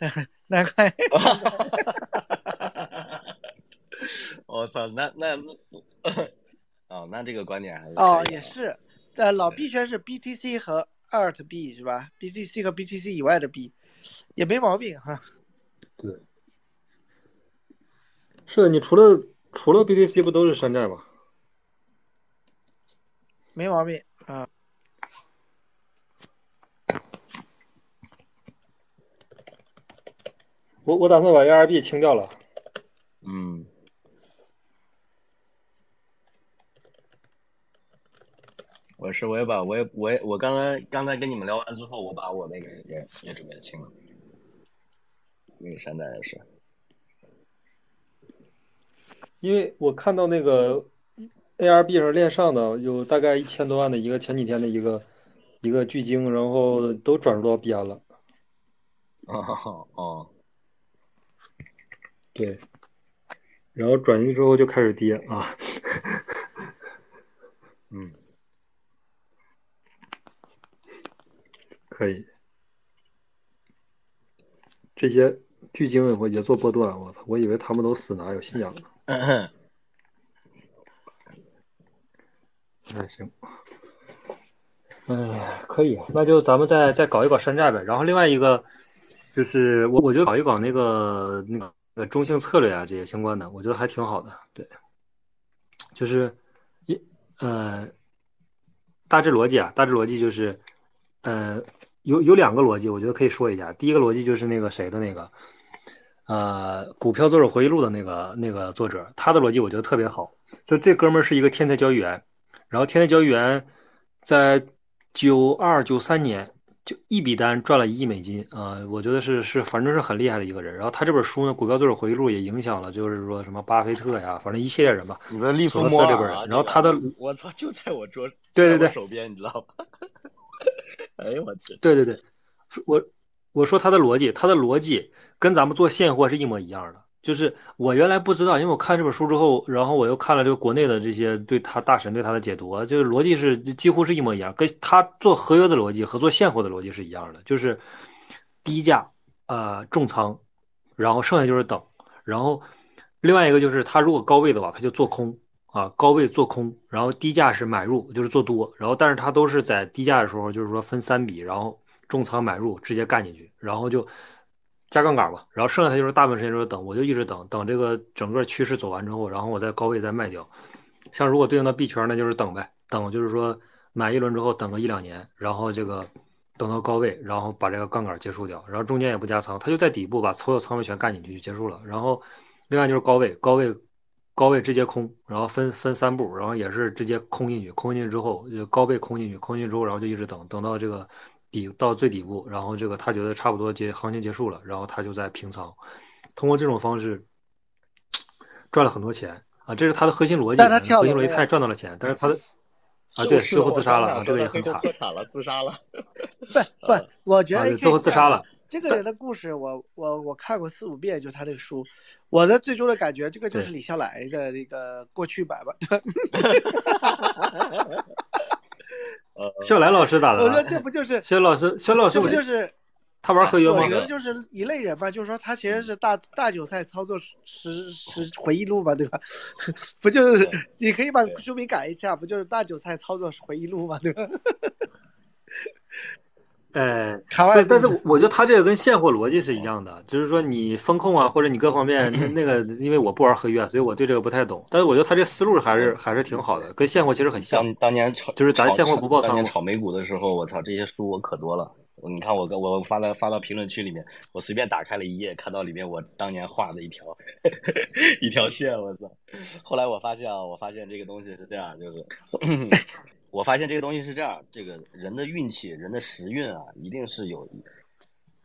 [LAUGHS] 难怪！[LAUGHS] 我操，那那 [COUGHS] 哦，那这个观点还是哦，也是，在老币圈是 BTC 和。Art B 是吧？BTC 和 BTC 以外的 B，也没毛病哈。对，是的，你除了除了 BTC 不都是山寨吗？没毛病啊。我我打算把 ARB 清掉了。嗯。我是我也把我也我也我刚才刚才跟你们聊完之后，我把我那个也也准备清了，那个山寨也是。因为我看到那个 ARB 上链上的有大概一千多万的一个前几天的一个一个巨鲸，然后都转入到币安了。哦哦，对，然后转进之后就开始跌啊。嗯，可以。这些巨鲸我也做波段，我操！我以为他们都死哪有信仰呢。那行，哎，可以，那就咱们再再搞一搞山寨呗。然后另外一个就是我我觉得搞一搞那个那个呃中性策略啊这些相关的，我觉得还挺好的。对，就是一呃大致逻辑啊，大致逻辑就是呃有有两个逻辑，我觉得可以说一下。第一个逻辑就是那个谁的那个呃股票作者回忆录的那个那个作者，他的逻辑我觉得特别好。就这哥们儿是一个天才交易员。然后天才交易员在九二九三年就一笔单赚了一亿美金啊、呃我觉得是是反正是很厉害的一个人。然后他这本书呢，《股票作者回忆录》也影响了，就是说什么巴菲特呀，反正一系列人吧。你说利弗莫尔啊这本人，然后他的我操，就在我桌，对对对手边，你知道吧？[LAUGHS] 哎呦我去，对对对，我我说他的逻辑，他的逻辑跟咱们做现货是一模一样的。就是我原来不知道，因为我看这本书之后，然后我又看了这个国内的这些对他大神对他的解读，就是逻辑是几乎是一模一样，跟他做合约的逻辑和做现货的逻辑是一样的，就是低价呃重仓，然后剩下就是等，然后另外一个就是他如果高位的话，他就做空啊，高位做空，然后低价是买入，就是做多，然后但是它都是在低价的时候，就是说分三笔，然后重仓买入直接干进去，然后就加杠杆吧，然后剩下它就是大部分时间就是等，我就一直等等这个整个趋势走完之后，然后我在高位再卖掉。像如果对应到币圈，那就是等呗，等就是说买一轮之后等个一两年，然后这个等到高位，然后把这个杠杆结束掉，然后中间也不加仓，它就在底部把所有仓位全干进去就结束了。然后另外就是高位，高位高位直接空，然后分分三步，然后也是直接空进去，空进去之后就高位空进去，空进去之后，然后就一直等，等到这个底到最底部，然后这个他觉得差不多结行情结束了，然后他就在平仓，通过这种方式赚了很多钱啊，这是他的核心逻辑，但他跳核心逻辑他也赚到了钱，但是他的啊对，最后自杀了啊，这个也很惨自杀了。[LAUGHS] 不不，我觉啊，得对，最后自杀了。这个人的故事我，我我看过四五遍，就他这个书。我的最终的感觉，这个就是李笑来的那个过去版吧。[LAUGHS] [LAUGHS] [LAUGHS] 笑来老师咋的我说了？这不就是肖老师，肖老师，这不我就是他玩合约吗我？觉得就是一类人吧，就是说他其实是大大韭菜操作实实回忆录嘛，对吧？不就是你可以把书名改一下，不就是大韭菜操作回忆录嘛，对吧？哎，卡外对，但是我觉得他这个跟现货逻辑是一样的，就是说你风控啊，或者你各方面那那个，因为我不玩合约，所以我对这个不太懂。但是我觉得他这思路还是还是挺好的，跟现货其实很像。当当年炒就是咱现货不爆仓当年炒美股的时候，我操，这些书我可多了。你看我跟我发了发到评论区里面，我随便打开了一页，看到里面我当年画的一条 [LAUGHS] 一条线，我操！后来我发现啊，我发现这个东西是这样，就是 [COUGHS] 我发现这个东西是这样，这个人的运气、人的时运啊，一定是有，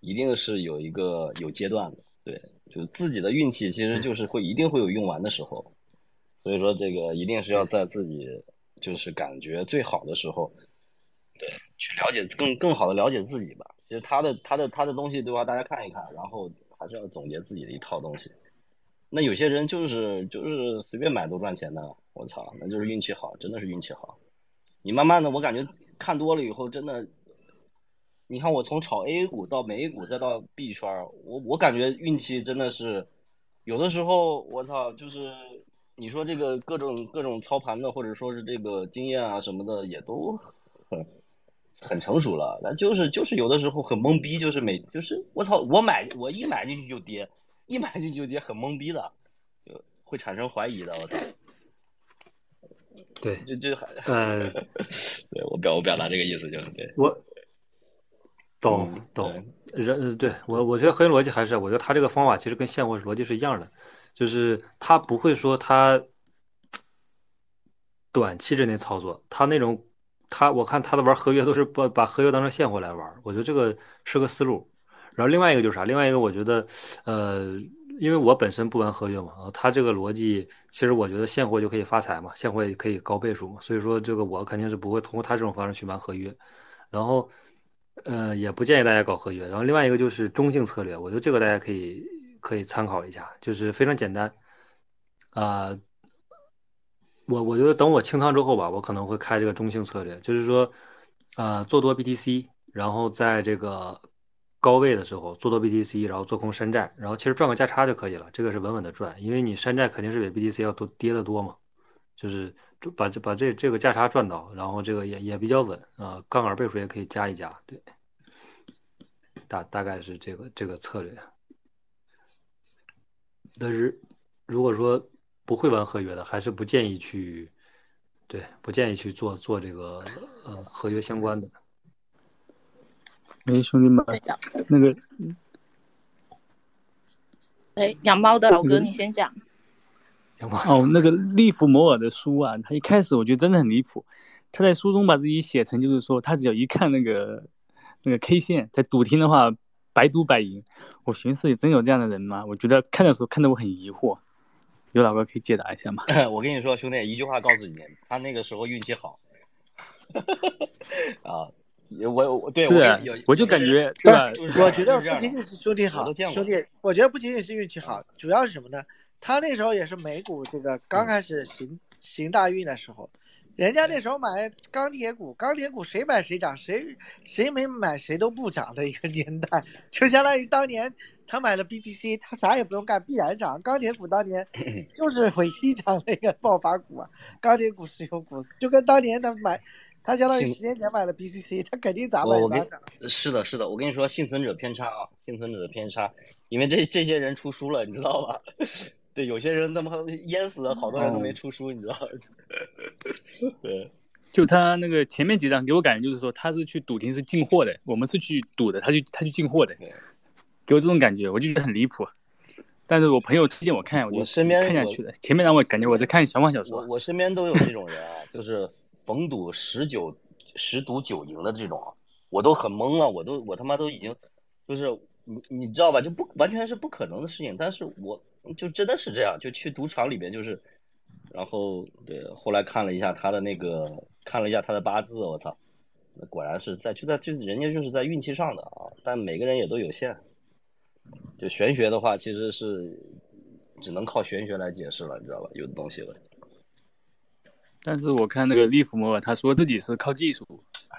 一定是有一个有阶段的，对，就是自己的运气其实就是会一定会有用完的时候，所以说这个一定是要在自己就是感觉最好的时候，对，去了解更更好的了解自己吧。其实他的他的他的东西对吧？大家看一看，然后还是要总结自己的一套东西。那有些人就是就是随便买都赚钱的，我操，那就是运气好，真的是运气好。你慢慢的，我感觉看多了以后，真的，你看我从炒 A 股到美股再到币圈，我我感觉运气真的是，有的时候我操，就是你说这个各种各种操盘的，或者说是这个经验啊什么的，也都很很成熟了，那就是就是有的时候很懵逼，就是每就是我操，我买我一买进去就跌，一买进去就跌，很懵逼的，就会产生怀疑的，我操。对，就就还，呃，对我表我表达这个意思就是对，我懂嗯懂，人对我我觉得核心逻辑还是，我觉得他这个方法其实跟现货逻辑是一样的，就是他不会说他短期之内操作，他那种他我看他的玩合约都是把把合约当成现货来玩，我觉得这个是个思路。然后另外一个就是啥？另外一个我觉得，呃，因为我本身不玩合约嘛，啊，他这个逻辑其实我觉得现货就可以发财嘛，现货也可以高倍数嘛，所以说这个我肯定是不会通过他这种方式去玩合约。然后，呃，也不建议大家搞合约。然后另外一个就是中性策略，我觉得这个大家可以可以参考一下，就是非常简单。啊、我我觉得等我清仓之后吧，我可能会开这个中性策略，就是说，啊、做多 BTC，然后在这个高位的时候做多 BTC，然后做空山寨，然后其实赚个价差就可以了，这个是稳稳的赚，因为你山寨肯定是比 BTC 要多跌得多嘛，就是把这把这这个价差赚到，然后这个也也比较稳啊、杠杆倍数也可以加一加，对，大大概是这个这个策略。但是如果说不会玩合约的，还是不建议去，对，不建议去做做这个呃合约相关的。哎，兄弟们，那个哎，养猫的老哥，你先讲。哦，那个利弗摩尔的书啊，他一开始我觉得真的很离谱，他在书中把自己写成就是说，他只要一看那个那个 K 线，在赌厅的话百赌百赢。我寻思，真有这样的人吗？我觉得看的时候看得我很疑惑。有老哥可以解答一下吗？[LAUGHS] 我跟你说，兄弟，一句话告诉你，他那个时候运气好。[LAUGHS] 啊，我我对我有，我就感觉不对我觉得不仅仅是兄弟好兄弟，我觉得不仅仅是运气好，主要是什么呢？他那时候也是美股这个刚开始行行大运的时候，人家那时候买钢铁股，钢铁股谁买谁涨，谁谁没买谁都不涨的一个年代，就相当于当年他买了 BTC，他啥也不用干，必然涨。钢铁股当年就是唯一涨的一个爆发股啊，钢铁股、石油股，就跟当年他买，他相当于十年前买了 BTC，他肯定咋买我我跟咋涨。是的，是的，我跟你说，幸存者偏差啊，幸存者的偏差，因为这这些人出书了，你知道吧？[LAUGHS] 对，有些人他妈淹死了，好多人都没出书，你知道？[LAUGHS] 对，就他那个前面几张给我感觉就是说他是去赌厅是进货的，我们是去赌的，他去他去进货的，给我这种感觉，我就觉得很离谱。但是我朋友推荐我看，我就身边我看下去了。前面让我感觉我在看玄幻小我说。我身边都有这种人啊，就是逢赌十九十赌九赢的这种，我都很懵了，我都我他妈都已经就是你你知道吧，就不完全是不可能的事情，但是我就真的是这样，就去赌场里边就是，然后对，后来看了一下他的那个，看了一下他的八字，我操，那果然是在就在就人家就是在运气上的啊，但每个人也都有限。就玄学的话，其实是只能靠玄学来解释了，你知道吧？有的东西了。但是我看那个利弗莫尔，他说自己是靠技术，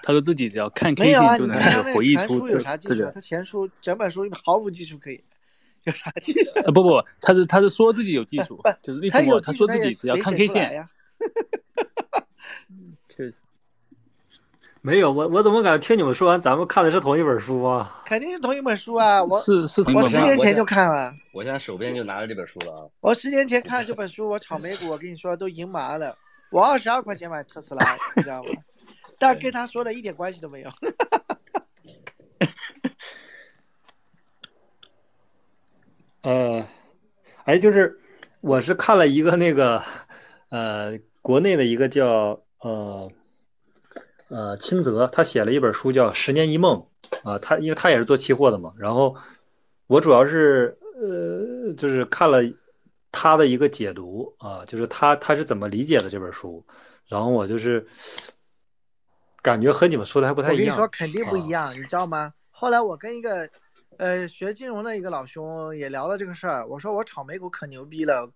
他说自己只要看 K 线就能回忆出个全书有啥技术啊？这个他前书整本书毫无技术可以，有啥技术？呃不不，他是他是说自己有技术，[LAUGHS] 就是利弗莫尔他说自己只要看 K 线，没有，我我怎么感觉听你们说完，咱们看的是同一本书啊？肯定是同一本书啊！我是是同一我十年前就看了，我现在手边就拿着这本书了啊。我十年前看这本书，我炒美股，我跟你说都赢麻了。我二十二块钱买特斯拉，你知道吗？但跟他说的一点关系都没有。呃，哎，就是我是看了一个那个呃，国内的一个叫呃呃清泽，他写了一本书叫《十年一梦》啊，他因为他也是做期货的嘛，然后我主要是呃就是看了他的一个解读啊，就是他他是怎么理解的这本书，然后我就是感觉和你们说的还不太一样我跟你说，肯定不一啊样，你知道吗？后来我跟一个呃学金融的一个老兄也聊了这个事儿，我说我炒美股可牛逼了，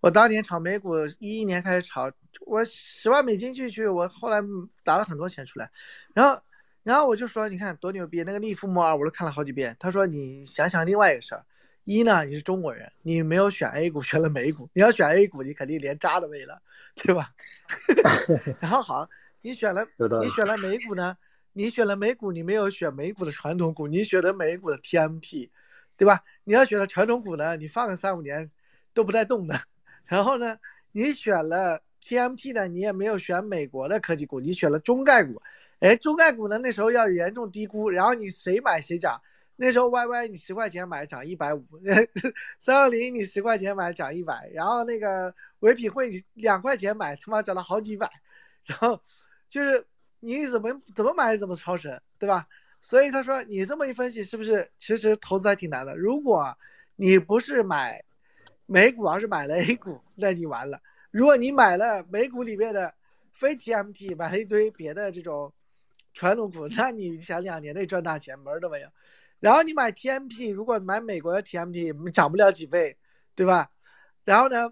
我当年炒美股一一年开始炒，我十万美金进去，我后来打了很多钱出来，然后然后我就说你看多牛逼，那个利弗莫尔我都看了好几遍，他说你想想另外一个事儿。一呢，你是中国人，你没有选 A 股，选了美股。你要选 A 股，你肯定连渣都没了，对吧？[LAUGHS] 然后好，你选了你选了美股呢，你选了美股，你没有选美股的传统股，你选了美股的 TMT，对吧？你要选了传统股呢，你放个三五年都不带动的。然后呢，你选了 TMT 呢，你也没有选美国的科技股，你选了中概股。哎，中概股呢那时候要严重低估，然后你谁买谁涨。那时候 YY 你十块钱买涨一百五，[LAUGHS] 三二零你十块钱买涨一百，然后那个唯品会你两块钱买他妈涨了好几百，然后就是你怎么怎么买怎么超神，对吧？所以他说你这么一分析是不是其实投资还挺难的？如果你不是买美股要是买了 A 股，那你完了。如果你买了美股里面的非 TMT，买了一堆别的这种传统股，[LAUGHS] 那你想两年内赚大钱门都没有。然后你买 TMT，如果买美国的 TMT 涨不了几倍，对吧？然后呢，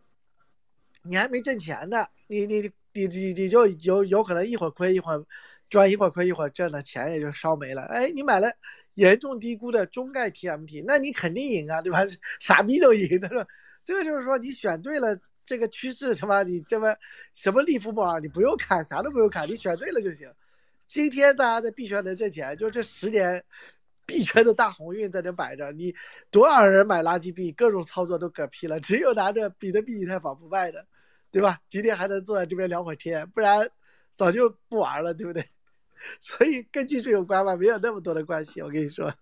你还没挣钱呢，你你你你你就有有可能一会儿亏一会儿赚，一会儿亏一会儿挣的钱也就烧没了。哎，你买了严重低估的中概 TMT，那你肯定赢啊，对吧？傻逼都赢，他说，这个就是说你选对了这个趋势，他妈你这么什么利福榜你不用砍，啥都不用砍，你选对了就行。今天大家在币圈能挣钱，就这十年。币圈的大鸿运在这摆着，你多少人买垃圾币，各种操作都嗝屁了，只有拿着比特币、以太坊不卖的，对吧？今天还能坐在这边聊会天，不然早就不玩了，对不对？[LAUGHS] 所以跟技术有关吗？没有那么多的关系，我跟你说。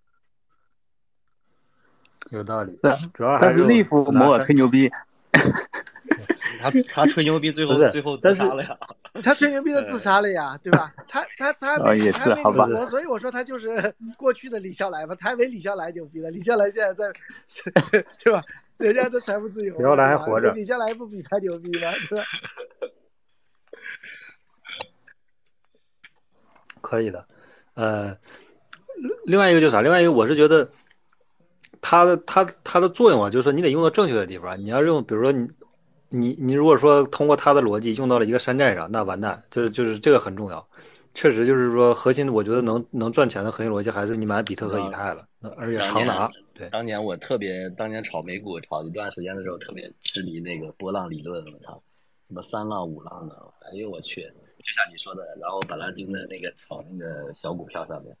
有道理，主要还是利弗摩尔吹牛逼。[LAUGHS] 他他吹牛逼，最后最后 [LAUGHS] 自杀了呀！他吹牛逼的自杀了呀，对吧？他他他他也是好吧？所以我说他就是过去的李笑来嘛，他还没李笑来牛逼呢。李笑来现在在，[LAUGHS] 对吧？人家这财富自由，李笑来还活着，李笑来不比他牛逼吗？对吧？可以的，呃，另外一个就是啥？另外一个我是觉得，它的它它的作用啊，就是说你得用到正确的地方。你要用，比如说你。你你如果说通过它的逻辑用到了一个山寨上，那完蛋，就是就是这个很重要，确实就是说核心，我觉得能能赚钱的核心逻辑还是你买比特和以太了，而且长达。对，当年我特别当年炒美股炒一段时间的时候，特别痴迷那个波浪理论，我操，什么三浪五浪的，哎呦我去，就像你说的，然后把它盯在那个炒那个小股票上面，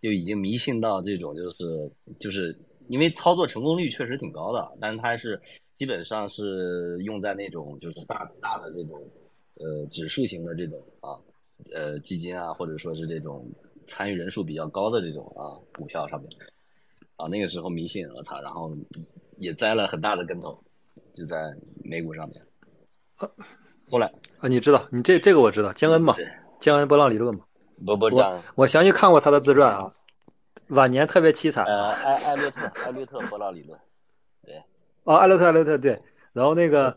就已经迷信到这种就是就是因为操作成功率确实挺高的，但是它是。基本上是用在那种就是大大的这种呃指数型的这种啊呃基金啊，或者说是这种参与人数比较高的这种啊股票上面啊，那个时候迷信我操，然后也栽了很大的跟头，就在美股上面。后来啊，你知道你这这个我知道江恩嘛，江恩波浪理论嘛，不不我我详细看过他的自传啊，晚年特别凄惨。呃，艾艾略特艾略特波浪理论。对啊，艾略特，艾略特，对，然后那个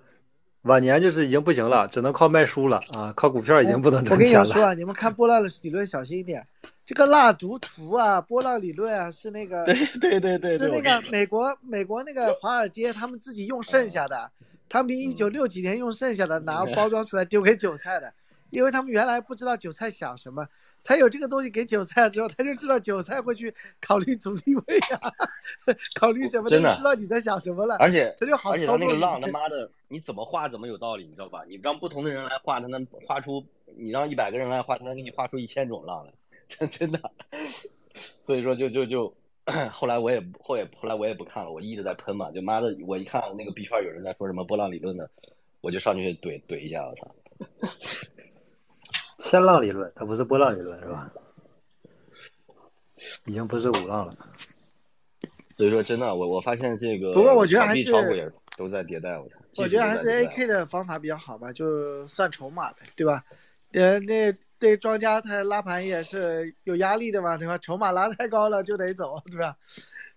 晚年就是已经不行了，只能靠卖书了啊，靠股票已经不能挣钱了。我跟你说啊，你们看波浪理论小心一点，这个蜡烛图啊，波浪理论啊，是那个，对对对对，是那个美国美国那个华尔街他们自己用剩下的，他们一九六几年用剩下的，然后包装出来丢给韭菜的，因为他们原来不知道韭菜想什么。他有这个东西给韭菜之后，他就知道韭菜会去考虑阻力位啊，[LAUGHS] 考虑什么，真的知道你在想什么了。而且他就好，而且他那个浪他妈的，你怎么画怎么有道理，你知道吧？你让不同的人来画，他能画出；你让一百个人来画，他能给你画出一千种浪来，[LAUGHS] 真真的。[LAUGHS] 所以说，就就就后来我也后也后来我也不看了，我一直在喷嘛。就妈的，我一看那个币圈有人在说什么波浪理论的，我就上去怼怼一下，我操。千浪理论，它不是波浪理论，是吧？已经不是五浪了。所以说，真的，我我发现这个，不过我觉得还是都在迭代。我我觉得还是 AK 的方法比较好吧，就算筹码呗，对吧？呃，那对庄家他拉盘也是有压力的嘛，对吧？筹码拉太高了就得走，对吧？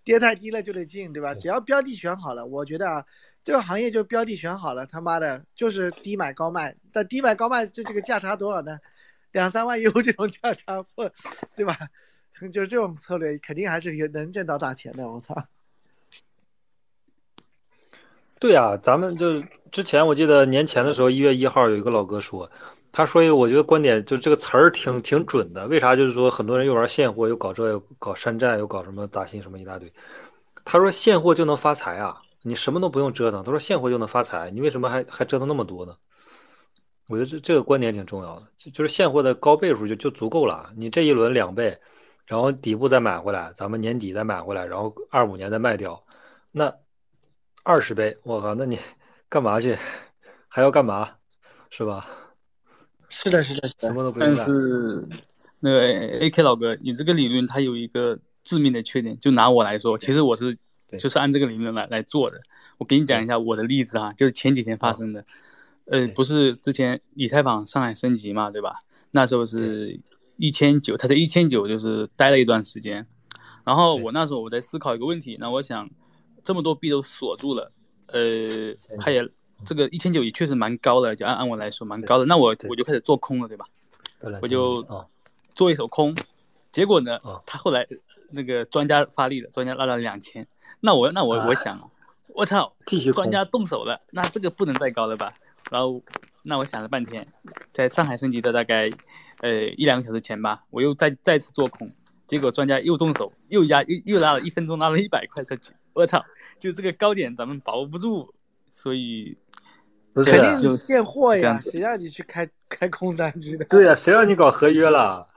跌太低了就得进，对吧？只要标的选好了，我觉得啊。这个行业就标的选好了，他妈的，就是低买高卖。但低买高卖这这个价差多少呢？两三万 [LAUGHS] U 这种价差，或对吧？就是这种策略，肯定还是有能挣到大钱的。我操！对啊，咱们就之前我记得年前的时候，一月一号有一个老哥说，他说一个我觉得观点就这个词儿挺挺准的。为啥？就是说很多人又玩现货，又搞这，又搞山寨，又搞什么打新什么一大堆。他说现货就能发财啊。你什么都不用折腾，他说现货就能发财，你为什么还还折腾那么多呢？我觉得这这个观点挺重要的，就就是现货的高倍数就就足够了。你这一轮两倍，然后底部再买回来，咱们年底再买回来，然后二五年再卖掉，那二十倍，我靠，那你干嘛去？还要干嘛？是吧？是的，是的，什么都不用干。但是那个 A K 老哥，你这个理论它有一个致命的缺点，就拿我来说，其实我是就是按这个理论来来做的。我给你讲一下我的例子啊，就是前几天发生的。呃，不是之前以太坊上海升级嘛，对吧？那时候是一千九，他在一千九就是待了一段时间。然后我那时候我在思考一个问题，那我想这么多币都锁住了，呃，他也这个一千九也确实蛮高的，就按按我来说蛮高的。那我我就开始做空了，对吧？我就做一手空，结果呢，他后来那个专家发力了，专家拉到两千，那我那我我想，我操，继续专家动手了，那这个不能再高了吧？然后那我想了半天，在上海升级的大概呃一两个小时前吧，我又再再次做空，结果专家又动手，又压又又拉了一分钟拉了一百块上去，我操，就这个高点咱们把握不住，所以不是肯定是现货呀，谁让你去开开空单去的？对呀，谁让你搞合约了？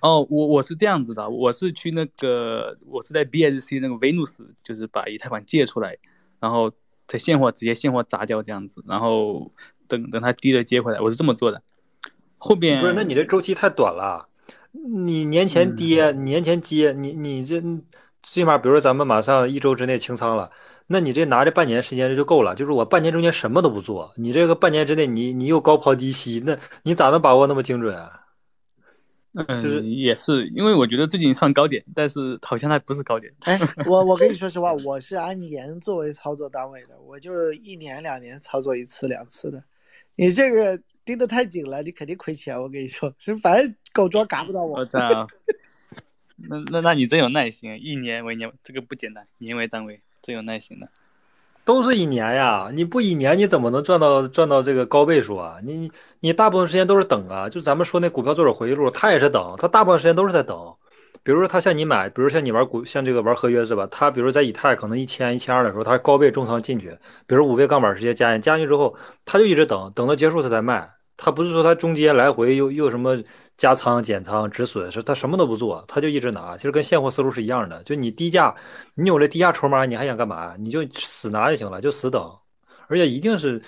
哦，我我是这样子的，我是去那个，我是在 BSC 那个 Venus，就是把以太坊借出来，然后在现货直接现货砸掉这样子，然后等等它低了接回来，我是这么做的。后边不是，那你这周期太短了，你年前跌，年前接，你你这最起码，比如说咱们马上一周之内清仓了，那你这拿着半年时间就够了。就是我半年中间什么都不做，你这个半年之内你你又高抛低吸，那你咋能把握那么精准啊？嗯，就是也是，因为我觉得最近算高点，但是好像它不是高点。哎，[LAUGHS] 我我跟你说实话，我是按年作为操作单位的，我就一年两年操作一次两次的。你这个盯得太紧了，你肯定亏钱。我跟你说，是反正狗庄嘎不到我。我操！那那那你真有耐心，一年为年，这个不简单，年为单位，真有耐心的。都是一年呀，你不一年你怎么能赚到赚到这个高倍数啊？你你大部分时间都是等啊，就咱们说那股票作者回忆录，他也是等，他大部分时间都是在等。比如说他像你买，比如像你玩股，像这个玩合约是吧？他比如在以太可能一千一千二的时候，他高倍重仓进去，比如五倍杠杆直接加进，加进去之后，他就一直等，等到结束他才卖。他不是说他中间来回又又什么加仓减仓止损，是他什么都不做，他就一直拿。其实跟现货思路是一样的，就你低价，你有了低价筹码，你还想干嘛？你就死拿就行了，就死等。而且一定是，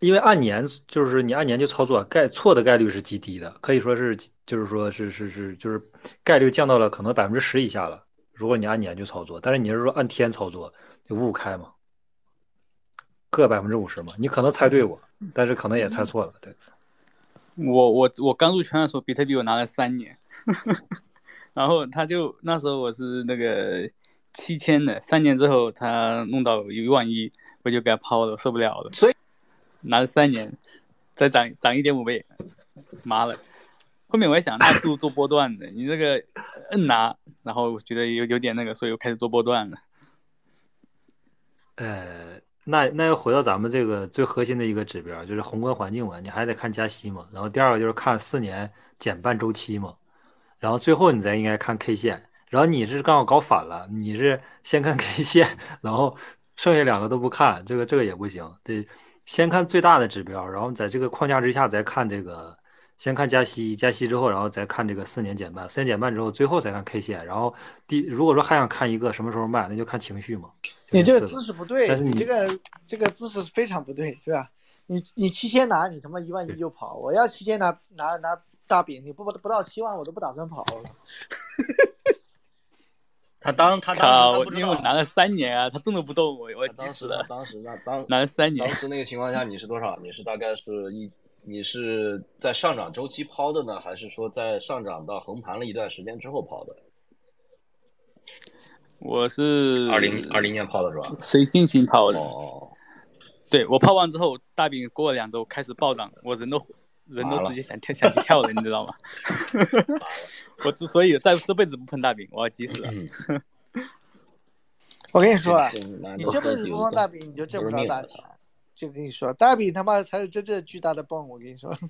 因为按年就是你按年就操作，概错的概率是极低的，可以说是就是说是是是就是概率降到了可能百分之十以下了。如果你按年去操作，但是你是说按天操作，就五五开嘛，各百分之五十嘛，你可能猜对过。但是可能也猜错了，对。我我我刚入圈的时候，比特币我拿了三年，[LAUGHS] 然后他就那时候我是那个七千的，三年之后他弄到一万一，我就给他抛了，受不了了。所以拿了三年，再涨涨一点五倍，妈了。后面我也想，那不如做波段的，你这个摁拿，然后我觉得有有点那个，所以我开始做波段了。呃。那那又回到咱们这个最核心的一个指标，就是宏观环境嘛，你还得看加息嘛。然后第二个就是看四年减半周期嘛。然后最后你再应该看 K 线。然后你是刚好搞反了，你是先看 [LAUGHS] K 线，然后剩下两个都不看，这个这个也不行。得先看最大的指标，然后在这个框架之下再看这个，先看加息，加息之后，然后再看这个四年减半，四年减半之后，最后再看 K 线。然后第如果说还想看一个什么时候卖，那就看情绪嘛。你这个姿势不对，你这个这个姿势非常不对，是吧？你你七千拿，你他妈一万一就跑。我要七千拿拿拿大饼，你不不不到七万，我都不打算跑了。[LAUGHS] 他当他靠，当因为我拿了三年啊，他动都不动，我我当时的当时那当拿了三年，当时那个情况下你是多少？你是大概是一你是在上涨周期抛的呢，还是说在上涨到横盘了一段时间之后抛的？我是二零二零年抛的是吧？随心情抛的。哦，对我抛完之后，大饼过了两周开始暴涨，我人都人都直接想跳想去跳了，你知道吗？[LAUGHS] 我之所以在这辈子不碰大饼，我要急死了。[LAUGHS] 我跟你说啊你这辈子不碰大饼，你就挣不着大钱。就跟你说，大饼他妈才是真正巨大的泵。我跟你说，[LAUGHS]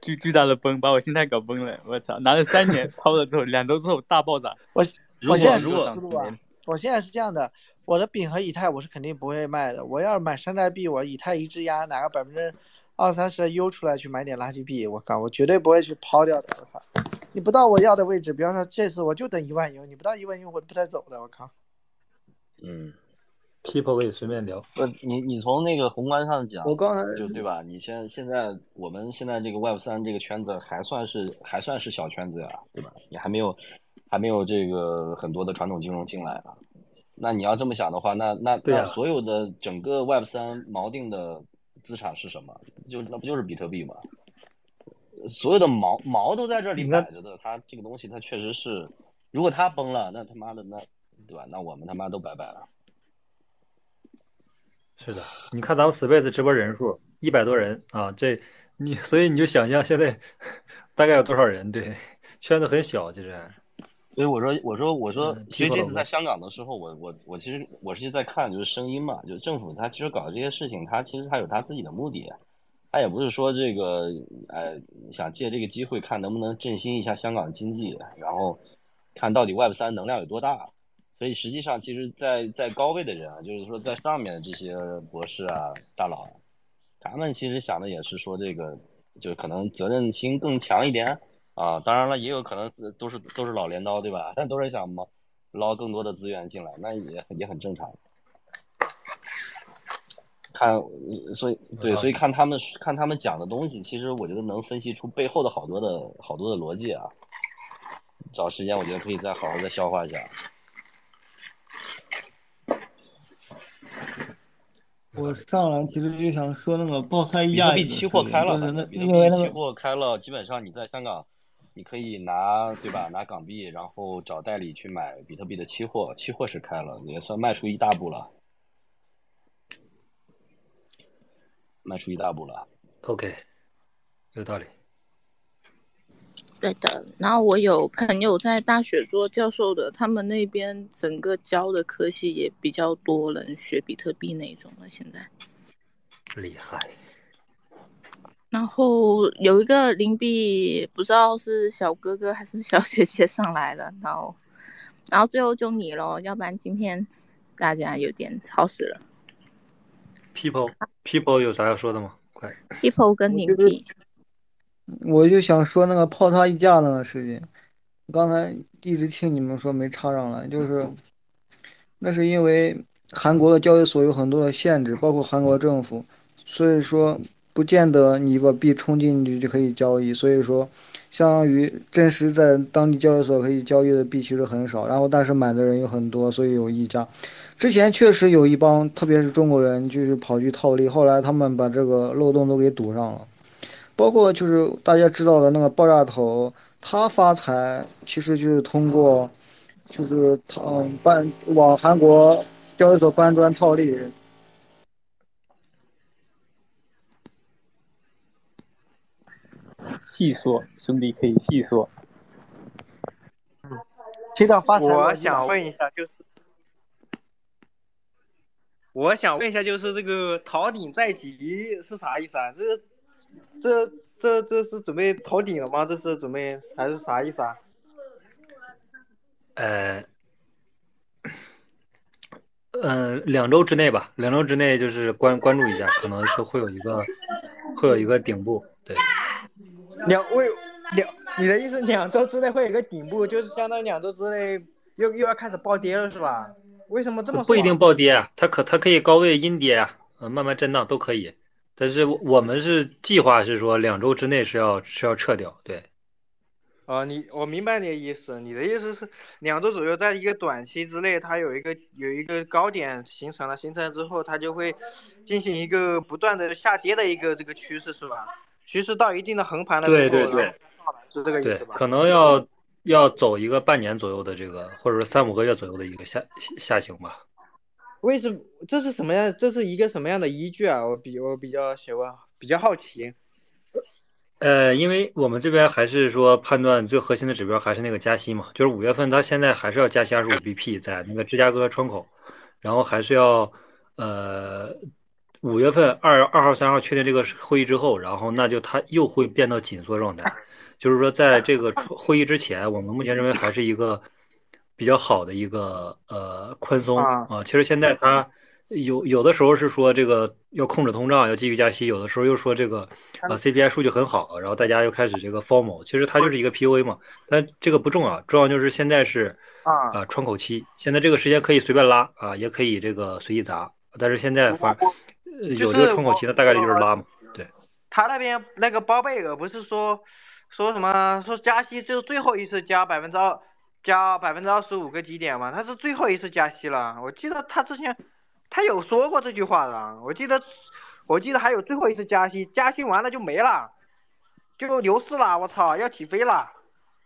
巨巨大的崩，把我心态搞崩了。我操，拿了三年 [LAUGHS] 抛了之后，两周之后大暴涨。我我现在是如果这个思路啊，我现在是这样的，我的饼和以太我是肯定不会卖的。我要是买山寨币，我以太一质押拿个百分之二三十的 U 出来去买点垃圾币，我靠，我绝对不会去抛掉的。我操，你不到我要的位置，比方说这次我就等一万 U，你不到一万 U 我不带走的。我靠，嗯，people 可以随便聊。不，你你从那个宏观上讲，我刚才就对吧？你现现在我们现在这个 Web 三这个圈子还算是还算是小圈子呀，对吧？你还没有还没有这个很多的传统金融进来啊。那你要这么想的话，那那那所有的整个 Web 三锚定的资产是什么？就那不就是比特币吗？所有的锚锚都在这里摆着的，它这个东西它确实是，如果它崩了，那他妈的那对吧？那我们他妈都拜拜了。是的，你看咱们 Space 直播人数一百多人啊，这你所以你就想象现在 [LAUGHS] 大概有多少人？对，圈子很小，其实。所以我说，我说，我说嗯，其实这次在香港的时候，我我我其实我是在看就是声音嘛，就是政府他其实搞这些事情，他其实他有他自己的目的，他也不是说这个呃想借这个机会看能不能振兴一下香港经济，然后看到底 Web 三能量有多大。所以实际上，其实在，在高位的人啊，就是说在上面的这些博士啊、大佬啊，他们其实想的也是说这个，就可能责任心更强一点啊。当然了，也有可能都是都是老镰刀，对吧？但 [LAUGHS] 都是想嘛捞更多的资源进来，那也也很正常。看，呃所以对，所以看他们看他们讲的东西，其实我觉得能分析出背后的好多的好多的逻辑啊。找时间，我觉得可以再好好再消化一下。我上来其实就想说那个爆菜溢比特币期货开了，比特币期货开了，基本上你在香港，你可以拿对吧？拿港币，然后找代理去买比特币的期货，期货是开了，也算迈出一大步了，迈出一大步了。OK，有道理。对的，然后我有朋友在大学做教授的，他们那边整个教的科系也比较多人学比特币那种了。现在，厉害。[LAUGHS] 然后有一个灵币，不知道是小哥哥还是小姐姐上来了，然后，然后最后就你咯，要不然今天大家有点吵死了。People People 有啥要说的吗？快。People 跟灵币，我就想说那个泡他溢价那个事情，刚才一直听你们说没插上来，就是那是因为韩国的交易所有很多的限制，包括韩国政府，所以说不见得你把币充进去就可以交易，所以说相当于真实在当地交易所可以交易的币其实很少，然后但是买的人有很多，所以有溢价。之前确实有一帮，特别是中国人，就是跑去套利，后来他们把这个漏洞都给堵上了。包括就是大家知道的那个爆炸头，他发财其实就是通过，就是他嗯搬往韩国交易所搬砖套利。细说，兄弟可以细说。听到发财我想问一下，就是我想问一下，就是这个逃顶在即是啥意思啊？这这这这是准备逃顶了吗？这是准备还是啥意思啊？呃，呃，两周之内吧，两周之内就是关关注一下，可能是会有一个会有一个顶部，对，两为两，你的意思两周之内会有一个顶部，就是相当于两周之内又又要开始暴跌了，是吧？为什么这么说、啊？不一定暴跌啊，它可它可以高位阴跌啊，呃，慢慢震荡都可以，但是我们是计划是说两周之内是要是要撤掉，对，啊，你我明白你的意思，你的意思是两周左右，在一个短期之内，它有一个有一个高点形成了，形成之后，它就会进行一个不断的下跌的一个这个趋势，是吧？趋势到一定的横盘了对对对是这个意思，吧？可能要要走一个半年左右的这个，或者说三五个月左右的一个下下行吧。为什么？这是什么样？这是一个什么样的依据啊？我比我比较喜欢，比较好奇。呃，因为我们这边还是说判断最核心的指标还是那个加息嘛，就是五月份它现在还是要加息二十五 [LAUGHS] BP 在那个芝加哥窗口，然后还是要呃五月份二二号三号确定这个会议之后，然后那就它又会变到紧缩状态，[LAUGHS] 就是说在这个会议之前，我们目前认为还是一个比较好的一个呃宽松啊啊，其实现在它。有有的时候是说这个要控制通胀，要继续加息；有的时候又说这个啊 CPI 数据很好，然后大家又开始这个 formal，其实它就是一个 PUA 嘛。但这个不重要，重要就是现在是啊啊窗口期。现在这个时间可以随便拉啊，也可以这个随意砸，但是现在反呃有这个窗口期，那大概率就是拉嘛。对，他那边那个包贝尔不是说说什么说加息就是最后一次加百分之二加百分之二十五个基点嘛？他是最后一次加息了。我记得他之前他有说过这句话的，我记得我记得还有最后一次加息，加息完了就没了，就牛市了。我操，要起飞了。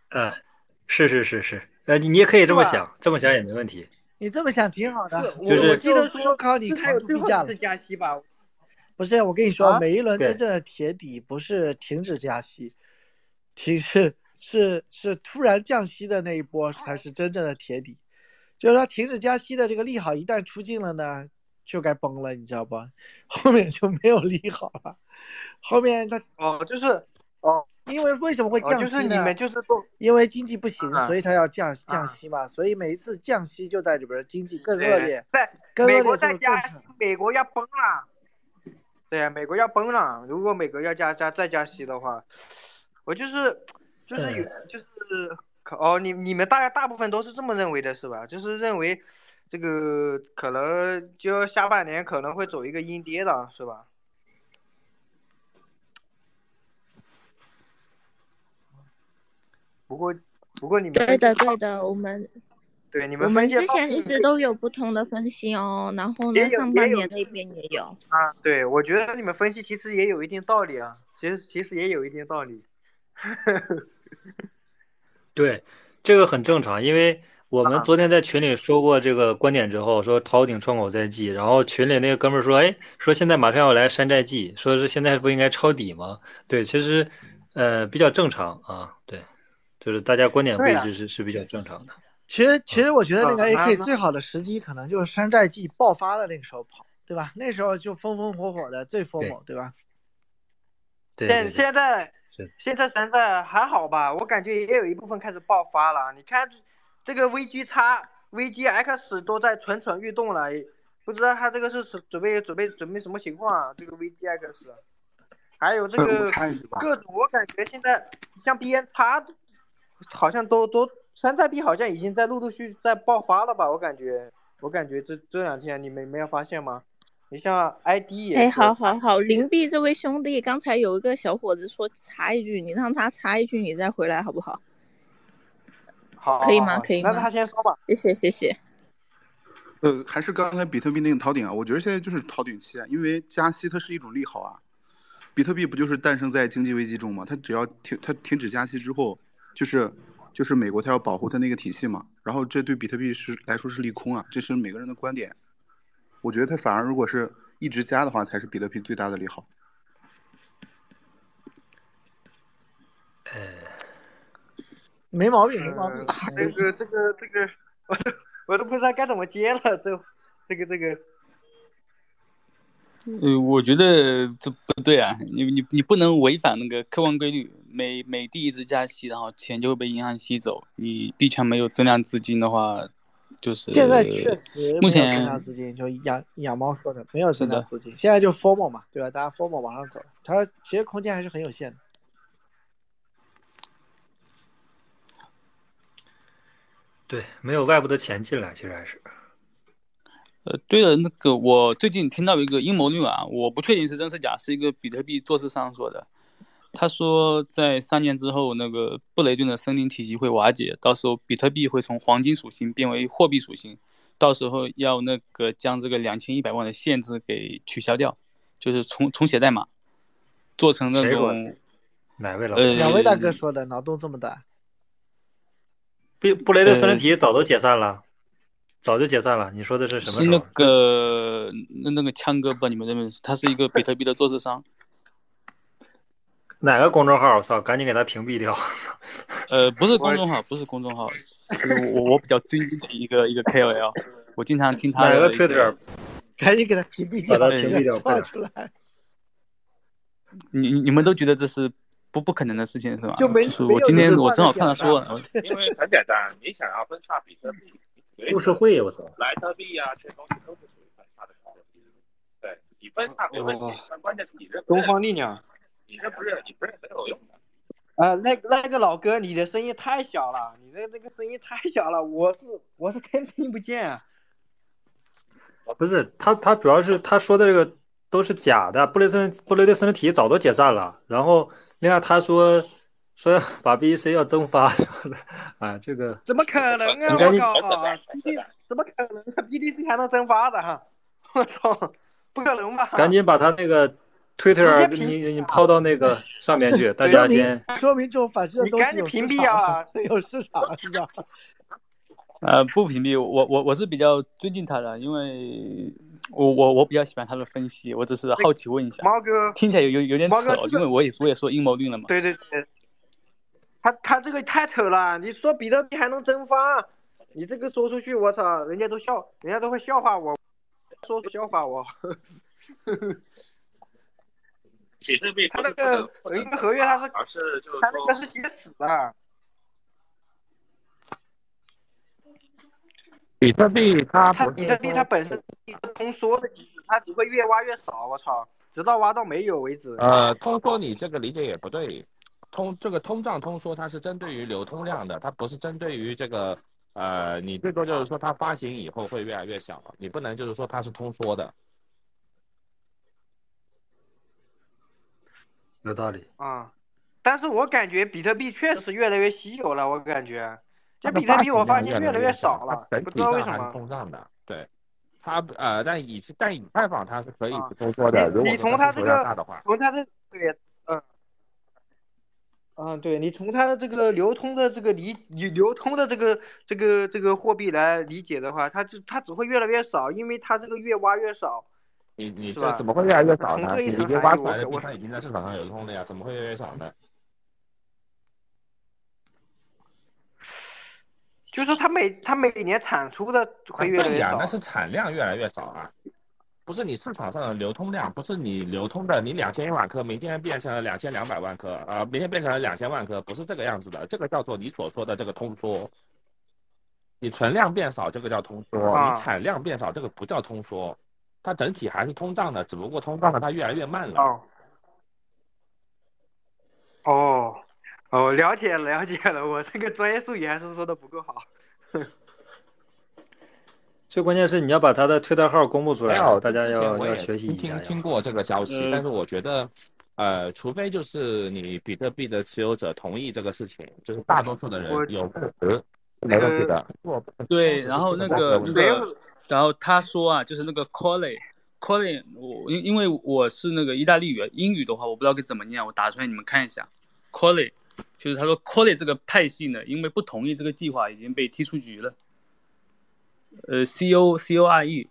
嗯，是是是是，呃，你你也可以这么想，这么想也没问题。你这么想挺好的。我就是我记得说说靠你是他有最后一次加息吧？[LAUGHS] 不是，我跟你说，啊每一轮真正的铁底不是停止加息，停是是是突然降息的那一波才是真正的铁底。就是说，停止加息的这个利好一旦出尽了呢，就该崩了，你知道不？后面就没有利好了。后面它哦，就是哦，因为为什么会哦降息呢？就是你们就是做因为经济不行，啊所以它要降降啊息嘛。所以每一次降息就在里边经济更恶对劣，在美国更恶劣就在加美国要崩了。对呀，美国要崩了。如果美国要加加再加息的话，我就是就是有就是可哦，你你们大家大部分都是这么认为的是吧？就是认为这个可能就下半年可能会走一个阴跌的是吧？不过不过你们对的，对的，我们对你我们们分析到之前一直都有不同的分析哦，然后呢，上半年那边也有。啊，对，我觉得你们分析其实也有一定道理啊，其实其实也有一定道理。[LAUGHS] [LAUGHS] 对，这个很正常，因为我们啊昨天在群里说过这个观点之后，说逃顶窗口在记，然后群里那个哥们儿说，哎，说现在马上要来山寨季，说是现在不应该抄底吗？对，其实呃比较正常啊，对，就是大家观点不一致是是比较正常的。其实，其实我觉得那个啊 AK 最好的时机可能就是山寨季爆发的那个时候跑，对吧？那时候就风风火火的最疯猛，对吧？现对对对，现在是现在山寨还好吧？我感觉也有一部分开始爆发了。你看这个 VG 叉、VGX 都在蠢蠢欲动了，不知道他这个是准准备准备准备什么情况啊？这个 VGX，还有这呃个各种，我感觉现在像 BN 叉好像都都山寨币好像已经在陆陆续续在爆发了吧？我感觉我感觉这这两天你们没有发现吗？你像 ID 也哎，好好好，灵璧这位兄弟，刚才有一个小伙子说插一句，你让他插一句，你再回来好不好？好，可以吗？可以吗？他先说吧。谢谢谢谢。呃，还是刚才比特币那个逃顶啊，我觉得现在就是逃顶期啊，因为加息它是一种利好啊。比特币不就是诞生在经济危机中嘛？它只要停，它停止加息之后，就是就是美国它要保护它那个体系嘛，然后这对比特币是来说是利空啊，这是每个人的观点。我觉得它反而如果是一直加的话，才是比特币最大的利好。没毛病，没毛病。这个这个这个，我都我都不知道该怎么接了，这这个这个，呃，我觉得这不对啊，你你你不能违反那个客观规律，每每第一次加息，然后钱就会被银行吸走，你币圈没有增量资金的话，就是现在确实没有增目前量资金，就养养猫说的没有增量资金，现在就 formal 嘛，对吧？大家 formal 往上走，它其实空间还是很有限的。对，没有外部的钱进来，其实还是。呃，对了，那个我最近听到一个阴谋论啊，我不确定是真是假，是一个比特币做市商说的。他说，在三年之后，那个布雷顿的森林体系会瓦解，到时候比特币会从黄金属性变为货币属性，到时候要那个将这个两千一百万的限制给取消掉，就是重重写代码，做成那种哪位老呃师？两位大哥说的，脑洞这么大，[LAUGHS] 布布雷顿森林体系早都解散了，早就解散了。你说的是什么是那？个那那个枪哥，不知道你们认不认识？他是一个比特币的做市商。哪个公众号？我操，赶紧给他屏蔽掉！呃，不是公众号，[LAUGHS] 不是公众号，是我我比较尊敬的一个一个 KOL，我经常听他哪个的一些 Twitter？赶紧给他屏蔽掉，把他屏蔽掉不要出来。你你你们都觉得这是不不可能的事情是吧？就没是我今天我正好看他说了，[LAUGHS] 因为很简单，你想要分叉比特币，入社会，我操！莱特币啊，这些东西都是属于分叉的。对你分叉没问题哦，但关键是你这东，方力量。你这不是，你不是没有用的。啊，那那个老哥，你的声音太小了，你的那个声音太小了，我是我是真听不见啊。不是他，他主要是他说的这个都是假的。布雷森布雷顿森体早都解散了，然后另外他说说把 BEC 要增发什么的，[LAUGHS] 啊，这个怎么可能啊！我靠，B 怎么可能？BDC 还能蒸发的哈？[LAUGHS] 我操，不可能吧？赶紧把他那个 Twitter 你你抛到那个上面去，[LAUGHS] 大家先说明这种反噬的东西有屏蔽啊，[LAUGHS] 有市场，是吧？[LAUGHS] 呃，不屏蔽我，我我是比较尊敬他的，因为我我我比较喜欢他的分析，我只是好奇问一下。猫哥，听起来有有有点扯，因为我也我也说阴谋论了嘛。对对对，他他这个太扯了，你说比特币还能蒸发，你这个说出去，我操，人家都笑，人家都会笑话我，说笑话我。比特币它那个一个合约它是，它那个是写死的。比特币它它比特币它本身一个通缩的机制，它只会越挖越少。我操，直到挖到没有为止。呃，通缩你这个理解也不对，通这个通胀通缩它是针对于流通量的，它不是针对于这个呃，你最多就是说它发行以后会越来越小，你不能就是说它是通缩的。有道理啊，但是我感觉比特币确实是越来越稀有了，我感觉。这比特币我发现越来越少了，不知道为什么。通胀的，对，它呃，但以但以太坊它是可以不通缩的。你从它这个，从它这对，嗯，嗯，对你从它的这个流通的这个理流流通的这个这个这个货币来理解的话，它就它只会越来越少，因为它这个越挖越少。你你这怎么会越来越少呢？你已经挖出来的币它已经在市场上流通了呀，怎么会越来越少呢？[SIGHS] 就是它每它每年产出的会越来越少，那是产量越来越少啊，不是你市场上的流通量，不是你流通的，你两千一万颗，明天变成了两千两百万颗，啊，明天变成了两千万颗，不是这个样子的，这个叫做你所说的这个通缩。你存量变少，这个叫通缩；你产量变少，这个不叫通缩，它整体还是通胀的，只不过通胀的它越来越慢了。哦。哦，了解了解了，我这个专业术语还是说的不够好。[LAUGHS] 最关键是你要把他的推特号公布出来，大家要要学习一下。听听过这个消息，但是我觉得，呃，除非就是你比特币的持有者同意这个事情，就是大多数的人有共识，没问题的。对，然后那个那个，然后他说啊，就是那个 Colly，Colly，我因因为我是那个意大利语，英语的话我不知道该怎么念，我打出来你们看一下，Colly。就是他说 c o l l y 这个派系呢，因为不同意这个计划，已经被踢出局了。呃，C O C O R E，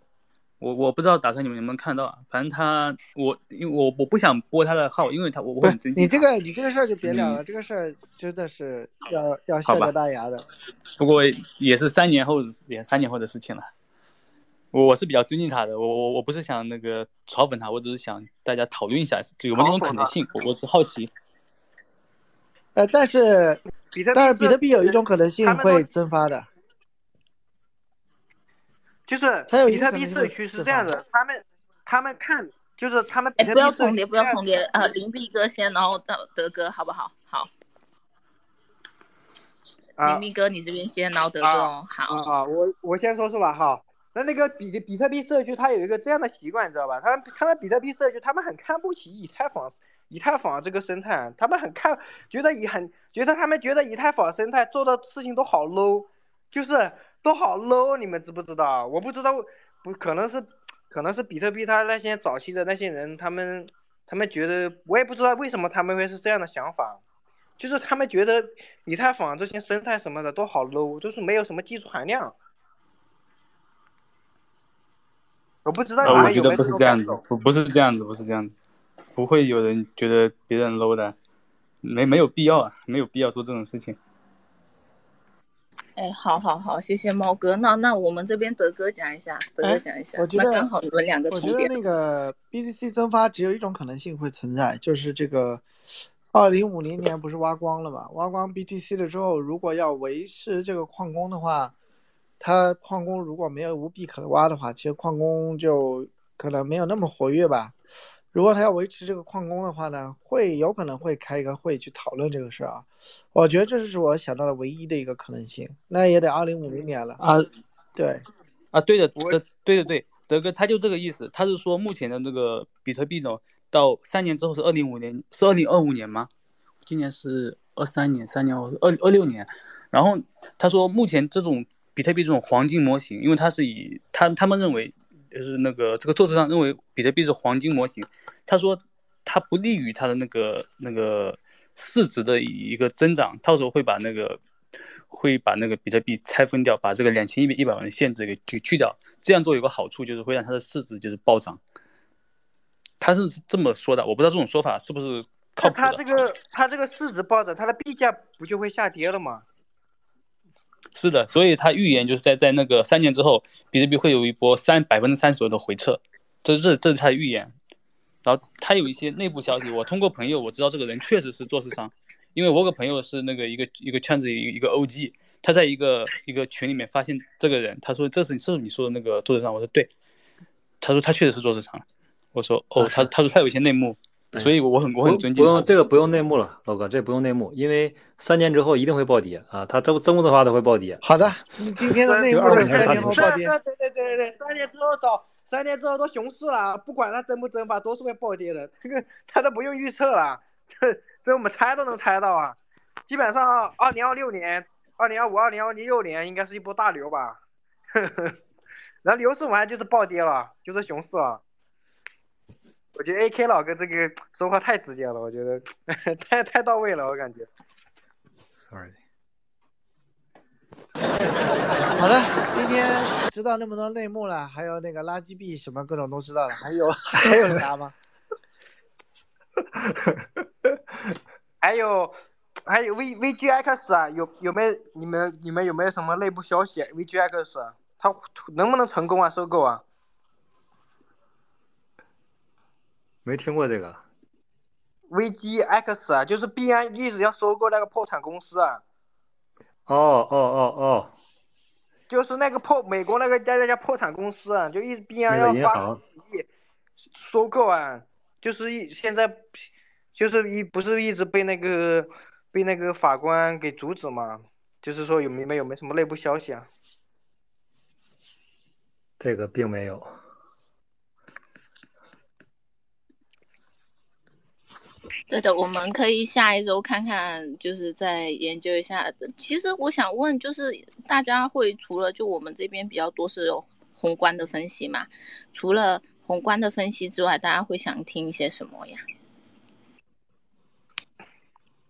我我不知道打算你们能不能看到，反正他我因为我我不想播他的号，因为他我我很尊敬。你这个你这个事儿就别聊了，这个事儿真的是要要笑掉大牙的。不过也是三年后也三年后的事情了。我我是比较尊敬他的，我我我不是想那个嘲讽他，我只是想大家讨论一下有没有这种可能性，我我是好奇。[LAUGHS] 呃，但是，但是比特币有一种可能性会蒸发的，就是比特币社区是这样的，他们他们看就是他们哎，不要重叠，不要重叠啊！林币哥先，然后德德哥，好不好？好，林币哥你这边先，然后德哥哦，好啊，我我先说是吧？哈，那那个比比特币社区它有一个这样的习惯，你知道吧？他们他们比特币社区，他们很看不起以太坊。以太坊这个生态，他们很看，觉得以很觉得他们觉得以太坊生态做的事情都好 low，就是都好 low，你们知不知道？我不知道，不可能是可能是比特币它那些早期的那些人，他们他们觉得我也不知道为什么他们会是这样的想法，就是他们觉得以太坊这些生态什么的都好 low，就是没有什么技术含量。我不知道你们有没有不是这样子，不不是这样子，不是这样子。不会有人觉得别人 low 的，没没有必要啊，没有必要做这种事情。哎，好好好，谢谢猫哥。那那我们这边德哥讲一下，德哥讲一下。我觉得刚好你们两个。我觉得那个 BTC 增发只有一种可能性会存在，就是这个二零五零年不是挖光了嘛？挖光 BTC 了之后，如果要维持这个矿工的话，它矿工如果没有无币可挖的话，其实矿工就可能没有那么活跃吧。如果他要维持这个矿工的话呢，会有可能会开一个会去讨论这个事儿啊。我觉得这是我想到的唯一的一个可能性。那也得二零五零年了啊。对，啊，对的，德，对的对，德哥他就这个意思。他是说目前的这个比特币呢，到三年之后是二零五年，是二零二五年吗？今年是二三年，三年后二二六年。然后他说目前这种比特币这种黄金模型，因为它是以他他们认为。就是那个这个作者上认为比特币是黄金模型，他说它不利于它的那个那个市值的一个增长，到时候会把那个会把那个比特币拆分掉，把这个两千一百一百万的限制给去去掉，这样做有个好处就是会让它的市值就是暴涨。他是这么说的，我不知道这种说法是不是靠谱。他这个他这个市值暴涨，它的币价不就会下跌了吗？是的，所以他预言就是在在那个三年之后，比特币会有一波三百分之三十的回撤，这这这是他的预言。然后他有一些内部消息，我通过朋友我知道这个人确实是做市商，因为我有个朋友是那个一个一个圈子一个 OG，他在一个一个群里面发现这个人，他说这是是你说的那个做市商，我说对，他说他确实是做市场，我说哦，他他说他有一些内幕。所以，我很我很尊敬。不用这个不用内幕了，老哥，这不用内幕，因为三年之后一定会暴跌啊！它增增不增发都会暴跌。好的，今天的内幕是三年后暴跌。对对对对三年之后走，三年之后都熊市了，不管它增不增发，都是会暴跌的。这个他都不用预测了，这这我们猜都能猜到啊！基本上，二零二六年、二零二五、二零二六年应该是一波大牛吧？然后牛市完就是暴跌了，就是熊市了。我觉得 A K 老哥这个说话太直接了，我觉得 [LAUGHS] 太太到位了，我感觉。Sorry。[LAUGHS] 好的，今天知道那么多内幕了，还有那个垃圾币什么各种都知道了，还有 [LAUGHS] 还有啥吗？还有还有 V V G X 啊，有有没有你们你们有没有什么内部消息？V G X 它能不能成功啊？收购啊？没听过这个，VGX 啊，就是币安一直要收购那个破产公司啊。哦哦哦哦，就是那个破美国那个家那家破产公司啊，就一直币安要发亿收购啊，就是一现在就是一不是一直被那个被那个法官给阻止嘛？就是说有没没有没什么内部消息啊？这个并没有。对的，我们可以下一周看看，就是再研究一下。其实我想问，就是大家会除了就我们这边比较多是有宏观的分析嘛？除了宏观的分析之外，大家会想听一些什么呀？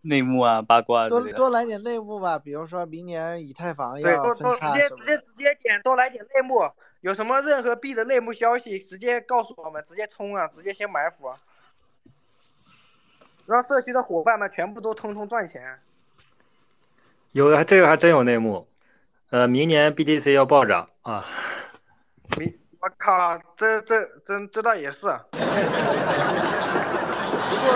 内幕啊，八卦多多来点内幕吧，比如说明年以太坊要分叉直接直接直接点，多来点内幕。有什么任何币的内幕消息，直接告诉我们，直接冲啊，直接先埋伏。让社区的伙伴们全部都通通赚钱。有的这个还真有内幕，呃，明年 BTC 要暴涨啊！明我靠，这这这这倒也是。不过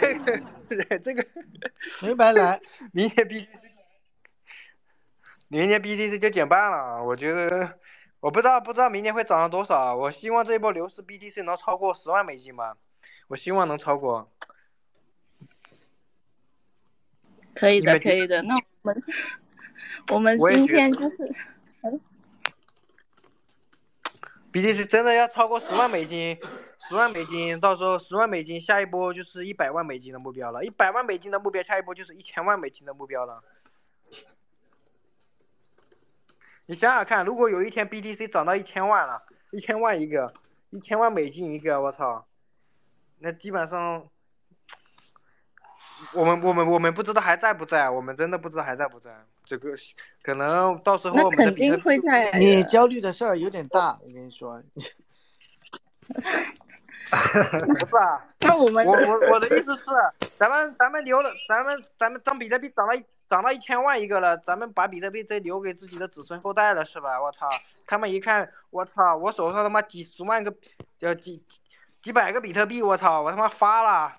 这个这个这个没白来，明年 BTC 明年 BTC 就减半了。我觉得我不知道不知道明年会涨到多少。我希望这一波牛市 BTC 能超过十万美金吧。我希望能超过。可以的，可以的。那我们我们今天就是，嗯，BTC 真的要超过十万美金，十万美金，到时候十万美金，下一波就是一百万美金的目标了。一百万美金的目标，下一波就是一千万美金的目标了。你想想看，如果有一天 BTC 涨到一千万了，一千万一个，一千万美金一个，我操！那基本上，我们我们我们不知道还在不在，我们真的不知道还在不在。这个可能到时候我们肯定会在。你焦虑的事儿有点大，我跟你说。[LAUGHS] [LAUGHS] 不是啊，那我们我我我的意思是，咱们咱们留了，咱们咱们当比特币涨到涨到一千万一个了，咱们把比特币再留给自己的子孙后代了，是吧？我操，他们一看，我操，我手上他妈几十万个，叫几。几百个比特币，我操！我他妈发了。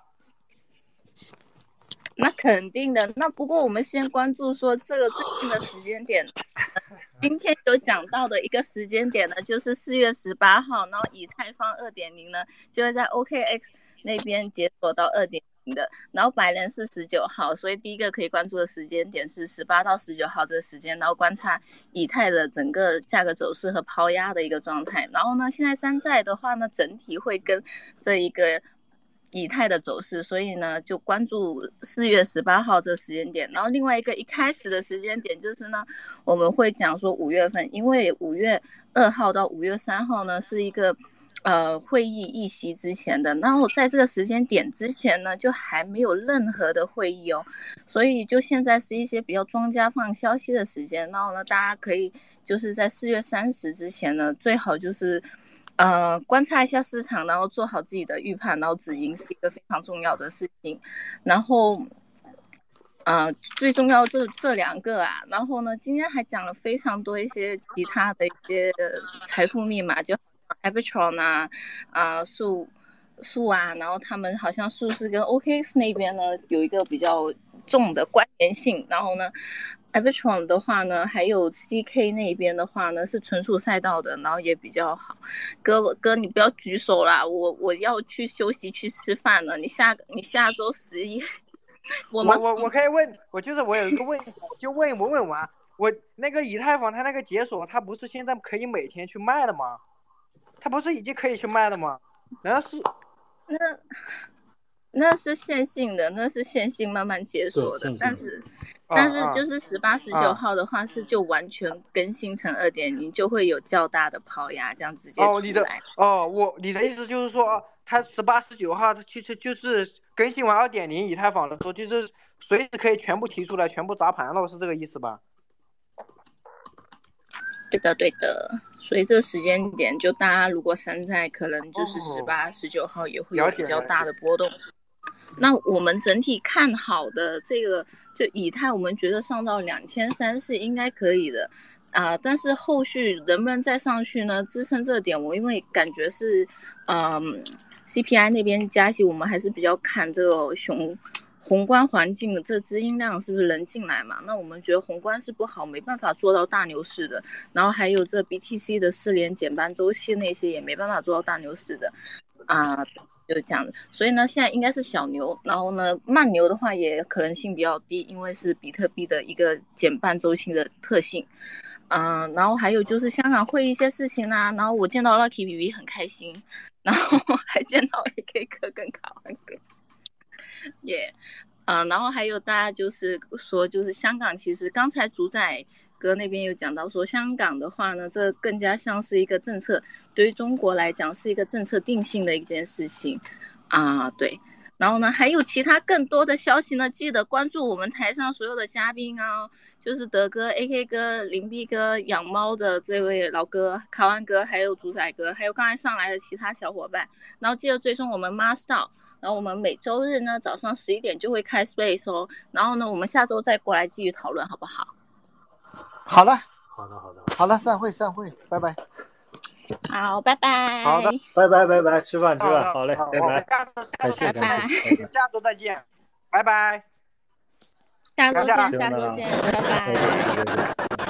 那肯定的。那不过我们先关注说这个最近的时间点，今天有讲到的一个时间点呢，就是四月十八号，然后以太坊二点零呢就会在 OKX 那边解锁到二点的，然后白人是十九号，所以第一个可以关注的时间点是十八到十九号这个时间，然后观察以太的整个价格走势和抛压的一个状态。然后呢，现在山寨的话呢，整体会跟这一个。以太的走势，所以呢，就关注四月十八号这时间点。然后另外一个一开始的时间点就是呢，我们会讲说五月份，因为五月二号到五月三号呢是一个呃会议议席之前的，然后在这个时间点之前呢，就还没有任何的会议哦，所以就现在是一些比较庄家放消息的时间。然后呢，大家可以就是在四月三十之前呢，最好就是。呃，观察一下市场，然后做好自己的预判，然后止盈是一个非常重要的事情。然后，呃，最重要这这两个啊。然后呢，今天还讲了非常多一些其他的一些财富密码，就 Arbitron 啊，啊数数啊，然后他们好像数是跟 OKX 那边呢有一个比较重的关联性。然后呢。Arbitron 的话呢，还有 CK 那边的话呢，是纯属赛道的，然后也比较好。哥哥，你不要举手啦，我我要去休息去吃饭了。你下你下周十一，我我我可以问，我就是我有一个问题，就问问问完，我那个以太坊它那个解锁，它不是现在可以每天去卖的吗？它不是已经可以去卖了吗？难道是那？那是线性的，那是线性慢慢解锁的，但是，但是就是十八、十九号的话是就完全更新成二点零，就会有较大的抛压，这样直接出来。哦，你的哦，我你的意思就是说，它十八、十九号它其实就是更新完二点零以太坊的时候，就是随时可以全部提出来，全部砸盘了，是这个意思吧？对的，对的。所以这个时间点，就大家如果山寨，可能就是十八、十九号也会有比较大的波动。那我们整体看好的这个就以太，我们觉得上到两千三是应该可以的，啊，但是后续能不能再上去呢？支撑这点，我因为感觉是，嗯，CPI 那边加息，我们还是比较看这个雄宏观环境的这资金量是不是能进来嘛？那我们觉得宏观是不好，没办法做到大牛市的。然后还有这 BTC 的四连减半周期那些也没办法做到大牛市的，啊。就这样，所以呢，现在应该是小牛，然后呢，慢牛的话也可能性比较低，因为是比特币的一个减半周期的特性，嗯，然后还有就是香港会一些事情啦，然后我见到 Lucky B B 很开心，然后 [LAUGHS] 还见到 A K 哥跟卡文哥，[LAUGHS] 耶，嗯，然后还有大家就是说，就是香港其实刚才主宰。哥那边有讲到说，香港的话呢，这更加像是一个政策，对于中国来讲是一个政策定性的一件事情啊。对，然后呢，还有其他更多的消息呢，记得关注我们台上所有的嘉宾啊，就是德哥、AK 哥、林碧哥、养猫的这位老哥、卡万哥，还有主宰哥，还有刚才上来的其他小伙伴。然后记得追踪我们 Master，然后我们每周日呢早上十一点就会开 Space 哦。然后呢，我们下周再过来继续讨论，好不好？好的，好的，好的，好的，散会，散会，拜拜。好，拜拜。好的，拜拜，拜拜，吃饭，吃饭，好嘞，拜拜。感谢，感谢，下周再见，拜拜。下周见，下周见，拜拜。